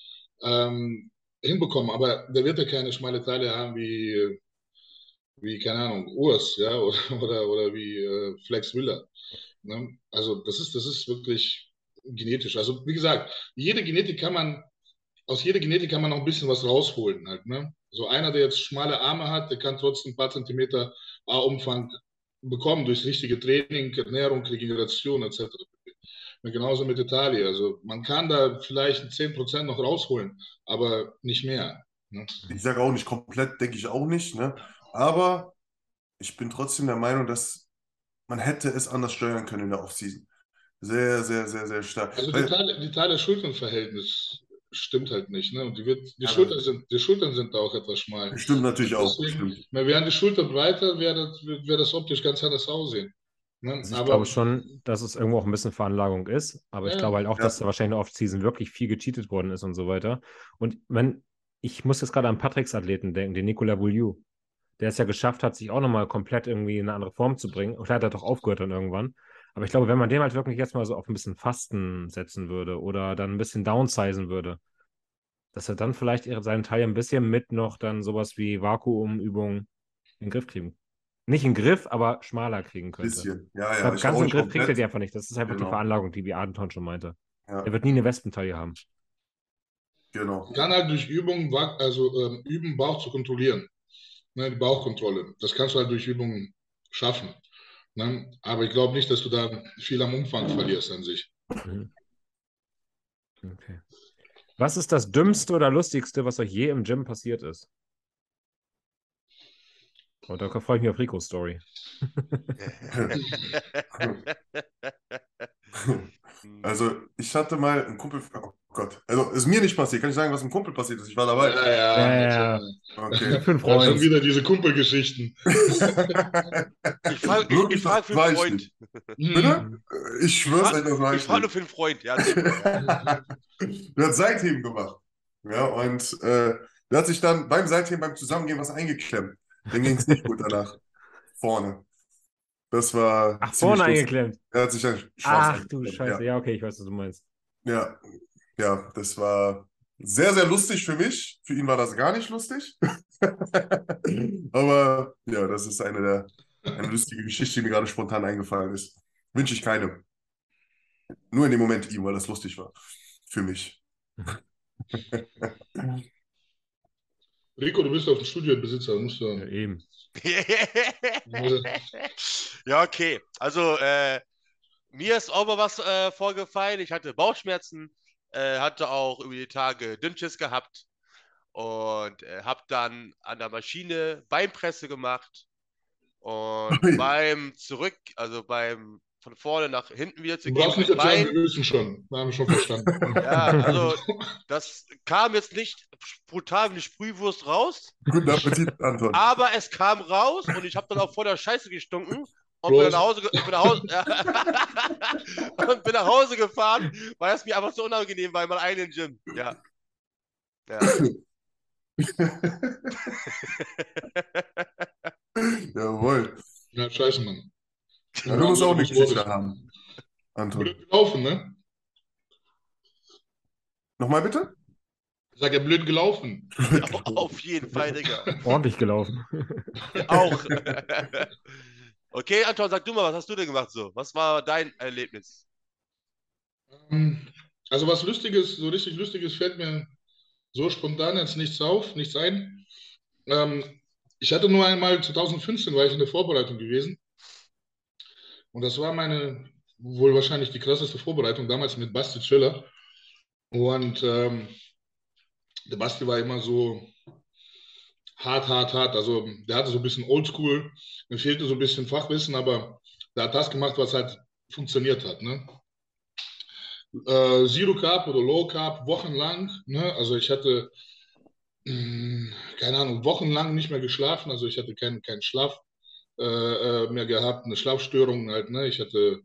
ähm, hinbekommen, aber der wird ja keine schmale Taille haben wie, äh, wie keine Ahnung, Urs, ja, oder, oder, oder wie äh, Flex Willer. Ne? Also das ist, das ist wirklich genetisch. Also wie gesagt, jede Genetik kann man, aus jeder Genetik kann man noch ein bisschen was rausholen halt, ne? So einer, der jetzt schmale Arme hat, der kann trotzdem ein paar Zentimeter A-Umfang bekommen durch richtige Training, Ernährung, Regeneration etc. Und genauso mit Italien. Also man kann da vielleicht 10% noch rausholen, aber nicht mehr. Ne? Ich sage auch nicht komplett, denke ich auch nicht, ne? Aber ich bin trotzdem der Meinung, dass man hätte es anders steuern können in der Offseason. Sehr, sehr, sehr, sehr stark. Also die Teile, die Teile-Schultern-Verhältnis stimmt halt nicht. Ne? Und die, wird, die, Ja, Schultern sind, die Schultern sind da auch etwas schmal. stimmt natürlich auch. Deswegen, Stimmt. na, wären die Schultern breiter, wäre das, wäre das optisch ganz anders aussehen. Ne? Also ich Aber glaube schon, dass es irgendwo auch ein bisschen Veranlagung ist, aber ich Ja, glaube halt auch, ja. dass da wahrscheinlich in der Offseason wirklich viel gecheatet worden ist und so weiter. Und wenn, ich muss jetzt gerade an Patricks Athleten denken, den Nicolas Bouliou, der es ja geschafft hat, sich auch nochmal komplett irgendwie in eine andere Form zu bringen. Und klar hat er doch aufgehört dann irgendwann. Aber ich glaube, wenn man dem halt wirklich jetzt mal so auf ein bisschen Fasten setzen würde oder dann ein bisschen downsizen würde, dass er dann vielleicht seinen Teil ein bisschen mit noch dann sowas wie Vakuumübungen in den Griff kriegen. Nicht in den Griff, aber schmaler kriegen könnte. Bisschen. Ja, Ich ja. glaube, ich ganz im Griff kriegt er die einfach nicht. Das ist einfach die Genau. Veranlagung, die wie Adenton schon meinte. Ja, Er wird nie eine Wespentaille haben. genau. kann halt durch Übungen, also ähm, üben, Bauch zu kontrollieren. Ne, die Bauchkontrolle. Das kannst du halt durch Übungen schaffen. Ne? Aber ich glaube nicht, dass du da viel am Umfang verlierst an sich. Mhm. Okay. Was ist das Dümmste oder Lustigste, was euch je im Gym passiert ist? Und da freue ich mich auf Ricos Story. Also, ich hatte mal einen Kumpel, oh Gott, also ist mir nicht passiert. Kann ich sagen, was einem Kumpel passiert ist? Ich war dabei. Ja, Ja, ja. ja. Okay. Für einen Da schon Freund. wieder diese Kumpelgeschichten. Ich frage ich, ich frag für einen Freund. ich. Bitte? Ich schwör's euch, das war Ich frage nur für einen Freund. Ja, Der hat Seitheben gemacht. Ja, und äh, der hat sich dann beim Seitheben, beim Zusammengehen was eingeklemmt. Dem ging es nicht gut danach. Vorne. Das war Ach, vorne lustig. eingeklemmt. Er hat sich dann schwarz Ach du Scheiße. Ja, okay, ich weiß, was du meinst. Ja. Ja, das war sehr, sehr lustig für mich. Für ihn war das gar nicht lustig. Aber ja, das ist eine der eine lustige Geschichte, die mir gerade spontan eingefallen ist. Wünsche ich keine. Nur in dem Moment ihm, weil das lustig war. Für mich. Rico, du bist auf dem Studiobesitzer. Du musst Ja, ja, eben. ja, okay. Also, äh, mir ist auch mal was äh, vorgefallen. Ich hatte Bauchschmerzen, äh, hatte auch über die Tage Dünnschiss gehabt und äh, habe dann an der Maschine Beinpresse gemacht. Und beim Zurück, also beim von vorne nach hinten wieder zu Du gehen, nicht erzählen, Bein, wir wissen schon. Wir haben schon verstanden. ja, also das kam jetzt nicht brutal wie eine Sprühwurst raus, Guten Appetit, Anton. aber es kam raus und ich habe dann auch vor der Scheiße gestunken und bin Hause, bin nach Hause, und bin nach Hause gefahren, weil es mir einfach so unangenehm war in meinem eigenen Gym. Ja. Ja. Jawohl. Ja, scheiße, Mann. Ja, du musst auch eine Geschichte haben, Anton. Blöd gelaufen, ne? Nochmal bitte? Ich sag ja blöd gelaufen. Auf jeden Fall, Digga. Ordentlich gelaufen. Auch. Okay, Anton, sag du mal, was hast du denn gemacht so? Was war dein Erlebnis? Ähm, Also was Lustiges, so richtig Lustiges fällt mir so spontan jetzt nichts auf, nichts ein. Ähm, ich hatte nur einmal 2015 war ich in der Vorbereitung gewesen. Und das war meine wohl wahrscheinlich die krasseste Vorbereitung, damals mit Basti Schiller. Und ähm, der Basti war immer so hart, hart, hart. Also der hatte so ein bisschen Oldschool, mir fehlte so ein bisschen Fachwissen, aber der hat das gemacht, was halt funktioniert hat. Ne? Äh, Zero Carb oder Low Carb wochenlang. Ne? Also ich hatte, mh, keine Ahnung, wochenlang nicht mehr geschlafen. Also ich hatte keinen keinen Schlaf äh, äh, mehr gehabt, eine Schlafstörung halt. Ne? Ich hatte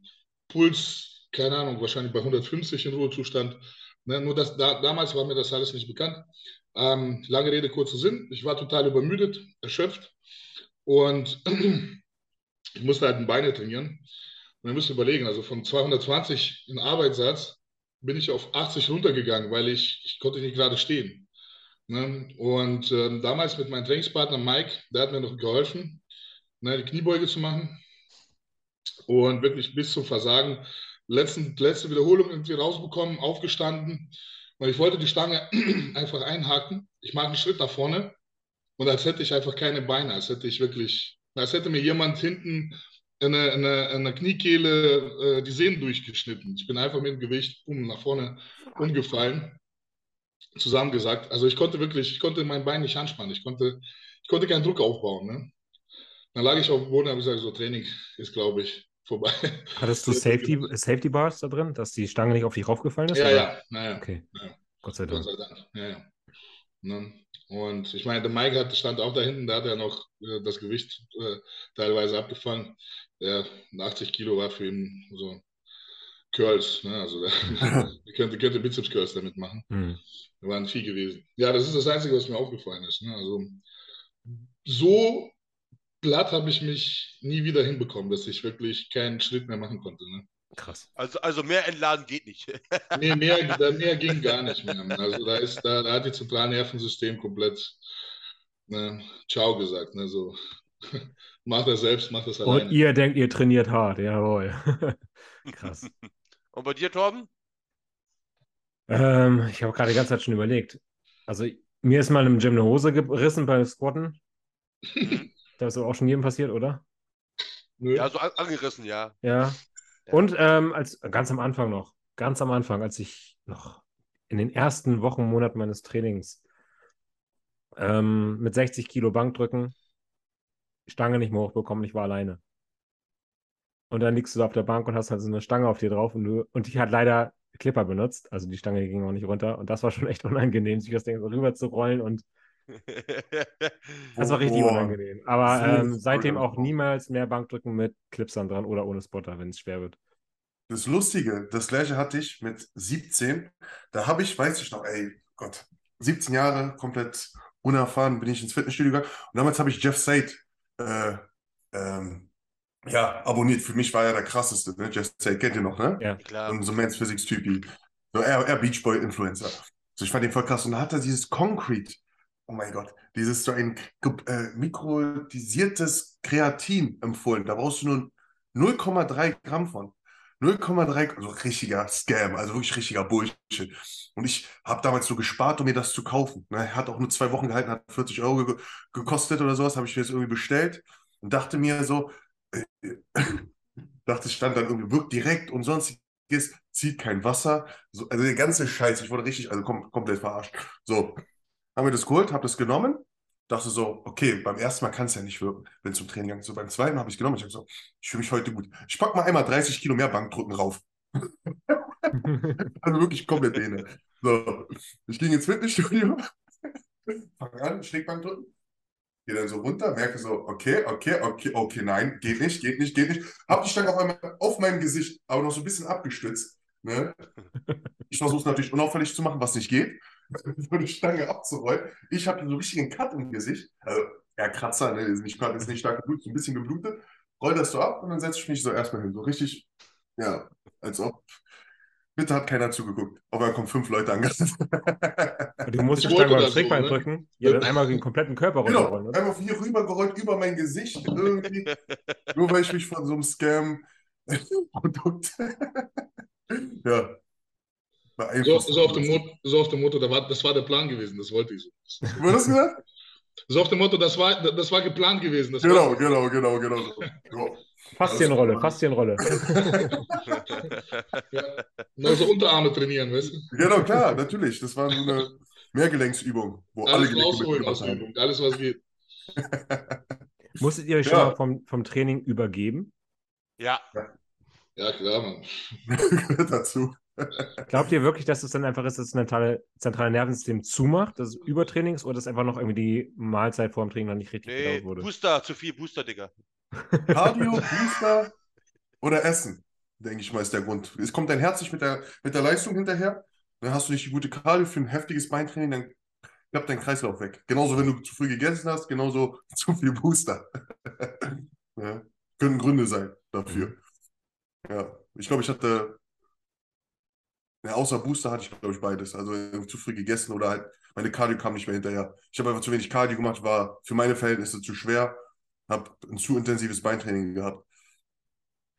Puls, keine Ahnung, wahrscheinlich bei 150 in Ruhezustand. Ne? Nur das, da, damals war mir das alles nicht bekannt. Ähm, lange Rede, kurzer Sinn. Ich war total übermüdet, erschöpft und ich musste halt ein Beine trainieren. Und ihr müsst überlegen, also von 220 in Arbeitssatz bin ich auf 80 runtergegangen, weil ich, ich konnte nicht gerade stehen. Ne? Und ähm, damals mit meinem Trainingspartner Mike, der hat mir noch geholfen, ne, die Kniebeuge zu machen. Und wirklich bis zum Versagen. Letzten, letzte Wiederholung irgendwie rausbekommen, aufgestanden. Und ich wollte die Stange einfach einhaken. Ich mache einen Schritt nach vorne und als hätte ich einfach keine Beine, als hätte ich wirklich, als hätte mir jemand hinten in der, in der, in der Kniekehle äh, die Sehnen durchgeschnitten. Ich bin einfach mit dem Gewicht boom, nach vorne umgefallen. zusammengesagt. Also ich konnte wirklich, ich konnte mein Bein nicht anspannen. Ich konnte, ich konnte keinen Druck aufbauen. Ne? Dann lag ich auf dem Boden und habe gesagt, so Training ist, glaube ich, vorbei. Hattest du Safety, Safety Bars da drin, dass die Stange nicht auf dich raufgefallen ist? Ja, oder? ja, naja. Okay, Ja. Gott sei Gott Dank. sei Dank. Ja, ja. Ne? Und ich meine, der Mike hat, stand auch da hinten, da hat er noch äh, das Gewicht äh, teilweise abgefangen. Der 80 Kilo war für ihn so Curls, ne? Also der könnte, könnte Bizeps-Curls damit machen. Hm. Wir waren viel gewesen. Ja, das ist das Einzige, was mir aufgefallen ist. Ne? Also so glatt habe ich mich nie wieder hinbekommen, dass ich wirklich keinen Schritt mehr machen konnte. Ne? Krass. Also, also mehr entladen geht nicht. Nee, mehr, mehr ging gar nicht mehr. Also da ist, da, da hat die Zentralnervensystem komplett ne, Ciao gesagt. Ne? So, mach das selbst, mach das Und alleine. ihr denkt, ihr trainiert hart, jawohl. Krass. Und bei dir, Torben? Ähm, ich habe gerade die ganze Zeit schon überlegt. Also, mir ist mal im Gym eine Hose gerissen beim Squatten. Das ist auch schon jedem passiert, oder? Nö. Ja, so an angerissen, ja. Ja. Und ähm, als ganz am Anfang noch, ganz am Anfang, als ich noch in den ersten Wochen, Monaten meines Trainings ähm, mit 60 Kilo Bankdrücken Stange nicht mehr hochbekommen, ich war alleine. Und dann liegst du da auf der Bank und hast halt so eine Stange auf dir drauf und du, und ich hat leider Clipper benutzt, also die Stange ging auch nicht runter und das war schon echt unangenehm, sich das Ding so rüber zu rollen und das war richtig Boah. unangenehm. Aber ähm, seitdem auch niemals mehr Bankdrücken mit Clipsern dran oder ohne Spotter, wenn es schwer wird. Das Lustige, das gleiche hatte ich mit 17. Da habe ich, weiß ich noch, ey, Gott, 17 Jahre, komplett unerfahren, bin ich ins Fitnessstudio gegangen. Und damals habe ich Jeff Said äh, ähm, ja, abonniert. Für mich war er der krasseste, ne? Jeff Said, kennt ihr noch, ne? Ja. Klar. Und so Men's Physics-Typi. So, er, er Beachboy-Influencer. So, ich fand den voll krass. Und da hat er dieses Concrete, oh mein Gott, dieses so ein äh, mikrodisiertes Kreatin empfohlen. Da brauchst du nur 0,3 Gramm von. 0,3, also richtiger Scam, also wirklich richtiger Bullshit. Und ich habe damals so gespart, um mir das zu kaufen. Ne? Hat auch nur zwei Wochen gehalten, hat 40 Euro ge gekostet oder sowas, habe ich mir das irgendwie bestellt und dachte mir so, äh, dachte, es stand dann irgendwie, wirkt direkt und sonstiges, zieht kein Wasser. So, also der ganze Scheiß, ich wurde richtig, also kom komplett verarscht. So, haben wir das geholt, habe das genommen, dachte so, okay, beim ersten Mal kann es ja nicht wirken, wenn zum Training gegangen So, beim zweiten Mal habe ich genommen, ich habe so, ich fühle mich heute gut. Ich packe mal einmal 30 Kilo mehr Bankdrücken rauf. Also wirklich komplett Bene. So, ich ging ins Fitnessstudio, fange an, Schrägbankdrücken, gehe dann so runter, merke so, okay, okay, okay, okay, nein, geht nicht, geht nicht, geht nicht. Hab die Stange auf einmal auf meinem Gesicht, aber noch so ein bisschen abgestützt. Ne? Ich versuche es natürlich unauffällig zu machen, was nicht geht. So die Stange abzurollen. Ich habe so richtig einen Cut im Gesicht. Also, ja, Kratzer, ne? Ist nicht, ist nicht stark geblutet, so ein bisschen geblutet. Roll das so ab und dann setze ich mich so erstmal hin. So richtig, ja, als ob. Bitte hat keiner zugeguckt. Auf einmal kommen fünf Leute. Und du musst die Stange beim das so, Strickbein ne? drücken, ja, dann einmal den kompletten Körper Genau, runterrollen. oder? einfach hier rübergerollt über mein Gesicht irgendwie. Nur weil ich mich von so einem Scam-Produkt. ja. So, beeinflusst so, auf dem Motto, so auf dem Motto, da war, das war der Plan gewesen, das wollte ich so. War das gesagt? So auf dem Motto, das war, das war geplant gewesen. Das Genau, war, genau, genau, genau. Ja. Faszienrolle, Faszienrolle. ja, nur so Unterarme trainieren, weißt du? Genau, klar, natürlich. Das war so eine Mehrgelenksübung, wo alle Alles Gelenke rausholen aus mitgemacht der haben. Übung, alles was geht. Musstet ihr euch schon Ja. mal vom, vom Training übergeben? ja, Ja, klar, Mann. Gehört dazu. Glaubt ihr wirklich, dass es dann einfach ist, dass das zentrale, zentrale Nervensystem zumacht, dass es Übertraining ist, oder dass einfach noch irgendwie die Mahlzeit vor dem Training noch nicht richtig nee, wurde? Booster, zu viel Booster, Digga. Cardio, Booster oder Essen, denke ich mal, ist der Grund. Es kommt dein Herz nicht mit der, mit der Leistung hinterher, dann hast du nicht die gute Cardio für ein heftiges Beintraining, dann klappt dein Kreislauf weg. Genauso, wenn du zu früh gegessen hast, genauso zu viel Booster. ja. Können Gründe sein dafür. Ja, ich glaube, ich hatte, ja, außer Booster hatte ich, glaube ich, beides. Also zu früh gegessen oder halt, meine Cardio kam nicht mehr hinterher. Ich habe einfach zu wenig Cardio gemacht, war für meine Verhältnisse zu schwer, habe ein zu intensives Beintraining gehabt.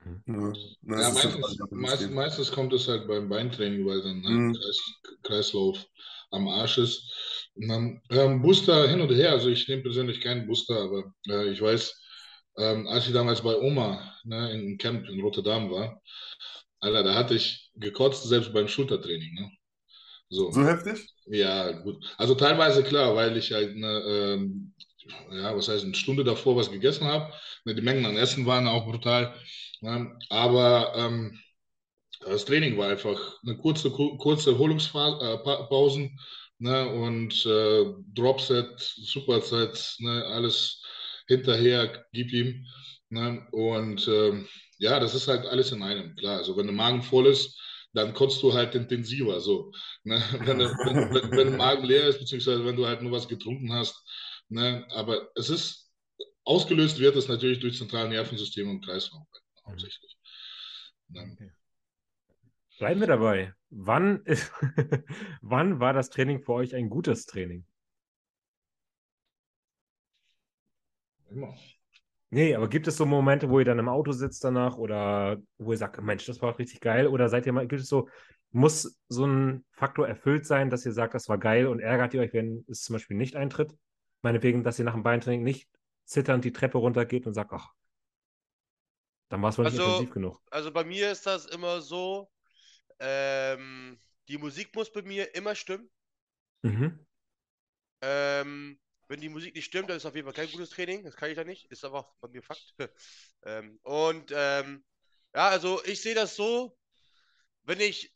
Mhm. Ja, das Ja, meistens, meist, meistens kommt es halt beim Beintraining, weil dann ne, Mhm. Kreis, Kreislauf am Arsch ist. Und dann, ähm, Booster hin und her, also ich nehme persönlich keinen Booster, aber äh, ich weiß, ähm, als ich damals bei Oma ne, in Camp in Rotterdam war, Alter, da hatte ich gekotzt, selbst beim Schultertraining. Ne? So, So heftig? ja, gut. Also teilweise klar, weil ich halt eine, ähm, ja, was heißt, eine Stunde davor was gegessen habe. Ne, die Mengen an Essen waren auch brutal. Ne? Aber ähm, das Training war einfach eine kurze, ku- kurze Erholungspausen ne? und äh, Dropset, Supersets, ne? alles hinterher, gib ihm. Ne? Und ähm, ja, das ist halt alles in einem, klar. Also wenn der Magen voll ist, dann kotzt du halt intensiver. So, ne? wenn, der- wenn, wenn, wenn der Magen leer ist, beziehungsweise wenn du halt nur was getrunken hast. Ne? Aber es ist, ausgelöst wird es natürlich durch zentrale Nervensysteme und Kreislauf hauptsächlich. Ne? Bleiben wir dabei. Wann, ist, wann war das Training für euch ein gutes Training? Immer. Nee, aber gibt es so Momente, wo ihr dann im Auto sitzt danach oder wo ihr sagt, Mensch, das war richtig geil? Oder seid ihr mal, gibt es so, muss so ein Faktor erfüllt sein, dass ihr sagt, das war geil und ärgert ihr euch, wenn es zum Beispiel nicht eintritt? Meinetwegen, dass ihr nach dem Beintraining nicht zitternd die Treppe runtergeht und sagt, ach, dann war es wohl nicht Also- intensiv genug. Also bei mir ist das immer so, ähm, die Musik muss bei mir immer stimmen. Mhm. Ähm, wenn die Musik nicht stimmt, dann ist auf jeden Fall kein gutes Training. Das kann ich da nicht. Ist aber bei mir Fakt. ähm, und ähm, ja, also ich sehe das so, wenn ich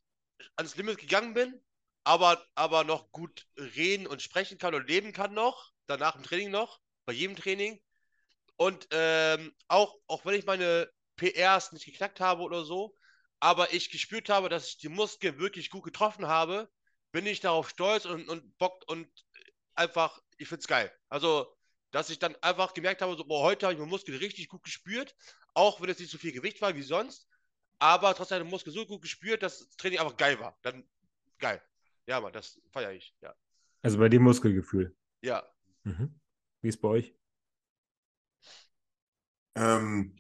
ans Limit gegangen bin, aber, aber noch gut reden und sprechen kann und leben kann noch, danach im Training noch, bei jedem Training. Und ähm, auch, auch wenn ich meine PRs nicht geknackt habe oder so, aber ich gespürt habe, dass ich die Muskeln wirklich gut getroffen habe, bin ich darauf stolz und, und Bock und einfach, ich find's geil. Also, dass ich dann einfach gemerkt habe, so, boah, heute habe ich meinen Muskel richtig gut gespürt, auch wenn es nicht so viel Gewicht war wie sonst, aber trotzdem habe ich den Muskel so gut gespürt, dass das Training einfach geil war. Dann geil. Ja, Mann, das feiere ich. Ja. Also bei dem Muskelgefühl. Ja. Mhm. Wie ist bei euch? Ähm,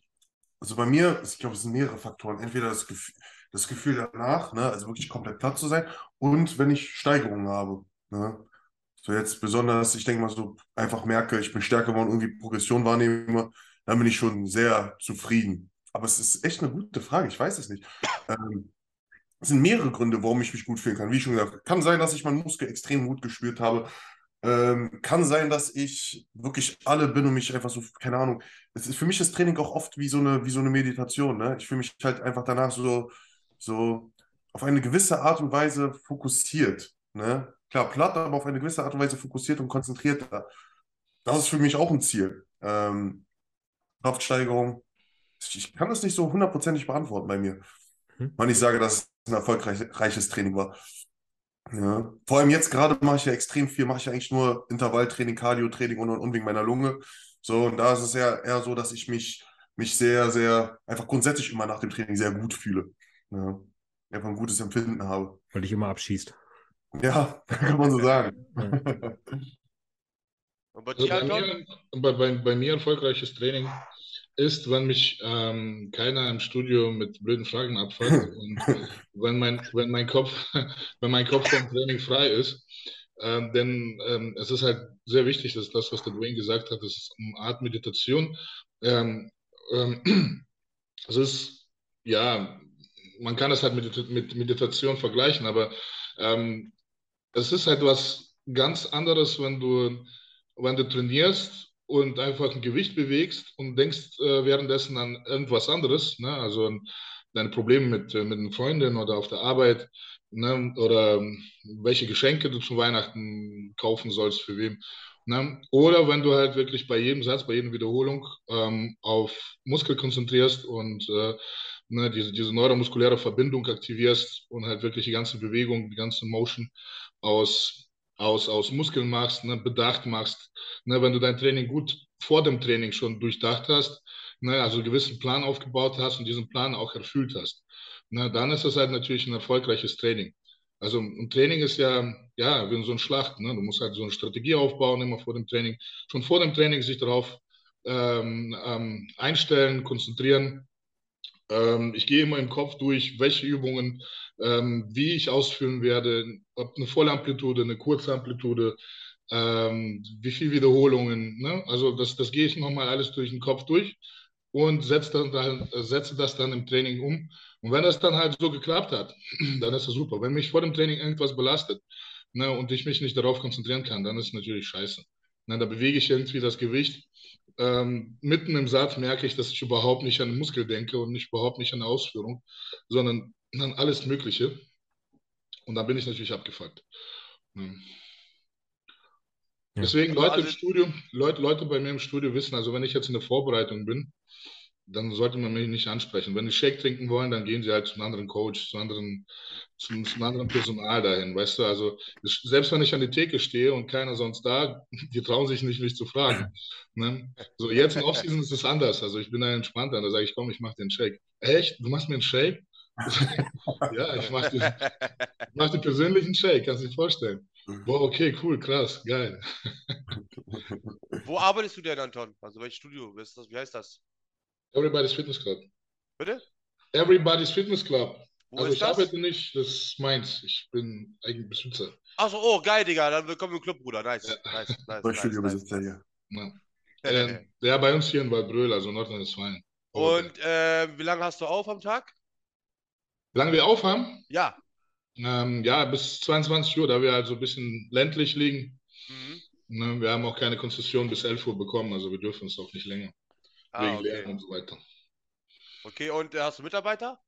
also bei mir, ich glaube, es sind mehrere Faktoren. Entweder das Gefühl, das Gefühl danach, ne, also wirklich komplett platt zu sein, und wenn ich Steigerungen habe. Ne? So jetzt besonders, ich denke mal so, einfach merke, ich bin stärker geworden, irgendwie Progression wahrnehme, dann bin ich schon sehr zufrieden. Aber es ist echt eine gute Frage, ich weiß es nicht. Ähm, es sind mehrere Gründe, warum ich mich gut fühlen kann. Wie schon gesagt, kann sein, dass ich meinen Muskel extrem gut gespürt habe. Ähm, kann sein, dass ich wirklich alle bin und mich einfach so, keine Ahnung, es ist für mich das Training auch oft wie so eine, wie so eine Meditation. Ne? Ich fühle mich halt einfach danach so, so auf eine gewisse Art und Weise fokussiert. Ne? Klar, platt, aber auf eine gewisse Art und Weise fokussiert und konzentrierter. Das ist für mich auch ein Ziel. Ähm, Kraftsteigerung. Ich kann das nicht so hundertprozentig beantworten bei mir. Mhm. Wann ich sage, dass es ein erfolgreiches Training war. Ja. Vor allem jetzt gerade mache ich ja extrem viel, mache ich ja eigentlich nur Intervalltraining, Cardio-Training und, und, und wegen meiner Lunge. So, und da ist es ja eher so, dass ich mich, mich sehr, sehr, einfach grundsätzlich immer nach dem Training sehr gut fühle. Ja. Einfach ein gutes Empfinden habe. Weil dich immer abschießt. Ja, kann man so sagen. Ja. Und bei Also bei mir, bei, bei, bei mir erfolgreiches Training ist, wenn mich ähm, keiner im Studio mit blöden Fragen abfuckt und wenn mein, wenn mein Kopf, wenn mein Kopf vom Training frei ist. Ähm, denn ähm, es ist halt sehr wichtig, dass das, was der Dwayne gesagt hat, das ist eine Art Meditation. Ähm, ähm, es ist, ja, man kann es halt mit, mit Meditation vergleichen, aber ähm, es ist halt was ganz anderes, wenn du, wenn du trainierst und einfach ein Gewicht bewegst und denkst äh, währenddessen an irgendwas anderes, ne? also an deine Probleme mit, äh, mit einer Freundin oder auf der Arbeit, ne? oder ähm, welche Geschenke du zu Weihnachten kaufen sollst, für wem. Ne? Oder wenn du halt wirklich bei jedem Satz, bei jeder Wiederholung ähm, auf Muskel konzentrierst und äh, ne, diese, diese neuromuskuläre Verbindung aktivierst und halt wirklich die ganze Bewegung, die ganze Motion aus, aus, aus Muskeln machst, ne, bedacht machst. Ne, wenn du dein Training gut vor dem Training schon durchdacht hast, ne, also einen gewissen Plan aufgebaut hast und diesen Plan auch erfüllt hast, ne, dann ist das halt natürlich ein erfolgreiches Training. Also ein Training ist ja, ja, wie so ein Schlacht. Ne? Du musst halt so eine Strategie aufbauen, immer vor dem Training. Schon vor dem Training sich darauf ähm, ähm, einstellen, konzentrieren. Ähm, ich gehe immer im Kopf durch, welche Übungen, ähm, wie ich ausführen werde, ob eine volle Amplitude, eine kurze Amplitude, ähm, wie viele Wiederholungen. Ne? Also das, das gehe ich nochmal alles durch den Kopf durch. und setze, dann, dann, setze das dann im Training um. Und wenn das dann halt so geklappt hat, dann ist das super. Wenn mich vor dem Training irgendwas belastet ne, und ich mich nicht darauf konzentrieren kann, dann ist es natürlich scheiße. Ne, da bewege ich irgendwie das Gewicht. Ähm, mitten im Satz merke ich, dass ich überhaupt nicht an den Muskel denke und nicht überhaupt nicht an die Ausführung, sondern an alles Mögliche. Und dann bin ich natürlich abgefuckt. Ja. Deswegen Also Leute im alle- Studio, Leute, Leute bei mir im Studio wissen, also wenn ich jetzt in der Vorbereitung bin, dann sollte man mich nicht ansprechen. Wenn die Shake trinken wollen, dann gehen sie halt zu einem anderen Coach, zu anderen, zum, zum anderen Personal dahin, weißt du? Also selbst wenn ich an die Theke stehe und keiner sonst da, die trauen sich nicht, mich zu fragen. Ne? So jetzt in Offseason ist es anders. Also ich bin da entspannter. Da sage ich, komm, ich mache den Shake. Echt? Du machst mir einen Shake? Ja, ich mach dir persönlich einen Shake, kannst du dir vorstellen. Boah, okay, cool, krass, geil. Wo arbeitest du denn, Anton? Also welches Studio? Wie, heißt das? Everybody's Fitness Club. Bitte? Everybody's Fitness Club. Wo also ist ich das? arbeite nicht, das ist meins. Ich bin eigentlich Besitzer. Achso, oh, geil, Digga. Dann willkommen im Club, Bruder. Nice. Ja. Nice, nice, nice, Studiobesitzer nice. hier. Ja. Äh, der bei uns hier in Waldbröl, also Nordrhein-Westfalen. Und äh, wie lange hast du auf am Tag? Wie lange wir aufhaben? Ja. Ähm, ja, bis 22 Uhr, da wir halt so ein bisschen ländlich liegen. Mhm. Ne, wir haben auch keine Konzession bis 11 Uhr bekommen, also wir dürfen es auch nicht länger. Ah, wegen okay. Lärm und so weiter. Okay, und äh, hast du Mitarbeiter?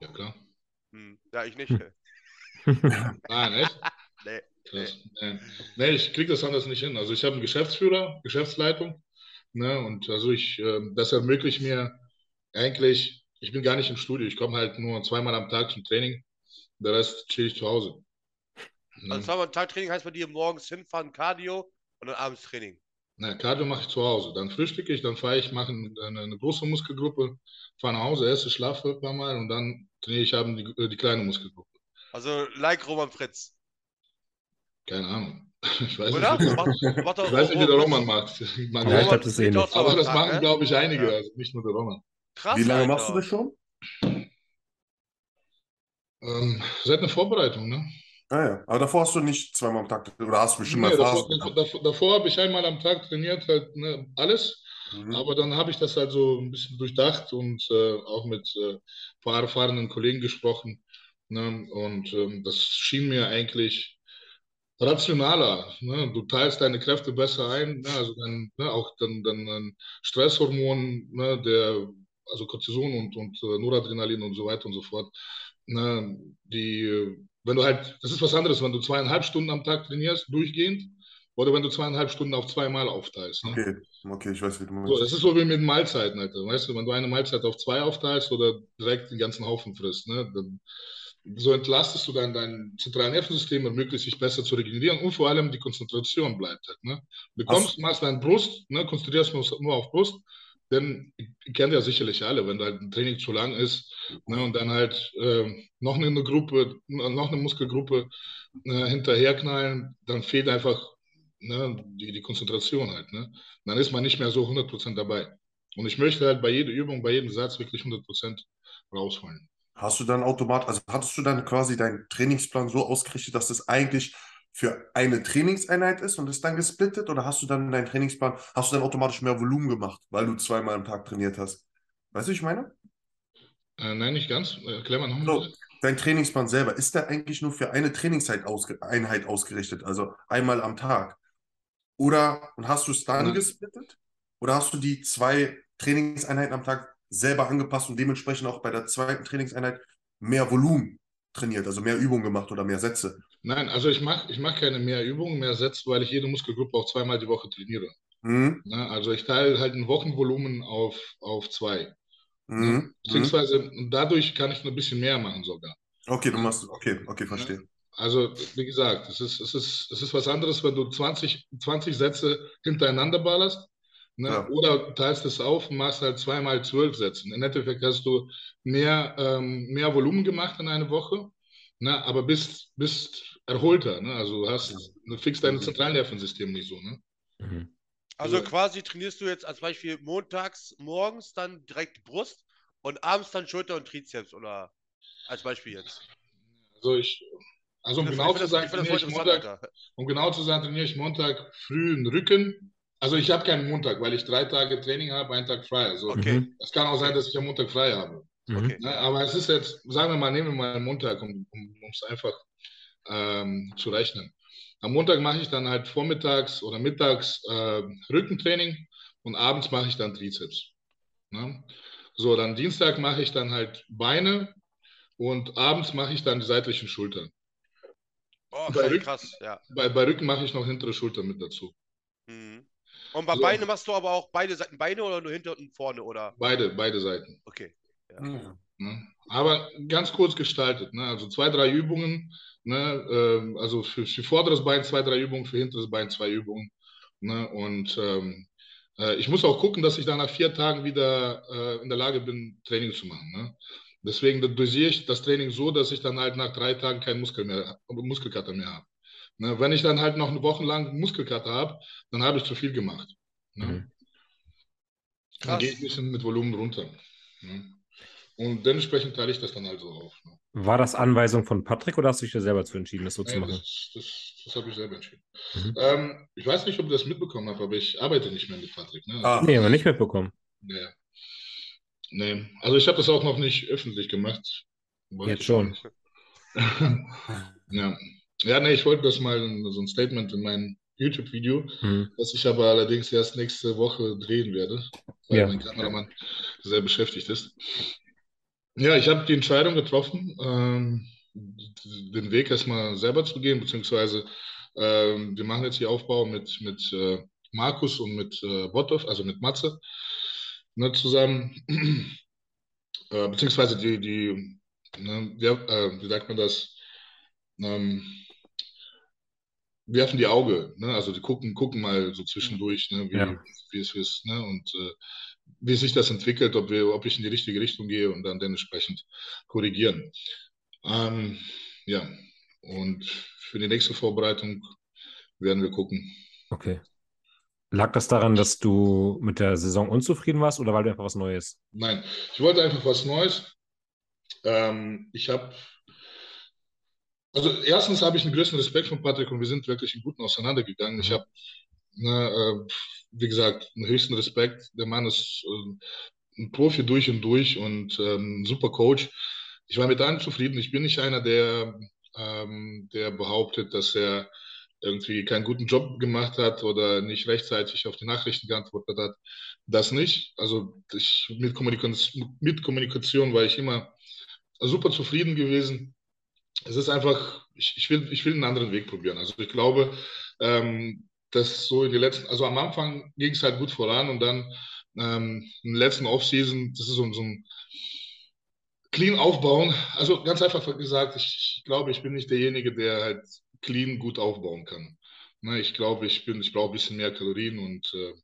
Ja, klar. Hm. Ja, ich nicht. Nein, echt? Nee. Krass. Nee. nee, ich kriege das anders nicht hin. Also ich habe einen Geschäftsführer, Geschäftsleitung. Ne, und also ich, ähm, das ermöglicht mir eigentlich, ich bin gar nicht im Studio, ich komme halt nur zweimal am Tag zum Training. Der Rest chill ich zu Hause. Also zweimal Tagtraining heißt bei dir morgens hinfahren, Cardio und dann abends Training. Na, Cardio mache ich zu Hause. Dann frühstücke ich, dann fahre ich, mache eine, eine große Muskelgruppe, fahre nach Hause, esse, schlafe ein paar Mal und dann trainiere ich abends die, äh, die kleine Muskelgruppe. Also like Roman Fritz. Keine Ahnung. Ich weiß Oder? nicht, wie, Macht, macht ich weiß nicht, wie der Roman macht. Man Ja, ich glaubt- glaub, das auch aber das am Tag, machen, ne? glaube ich, einige, Ja. also nicht nur der Roman. Krass, Wie lange Alter. machst du das schon? Ähm, seit einer Vorbereitung, ne? Ah ja, aber davor hast du nicht zweimal am Tag oder hast du bestimmt Nee, mal davor, davor, davor, davor habe ich einmal am Tag trainiert, halt ne, alles. Mhm. Aber dann habe ich das halt so ein bisschen durchdacht und äh, auch mit äh, paar erfahrenen Kollegen gesprochen. Ne? Und ähm, das schien mir eigentlich rationaler. Ne? Du teilst deine Kräfte besser ein, ne? also dann, ne? auch dann, dann ein Stresshormon, ne? der, also Cortison und, und äh, Noradrenalin und so weiter und so fort. Ne? Die, wenn du halt, das ist was anderes, wenn du zweieinhalb Stunden am Tag trainierst, durchgehend, oder wenn du zweieinhalb Stunden auf zweimal aufteilst. Ne? Okay, okay, ich weiß, wie du So, meinst. das ist so wie mit Mahlzeiten, Alter. Weißt du, wenn du eine Mahlzeit auf zwei aufteilst oder direkt den ganzen Haufen frisst, ne, dann so entlastest du dann dein zentrales Nervensystem, ermöglicht sich besser zu regenerieren und vor allem die Konzentration bleibt halt. Ne? Du kommst, machst deine Brust, ne, konzentrierst nur auf Brust, denn ihr kennt ja sicherlich alle, wenn halt ein Training zu lang ist ne, und dann halt äh, noch eine Gruppe, noch eine Muskelgruppe äh, hinterherknallen, dann fehlt einfach ne, die, die Konzentration halt. Ne? Dann ist man nicht mehr so 100% dabei. Und ich möchte halt bei jeder Übung, bei jedem Satz wirklich 100% rausholen. Hast du dann automatisch, also hattest du dann quasi deinen Trainingsplan so ausgerichtet, dass das eigentlich für eine Trainingseinheit ist und ist dann gesplittet? Oder hast du dann deinen Trainingsplan, hast du dann automatisch mehr Volumen gemacht, weil du zweimal am Tag trainiert hast? Weißt du, ich meine? Äh, nein, nicht ganz. Äh, Erklär mal nochmal. So, dein Trainingsplan selber, ist der eigentlich nur für eine Trainingseinheit ausge ausgerichtet, also einmal am Tag? Oder und hast du es dann Nein. gesplittet? Oder hast du die zwei Trainingseinheiten am Tag selber angepasst und dementsprechend auch bei der zweiten Trainingseinheit mehr Volumen trainiert, also mehr Übungen gemacht oder mehr Sätze? Nein, also ich mache ich mach keine mehr Übungen, mehr Sätze, weil ich jede Muskelgruppe auch zweimal die Woche trainiere. Mhm. Ne? Also ich teile halt ein Wochenvolumen auf, auf zwei. Ne? Mhm. Beziehungsweise dadurch kann ich ein bisschen mehr machen sogar. Okay, du machst, okay, okay, verstehe. Also, wie gesagt, es ist, es ist, es ist was anderes, wenn du 20, 20 Sätze hintereinander ballerst. Ne? Ja. Oder teilst es auf und machst halt zweimal zwölf Sätze. Im Endeffekt hast du mehr, ähm, mehr Volumen gemacht in einer Woche, ne? aber bist, bist erholter. Ne? Also du hast, du fixst dein Mhm. Zentralnervensystem nicht so. Ne? Mhm. Also Ja. quasi trainierst du jetzt als Beispiel montags morgens dann direkt Brust und abends dann Schulter und Trizeps oder als Beispiel jetzt. Also ich, also um genau zu sein, ich trainiere Montag, um genau zu sein, trainiere ich Montag früh den Rücken, Also ich habe keinen Montag, weil ich drei Tage Training habe, einen Tag frei. Also Okay. Mhm. es kann auch sein, dass ich am Montag frei habe. Mhm. Okay. Ne? Aber es ist jetzt, sagen wir mal, nehmen wir mal einen Montag, um es einfach ähm, zu rechnen. Am Montag mache ich dann halt vormittags oder mittags äh, Rückentraining und abends mache ich dann Trizeps. Ne? So, dann Dienstag mache ich dann halt Beine und abends mache ich dann die seitlichen Schultern. Oh, Bei krass, Rücken- krass, ja. Bei, bei Rücken mache ich noch hintere Schulter mit dazu. Mhm. Und bei So. Beine machst du aber auch beide Seiten Beine oder nur hinter und vorne oder? Beide, beide Seiten. Okay. Ja. Ne? Aber ganz kurz gestaltet. Ne? Also zwei, drei Übungen. Ne? Ähm, also für, für vorderes Bein zwei, drei Übungen, für hinteres Bein zwei Übungen. Ne? Und ähm, äh, ich muss auch gucken, dass ich dann nach vier Tagen wieder äh, in der Lage bin, Training zu machen. Ne? Deswegen dosiere ich das Training so, dass ich dann halt nach drei Tagen keinen Muskel mehr, Muskelkater mehr habe. Ne? Wenn ich dann halt noch eine Woche lang Muskelkater habe, dann habe ich zu viel gemacht. Ne? Mhm. Dann gehe ich ein bisschen mit Volumen runter. Ne? Und dementsprechend teile ich das dann halt so auf. Ne? War das Anweisung von Patrick oder hast du dich da selber zu entschieden, das so zu Nee, machen? das das, das habe ich selber entschieden. Mhm. Ähm, ich weiß nicht, ob du das mitbekommen hast, aber ich arbeite nicht mehr mit Patrick. Ne? Ah. Nee, haben wir nicht mitbekommen. Nee. nee. Also ich habe das auch noch nicht öffentlich gemacht. Wollte Jetzt schon. ja. Ja, nee, ich wollte das mal so ein Statement in meinem YouTube-Video, Mhm. das ich aber allerdings erst nächste Woche drehen werde, weil Ja. mein Kameramann sehr beschäftigt ist. Ja, ich habe die Entscheidung getroffen, ähm, den Weg erstmal selber zu gehen, beziehungsweise ähm, wir machen jetzt die Aufbau mit, mit äh, Markus und mit äh, Botov, also mit Matze, ne, zusammen, äh, beziehungsweise die, die ne, ja, äh, wie sagt man das, ähm, werfen die Auge, ne? Also die gucken, gucken mal so zwischendurch, ne? Wie, Ja. wie es ist, ne? Und äh, wie sich das entwickelt, ob wir, ob ich in die richtige Richtung gehe und dann dementsprechend korrigieren. Ähm, ja, und für die nächste Vorbereitung werden wir gucken. Okay. Lag das daran, dass du mit der Saison unzufrieden warst oder weil du einfach was Neues? Nein, ich wollte einfach was Neues. Ähm, ich habe, also erstens habe ich einen größten Respekt von Patrick und wir sind wirklich einen guten auseinandergegangen. Ich Mhm. habe, ne, äh, wie gesagt, einen höchsten Respekt. Der Mann ist äh, ein Profi durch und durch und ähm, ein super Coach. Ich war mit allem zufrieden. Ich bin nicht einer, der, ähm, der behauptet, dass er irgendwie keinen guten Job gemacht hat oder nicht rechtzeitig auf die Nachrichten geantwortet hat. Das nicht. Also ich, mit, Kommunikation, mit Kommunikation war ich immer super zufrieden gewesen. Es ist einfach, ich, ich, will, ich will einen anderen Weg probieren. Also ich glaube, ähm, dass so in den letzten, also am Anfang ging es halt gut voran und dann ähm, in letzten Offseason, das ist so, so ein clean aufbauen. Also ganz einfach gesagt, ich, ich glaube, ich bin nicht derjenige, der halt clean gut aufbauen kann. Ne, ich glaube, ich ich brauche ein bisschen mehr Kalorien und äh,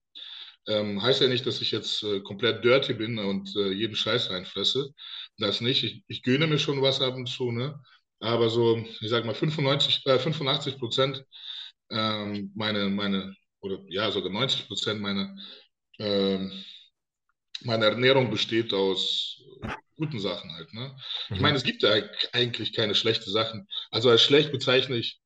ähm, heißt ja nicht, dass ich jetzt äh, komplett dirty bin und äh, jeden Scheiß reinfresse. Das nicht. Ich, ich gönne mir schon was ab und zu, ne? Aber so, ich sag mal, 95, äh, 85 Prozent ähm, meine, meine, oder ja, sogar 90 Prozent meiner, ähm, meiner Ernährung besteht aus guten Sachen halt, ne? Ich Mhm. meine, es gibt ja eigentlich keine schlechten Sachen. Also als schlecht bezeichne ich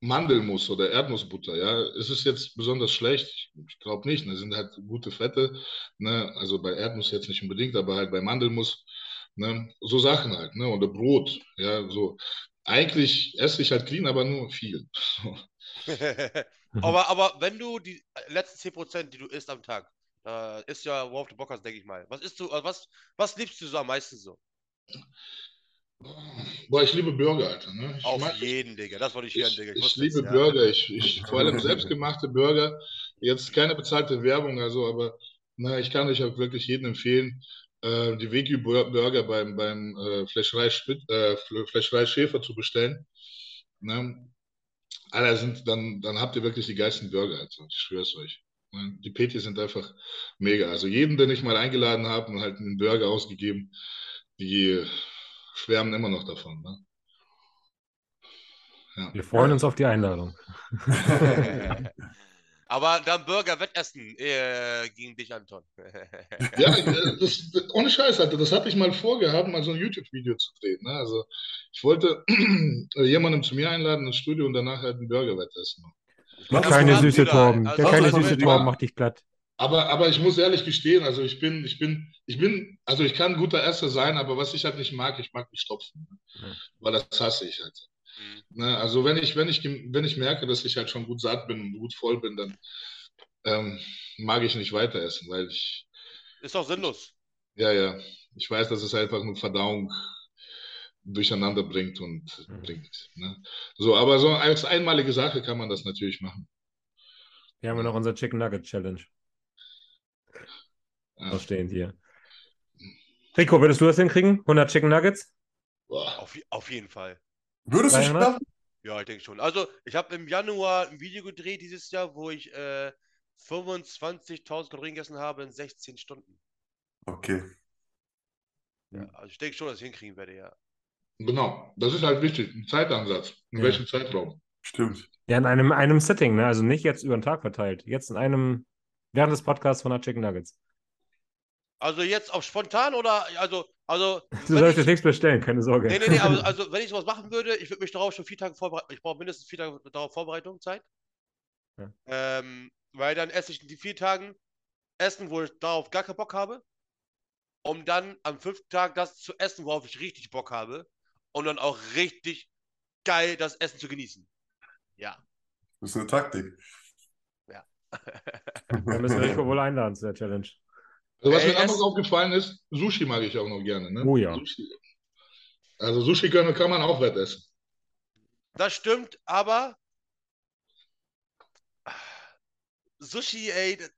Mandelmus oder Erdnussbutter, ja. Ist es jetzt besonders schlecht? Ich glaube nicht. Ne? sind halt gute Fette, ne? Also bei Erdnuss jetzt nicht unbedingt, aber halt bei Mandelmus, ne? So Sachen halt, ne? Oder Brot, ja, so. Eigentlich esse ich halt clean, aber nur viel. Aber, aber wenn du die letzten 10%, die du isst am Tag, äh, ist ja worauf du Bock hast, denke ich mal. Was isst du, äh, was, was liebst du so am meisten so? Boah, ich liebe Burger, Alter. Ne? Ich Auf mag- jeden, Digga. Das wollte ich hören, Ich, Digga. ich es, liebe ja. Burger, ich, ich, vor allem selbstgemachte Burger. Jetzt keine bezahlte Werbung, also, aber na, ich kann euch auch wirklich jedem empfehlen, äh, die Veggie-Burger beim, beim äh, Fleischerei, äh, Fleischerei Schäfer zu bestellen. Ne? Alter, sind, dann, dann habt ihr wirklich die geilsten Burger, also, ich schwör's euch. Ne? Die Petis sind einfach mega. Also jeden, den ich mal eingeladen habe und halt einen Burger ausgegeben, die schwärmen immer noch davon. Ne? Ja. Wir freuen uns auf die Einladung. Aber dann Burger-Wettessen äh, gegen dich, Anton. Ja, äh, das, ohne Scheiß, Alter, das hatte ich mal vorgehabt, mal so ein YouTube-Video zu drehen. Ne? Also ich wollte jemanden zu mir einladen ins Studio und danach halt Der glaub, das kleine machen süße. Torben. Also, Der also kleine süße Torben macht dich platt. Aber, aber ich muss ehrlich gestehen, also ich bin, ich bin, ich bin, also ich kann ein guter Esser sein, aber was ich halt nicht mag, ich mag nicht stopfen. Ja. Weil das hasse ich halt. Mhm. Ne? Also wenn ich, wenn ich, wenn ich merke, dass ich halt schon gut satt bin und gut voll bin, dann ähm, mag ich nicht weiter essen, weil ich, Ist doch sinnlos. ja, ja, ich weiß, dass es einfach eine Verdauung durcheinander bringt und Mhm. bringt. Ne? So, aber so als einmalige Sache kann man das natürlich machen. Hier haben wir noch unser Chicken Nugget Challenge. Ja. Ausstehend hier. Rico, würdest du das hinkriegen? 100 Chicken Nuggets? Boah. Auf, auf jeden Fall. Würdest du 300? schaffen? Ja, ich denke schon. Also, ich habe im Januar ein Video gedreht dieses Jahr, wo ich äh, 25.000 Kalorien gegessen habe in 16 Stunden. Okay. Ja, also ich denke schon, dass ich hinkriegen werde, ja. Genau, das ist halt wichtig, ein Zeitansatz. In Ja. welchem Zeitraum? Stimmt. Ja, in einem, einem Sitting, ne? Also nicht jetzt über den Tag verteilt. Jetzt in einem, während des Podcasts 100 Chicken Nuggets. Also jetzt auf spontan oder also also Du sollst jetzt nichts bestellen, keine Sorge. nee, nee, nee, aber, also wenn ich sowas machen würde, ich würde mich darauf schon vier Tage vorbereiten. Ich brauche mindestens vier Tage darauf Vorbereitung Zeit. Ja. Ähm, weil dann esse ich in die vier Tagen Essen, wo ich darauf gar keinen Bock habe, um dann am fünften Tag das zu essen, worauf ich richtig Bock habe und dann auch richtig geil das Essen zu genießen. Ja. Das ist eine Taktik. Dann müssen wir Rico wohl einladen zu der Challenge. Also was Ey, mir auch noch aufgefallen ist, Sushi mag ich auch noch gerne. Ne? Oh ja. Sushi. Also Sushi kann, kann man auch wettessen. Das stimmt, aber Sushi, ey, das-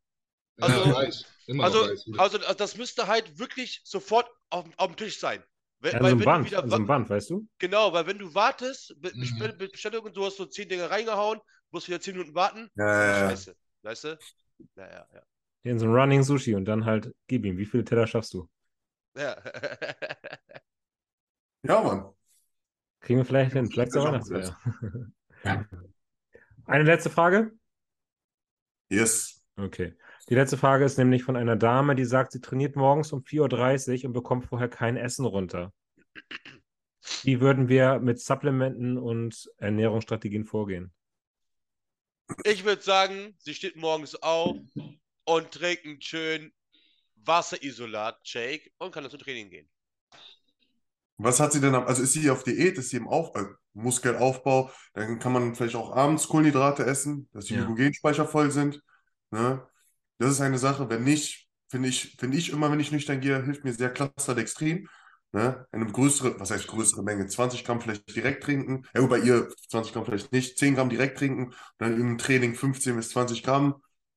Also- ja, Reis. Immer Also, Reis. also das müsste halt wirklich sofort auf, auf dem Tisch sein. Wenn, Ja, weil so ein Band, wieder so ein Band, weißt du? genau, weil wenn du wartest, Be- Mhm. Bestell- Be- Bestellung und du hast so zehn Dinge reingehauen, musst wieder zehn Minuten warten. Ja, ja, ja. Scheiße. Weißt du? Ja, ja, ja. In so ein Running Sushi und dann halt, gib ihm, wie viele Teller schaffst du? ja. Ja, Mann. Kriegen wir vielleicht hin, vielleicht zur Ja, Weihnachtsfeier. Eine letzte Frage? Yes. Okay. Die letzte Frage ist nämlich von einer Dame, die sagt, sie trainiert morgens um 4.30 Uhr und bekommt vorher kein Essen runter. Wie würden wir mit Supplementen und Ernährungsstrategien vorgehen? Ich würde sagen, sie steht morgens auf und trinkt einen schönen Wasserisolat-Shake und kann dann zum Training gehen. Was hat sie denn am, also ist sie auf Diät, ist sie im Auf, äh, Muskelaufbau, dann kann man vielleicht auch abends Kohlenhydrate essen, dass die Ja. Glykogenspeicher voll sind. Ne? Das ist eine Sache. Wenn nicht, finde ich, finde ich immer, wenn ich nüchtern gehe, hilft mir sehr Clusterdextrin. Ne? Eine größere, was heißt größere Menge? 20 Gramm vielleicht direkt trinken. Ja, bei ihr 20 Gramm vielleicht nicht, 10 Gramm direkt trinken, dann im Training 15 bis 20 Gramm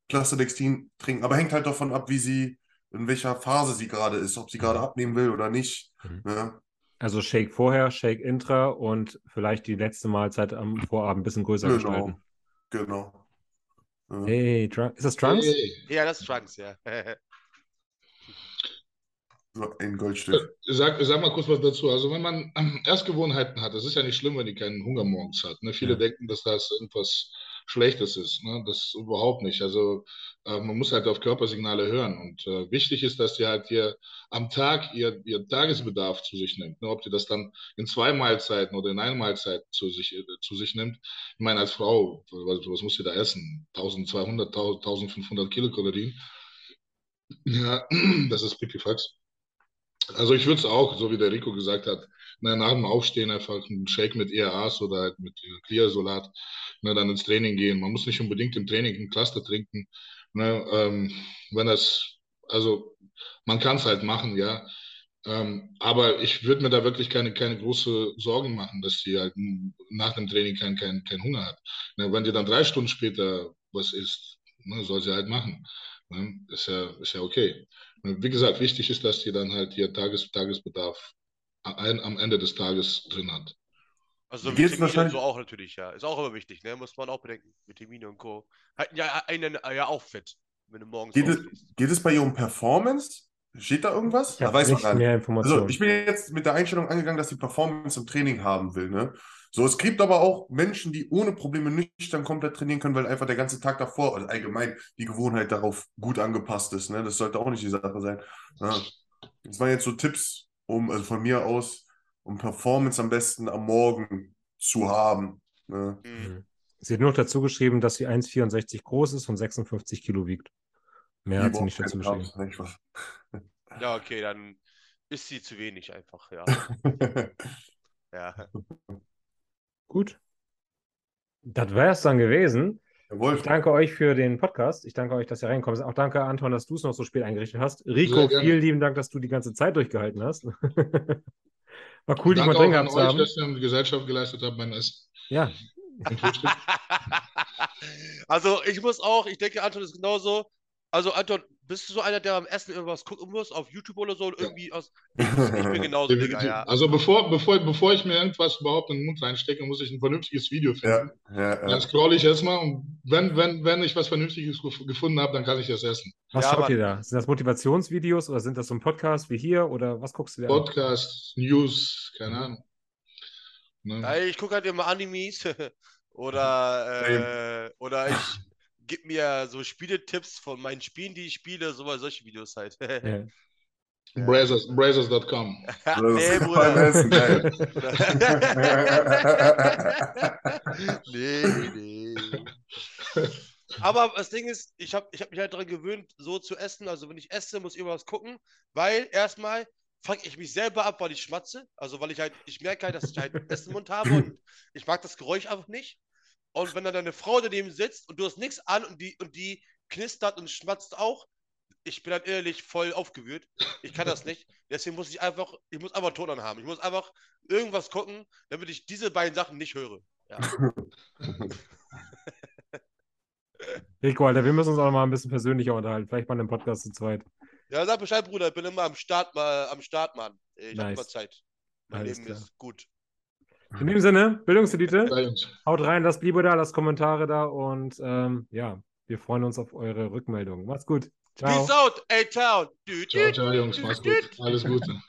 Clusterdextrin trinken. Aber hängt halt davon ab, wie sie, in welcher Phase sie gerade ist, ob sie gerade abnehmen will oder nicht. Mhm. Ne? Also Shake vorher, Shake intra und vielleicht die letzte Mahlzeit am Vorabend ein bisschen größer Genau. gestalten. Genau. Ja. Hey, ist das Trunks? Hey, Ja, das ist Trunks, ja. Ein Goldstück. sag, sag mal kurz was dazu. Also wenn man ähm, Erstgewohnheiten hat, das ist ja nicht schlimm, wenn die keinen Hunger morgens hat. Ne? Viele Ja. denken, dass das irgendwas Schlechtes ist. Ne? Das überhaupt nicht. Also äh, man muss halt auf Körpersignale hören. Und äh, wichtig ist, dass die halt hier am Tag ihr, ihr Tagesbedarf zu sich nimmt. Ne? Ob die das dann in zwei Mahlzeiten oder in einer Mahlzeit zu sich, äh, zu sich nimmt. Ich meine, als Frau, was, was muss sie da essen? 1200, 1500 Kilokalorien. Ja, das ist Pipifax. Also ich würde es auch, so wie der Rico gesagt hat, ne, nach dem Aufstehen einfach einen Shake mit ERAs oder halt mit Clearsolat, ne, dann ins Training gehen. Man muss nicht unbedingt im Training ein Cluster trinken. Ne, ähm, wenn das, also man kann es halt machen, ja. Ähm, aber ich würde mir da wirklich keine, keine große Sorgen machen, dass sie halt nach dem Training keinen kein, kein Hunger hat. Ne, wenn die dann drei Stunden später was isst, ne, soll sie halt machen. Ne, ist ja, ist ja okay. Wie gesagt, wichtig ist, dass die dann halt ihr Tages Tagesbedarf ein, am Ende des Tages drin hat. Also Wie geht's Vitamine wahrscheinlich- so auch natürlich, ja. Ist auch immer wichtig, ne? Muss man auch bedenken. Vitamine und Co. Halten ja einen ja auch fit, wenn du morgens Geht es, geht es bei ihr um Performance? Steht da irgendwas? Ich habe weiß nicht mehr Also Informationen. ich bin jetzt mit der Einstellung angegangen, dass sie Performance im Training haben will. Ne? So, es gibt aber auch Menschen, die ohne Probleme nüchtern komplett trainieren können, weil einfach der ganze Tag davor, also allgemein, die Gewohnheit darauf gut angepasst ist. Ne? Das sollte auch nicht die Sache sein. Ja. Das waren jetzt so Tipps, um, also von mir aus, um Performance am besten am Morgen zu haben. Ne? Mhm. Sie hat nur dazu geschrieben, dass sie 1,64 groß ist und 56 Kilo wiegt. Mehr hat sie nicht dazu geschrieben. Nicht. Ja, okay, dann ist sie zu wenig einfach, ja. ja. Gut. Das wäre es dann gewesen. Jawohl. Ich danke euch für den Podcast. Ich danke euch, dass ihr reinkommt. Auch danke, Anton, dass du es noch so spät eingerichtet hast. Rico, vielen lieben Dank, dass du die ganze Zeit durchgehalten hast. War cool, dich mal Danke drin gehabt zu euch, haben. dass ihr Gesellschaft geleistet habt beim Essen. Ja. Also ich muss auch, ich denke, Anton ist genauso. Also Anton, bist du so einer, der am Essen irgendwas gucken muss, auf YouTube oder so irgendwie aus. Ich, bin genauso, Digga, ja. Also bevor, bevor, bevor ich mir irgendwas überhaupt in den Mund reinstecke, muss ich ein vernünftiges Video Ja, finden. ja, Dann ja. scroll ich erstmal und wenn, wenn, wenn ich was Vernünftiges gef- gefunden habe, dann kann ich das essen. was Ja, schaut ihr da? Sind das Motivationsvideos oder sind das so ein Podcast wie hier oder was guckst du dir an? Podcast, News, keine Ahnung. Ne? Ja, ich gucke halt immer Animes oder, äh, oder ich gebe mir so Spieletipps von meinen Spielen, die ich spiele, so solche Videos halt. Ja. Brazers, Brazers.com. Das nee, Bruder. Nee, nee. Aber das Ding ist, ich habe ich hab mich halt daran gewöhnt, so zu essen. Also wenn ich esse, muss ich immer was gucken, weil erstmal fange ich mich selber ab, weil ich schmatze. Also weil ich halt, ich merke halt, dass ich halt Essen im Mund habe und ich mag das Geräusch einfach nicht. Und wenn dann deine Frau daneben sitzt und du hast nichts an und die, und die knistert und schmatzt auch, ich bin dann innerlich voll aufgewühlt. Ich kann das nicht. Deswegen muss ich einfach, ich muss einfach Ton haben. Ich muss einfach irgendwas gucken, damit ich diese beiden Sachen nicht höre. Ja. Rico, Alter, wir müssen uns auch noch mal ein bisschen persönlicher unterhalten. Vielleicht mal einen Podcast zu zweit. Ja, sag Bescheid, Bruder. Ich bin immer am Start, mal am Start, Mann. Ich habe Nice. immer Zeit. Mein Alles Leben klar. ist gut. In dem Sinne, Bildungselite, Jungs. haut rein, lasst Liebe da, lasst Kommentare da und ähm, ja, wir freuen uns auf eure Rückmeldungen. Macht's gut. Ciao. Peace out, A-Town. Ciao, ciao, Jungs. Mach's dü, gut. Alles Gute.